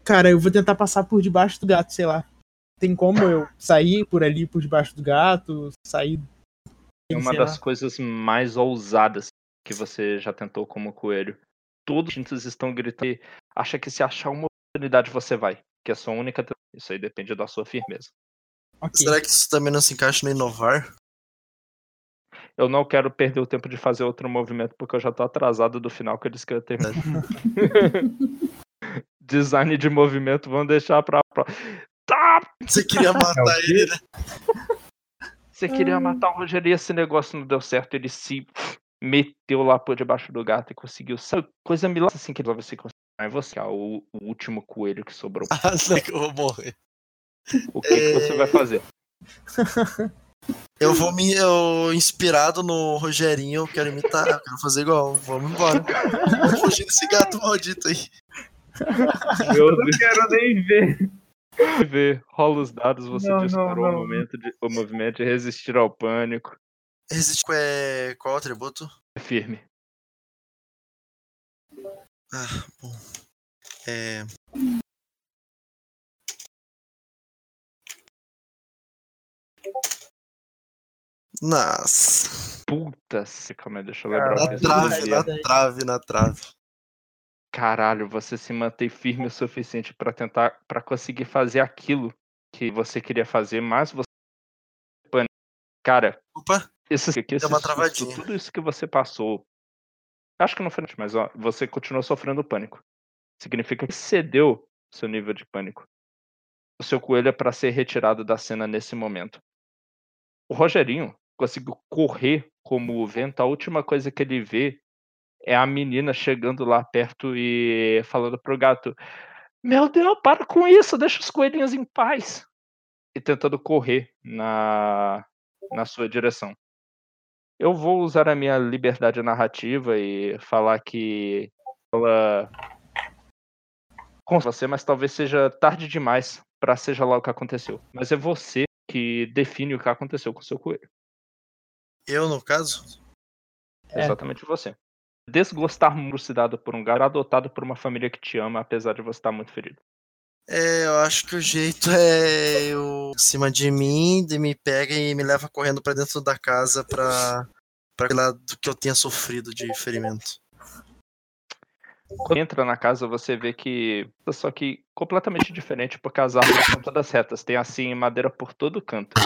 S3: Cara, eu vou tentar passar por debaixo do gato, sei lá. Tem como eu sair por ali, por debaixo do gato, sair.
S2: É uma das
S3: lá.
S2: coisas mais ousadas que você já tentou como coelho. Todos os juntos estão gritando. e Acha que se achar uma oportunidade você vai. Que é a sua única. Isso aí depende da sua firmeza.
S3: Ok.
S1: Será que isso também não se encaixa no inovar?
S2: Eu não quero perder o tempo de fazer outro movimento porque eu já tô atrasado do final que eu disse que eu ia terminar. Design de movimento, vamos deixar pra. Tá!
S1: Você queria matar ele, né?
S2: Você queria matar o Rogério e esse negócio não deu certo. Ele se meteu lá por debaixo do gato e conseguiu. Sabe, coisa milagre assim que resolve se conseguir. É você, é o, o último coelho que sobrou.
S1: Ah, não, que eu vou morrer.
S2: O que, que você vai fazer?
S1: Eu vou me. Eu, inspirado no Rogerinho, eu quero imitar, eu quero fazer igual. Vamos embora. Vamos fugir desse gato maldito aí.
S2: Meu
S4: Não quero nem ver.
S2: Ver. Rola os dados, você
S4: Não, não,
S2: disparou O,
S4: não.
S2: momento de, o movimento de resistir ao pânico.
S1: Resiste é. Qual o atributo?
S2: É firme.
S1: Ah, bom. É. Nossa.
S2: Puta, se- calma aí, deixa eu lembrar o
S1: Na trave, na trave, na trave.
S2: Caralho, você se mantém firme o suficiente pra tentar, pra conseguir fazer aquilo que você queria fazer, mas você. Cara,
S1: Opa,
S2: Esse, aqui, esse
S1: uma
S2: susto,
S1: travadinha.
S2: tudo isso que você passou. Acho que não foi, mas ó, você continuou sofrendo pânico. Significa que cedeu seu nível de pânico. O seu coelho é para ser retirado da cena nesse momento. O Rogerinho conseguiu correr como o vento. A última coisa que ele vê é a menina chegando lá perto e falando pro gato: Meu Deus, para com isso, deixa os coelhinhos em paz. E tentando correr na, na sua direção. Eu vou usar a minha liberdade narrativa e falar que ela com você, mas talvez seja tarde demais para seja lá o que aconteceu. Mas é você que define o que aconteceu com o seu coelho.
S1: Eu no caso?
S3: É.
S2: Exatamente você. Desgostar trucidado por um gato, adotado por uma família que te ama, apesar de você estar muito ferido.
S1: É, eu acho que o jeito é eu em cima de mim, de me pega e me leva correndo pra dentro da casa pra, pra lá do que eu tenha sofrido de ferimento.
S2: Quando entra na casa, você vê que. Só que completamente diferente, porque as árvores são todas retas. Tem assim madeira por todo canto.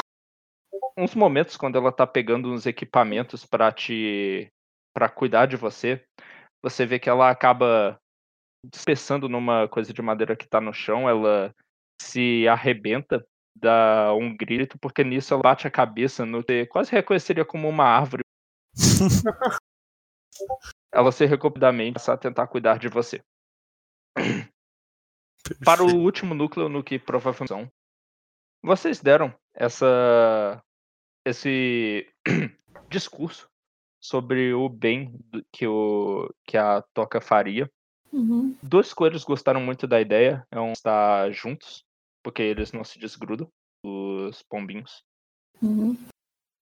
S2: Uns momentos, quando ela tá pegando uns equipamentos pra te. pra cuidar de você, você vê que ela acaba despeçando numa coisa de madeira que tá no chão, ela se arrebenta, dá um grito, porque nisso ela bate a cabeça no que quase reconheceria como uma árvore. ela se recupera da mente a tentar cuidar de você. Para o último núcleo no que provavelmente são, vocês deram essa esse discurso sobre o bem que, o, que a Toca faria.
S5: Uhum.
S2: Dois coelhos gostaram muito da ideia, é um estar juntos, porque eles não se desgrudam, os pombinhos.
S5: Uhum.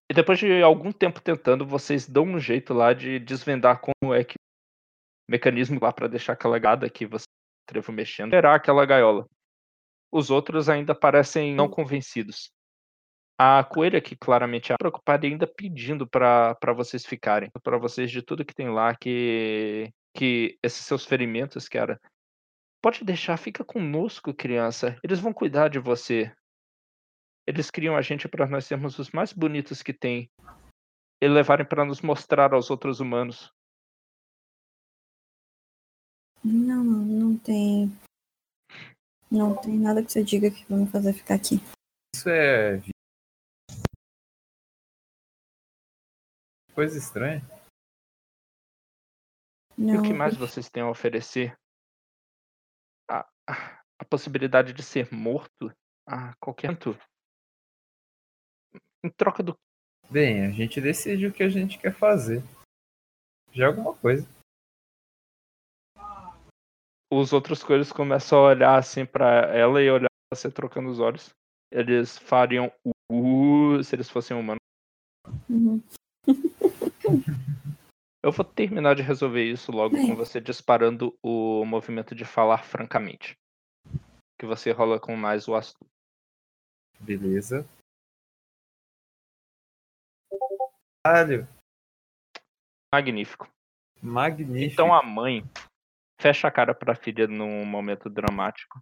S2: E depois de algum tempo tentando, vocês dão um jeito lá de desvendar como é que o mecanismo lá para deixar aquela gada que você trevo mexendo gerar aquela gaiola. Os outros ainda parecem não convencidos. A coelha que claramente é preocupada e ainda pedindo para vocês ficarem, para vocês de tudo que tem lá que que esses seus ferimentos, cara, pode deixar, fica conosco, criança. Eles vão cuidar de você. Eles criam a gente para nós sermos os mais bonitos que tem. E levarem para nos mostrar aos outros humanos.
S5: Não, não, não tem. Não tem nada que você diga que vai me fazer ficar aqui.
S4: Isso é. Coisa estranha.
S2: E
S5: Não,
S2: o que mais vocês têm a oferecer? A, a, a possibilidade de ser morto a qualquer momento. Em troca do.
S4: Bem, a gente decide o que a gente quer fazer. Já é alguma coisa.
S2: Os outros coelhos começam a olhar assim pra ela e olhar você trocando os olhos. Eles fariam o uh, se eles fossem humanos.
S5: Uhum.
S2: Eu vou terminar de resolver isso logo
S5: Bem.
S2: com você disparando o movimento de falar francamente. Que você rola com mais o astuto.
S4: Beleza. Caralho,
S2: Magnífico.
S4: magnífico.
S2: Então a mãe fecha a cara pra filha num momento dramático.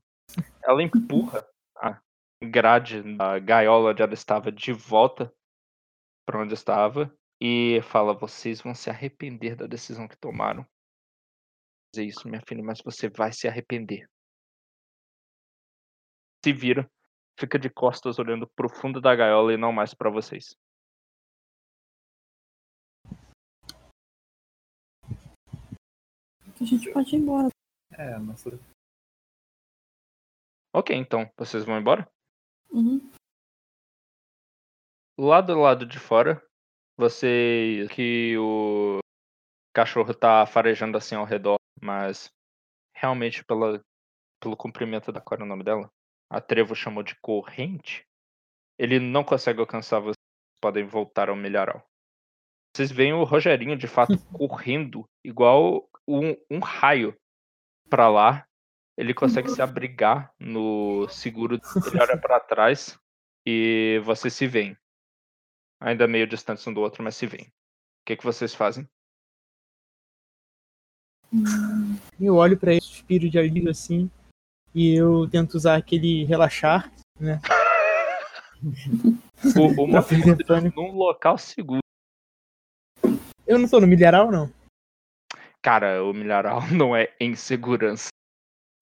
S2: Ela empurra a grade da gaiola onde ela estava de volta pra onde estava e fala: Vocês vão se arrepender da decisão que tomaram. Dizer isso, minha filha, mas você vai se arrepender. Se vira, fica de costas olhando pro fundo da gaiola e não mais pra vocês.
S5: A gente pode ir embora.
S4: É, nossa.
S2: Ok, então, vocês vão embora?
S5: Uhum.
S2: Lá do lado de fora, você que o cachorro tá farejando assim ao redor, mas realmente pela, pelo comprimento da qual é o nome dela, a Trevo chamou de corrente, ele não consegue alcançar vocês, podem voltar ao milharal. Vocês veem o Rogerinho de fato correndo igual um, um raio pra lá. Ele consegue se abrigar no seguro, ele olha pra trás e vocês se veem ainda meio distantes um do outro, mas se veem. O que, que vocês fazem?
S3: Eu olho pra ele, suspiro de alívio assim, e eu tento usar aquele relaxar, né?
S2: O, o
S3: perder pânico.
S2: num local seguro.
S3: Eu não tô no milharal, não.
S2: Cara, o milharal não é em segurança.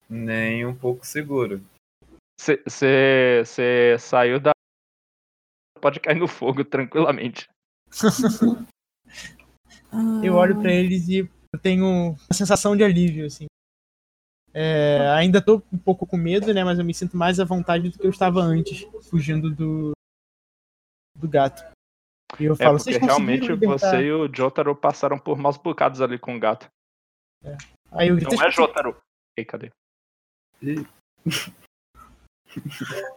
S4: Nem um pouco seguro.
S2: Você saiu da. Pode cair no fogo tranquilamente.
S3: Eu olho pra eles e eu tenho uma sensação de alívio, assim. É, ainda tô um pouco com medo, né? Mas eu me sinto mais à vontade do que eu estava antes, fugindo do, do gato. E eu
S2: É
S3: falo,
S2: porque
S3: vocês conseguiram
S2: realmente
S3: libertar...
S2: você e o Jotaro passaram por maus bocados ali com o gato.
S3: Aí eu grito,
S2: Não é
S3: "Vocês
S2: Jotaro. Ei, cadê?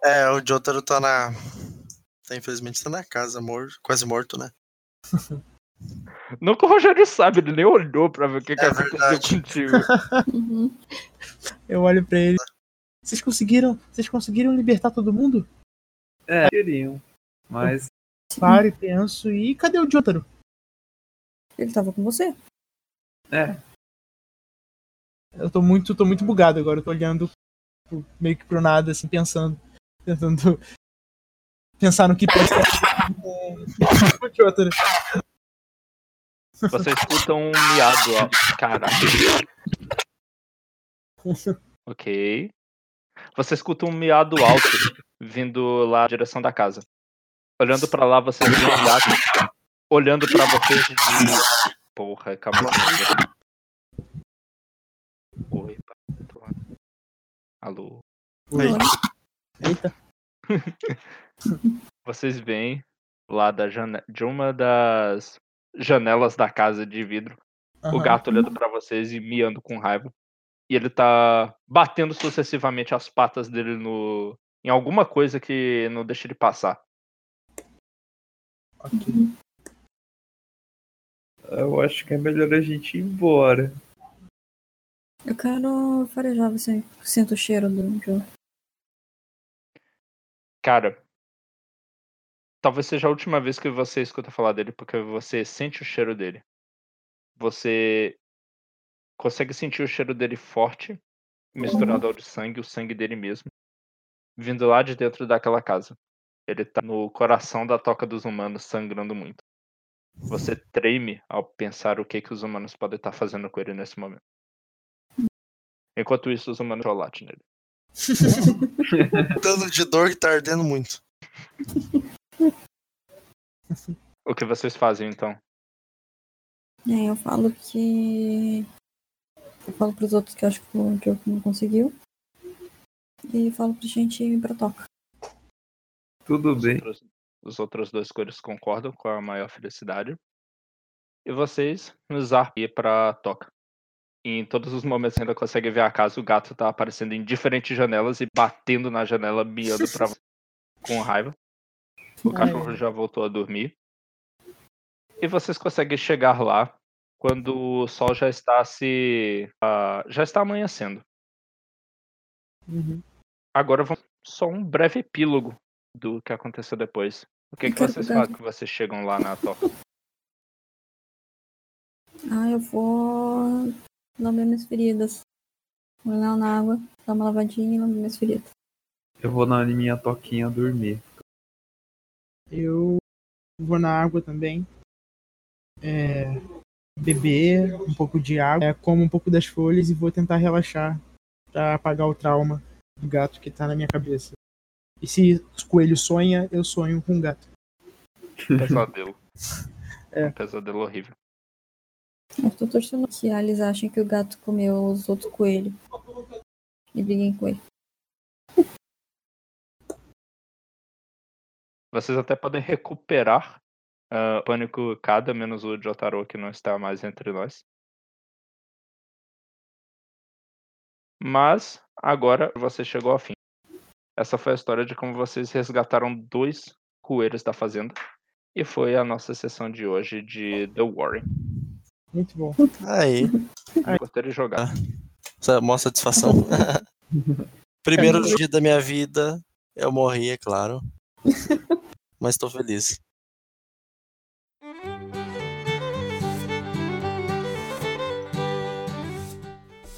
S6: É, o Jotaro tá na. Tá, infelizmente tá na casa, morto, quase morto, né?
S2: Não que o Rogério sabe, ele nem olhou pra ver o que, que
S6: É
S2: aconteceu
S6: verdade.
S2: contigo.
S5: Uhum.
S3: Eu olho pra ele. Vocês conseguiram? Vocês conseguiram libertar todo mundo?
S4: É, queriam. Mas
S3: Paro e penso. E cadê o Jotaro?
S5: Ele tava com você.
S4: é,
S3: Eu tô muito, tô muito bugado agora. Eu tô olhando meio que pro nada, assim, pensando. Tentando pensar no que.
S2: Você escuta um miado, ó. Caraca. Ok. Você escuta um miado alto vindo lá na direção da casa. Olhando pra lá, você vê um gato olhando pra vocês de. Porra, acabou. Oi. Alô.
S3: Oi. Eita.
S2: Vocês veem lá da jane... de uma das janelas da casa de vidro o
S3: Aham.
S2: gato olhando pra vocês e miando com raiva. E ele tá batendo sucessivamente as patas dele no em alguma coisa que não deixa ele passar.
S3: Ok.
S4: Eu acho que é melhor a gente ir embora.
S5: Eu quero farejar você. Sinto o cheiro do Joe.
S2: Cara, talvez seja a última vez que você escuta falar dele, porque você sente o cheiro dele. Você consegue sentir o cheiro dele forte, misturado ao de sangue, o sangue dele mesmo, vindo lá de dentro daquela casa. Ele tá no coração da toca dos humanos, sangrando muito. Você treme ao pensar o que, que os humanos podem estar fazendo com ele nesse momento. Enquanto isso, os humanos chocolate nele.
S6: Tanto de dor que tá ardendo muito.
S2: O que vocês fazem então?
S5: É, eu falo que. Eu falo pros outros que eu acho que o não conseguiu. E falo pra gente ir pra toca.
S4: Tudo
S2: Os
S4: bem.
S2: outros, os outros dois cores concordam com a maior felicidade. E vocês nos ir pra toca. E em todos os momentos ainda conseguem ver a casa, o gato tá aparecendo em diferentes janelas e batendo na janela, miando pra com raiva. O cachorro já voltou a dormir. E vocês conseguem chegar lá quando o sol já está se. ah, já está amanhecendo.
S3: Uhum.
S2: Agora vamos só um breve epílogo do que aconteceu depois. O que, que vocês fazem que vocês chegam lá na toca?
S5: Ah, eu vou lamber minhas feridas. Vou olhar na água, dar uma lavadinha e lamber minhas feridas.
S4: Eu vou na minha toquinha dormir.
S3: Eu vou na água também. É, beber um pouco de água, é, como um pouco das folhas e vou tentar relaxar pra apagar o trauma do gato que tá na minha cabeça. E se o coelho sonha, eu sonho com o gato.
S2: Pesadelo.
S3: É.
S2: Um pesadelo horrível.
S5: Eu tô torcendo que a Alice achem que o gato comeu os outros coelhos. E briguem com ele.
S2: Vocês até podem recuperar ah, o pânico cada, menos o Jotaro que não está mais entre nós. Mas agora você chegou ao fim. Essa foi a história de como vocês resgataram dois coelhos da fazenda. E foi a nossa sessão de hoje de The Warring.
S3: Muito bom.
S6: Aí,
S2: Eu gostaria de jogar.
S6: essa maior satisfação. Primeiro dia da minha vida, eu morri, é claro. Mas tô feliz.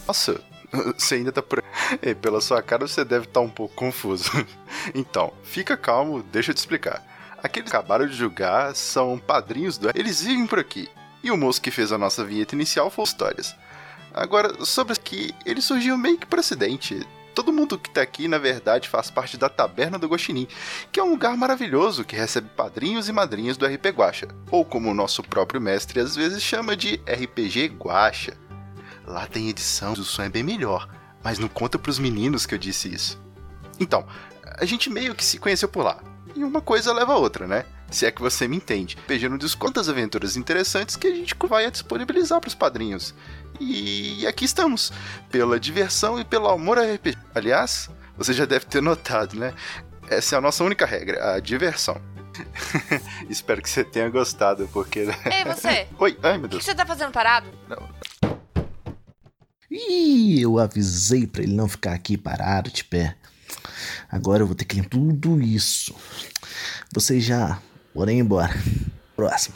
S7: Nossa, você ainda tá por. Ei, pela sua cara você deve estar um pouco confuso. Então, fica calmo, deixa eu te explicar. Aqueles que acabaram de julgar são padrinhos do. Eles vivem por aqui. E o moço que fez a nossa vinheta inicial foi histórias. Agora, sobre que ele surgiu meio que por acidente. Todo mundo que tá aqui, na verdade, faz parte da Taberna do Guaxinim, que é um lugar maravilhoso que recebe padrinhos e madrinhas do RP Guacha, ou como o nosso próprio mestre às vezes chama de RPG Guacha. Lá tem edição, o som é bem melhor, mas não conta pros meninos que eu disse isso. Então, a gente meio que se conheceu por lá. E uma coisa leva a outra, né? Se é que você me entende. Não diz quantas aventuras interessantes que a gente vai disponibilizar pros padrinhos. E aqui estamos, pela diversão e pelo amor a RPG. Aliás, você já deve ter notado, né? Essa é a nossa única regra, a diversão. Espero que você tenha gostado, porque.
S8: Ei, você!
S7: Oi, ai meu
S8: O que
S7: Deus.
S8: você tá fazendo parado?
S9: Ih, eu avisei pra ele não ficar aqui parado de pé. Agora eu vou ter que ler tudo isso. Vocês já podem ir embora. Próximo.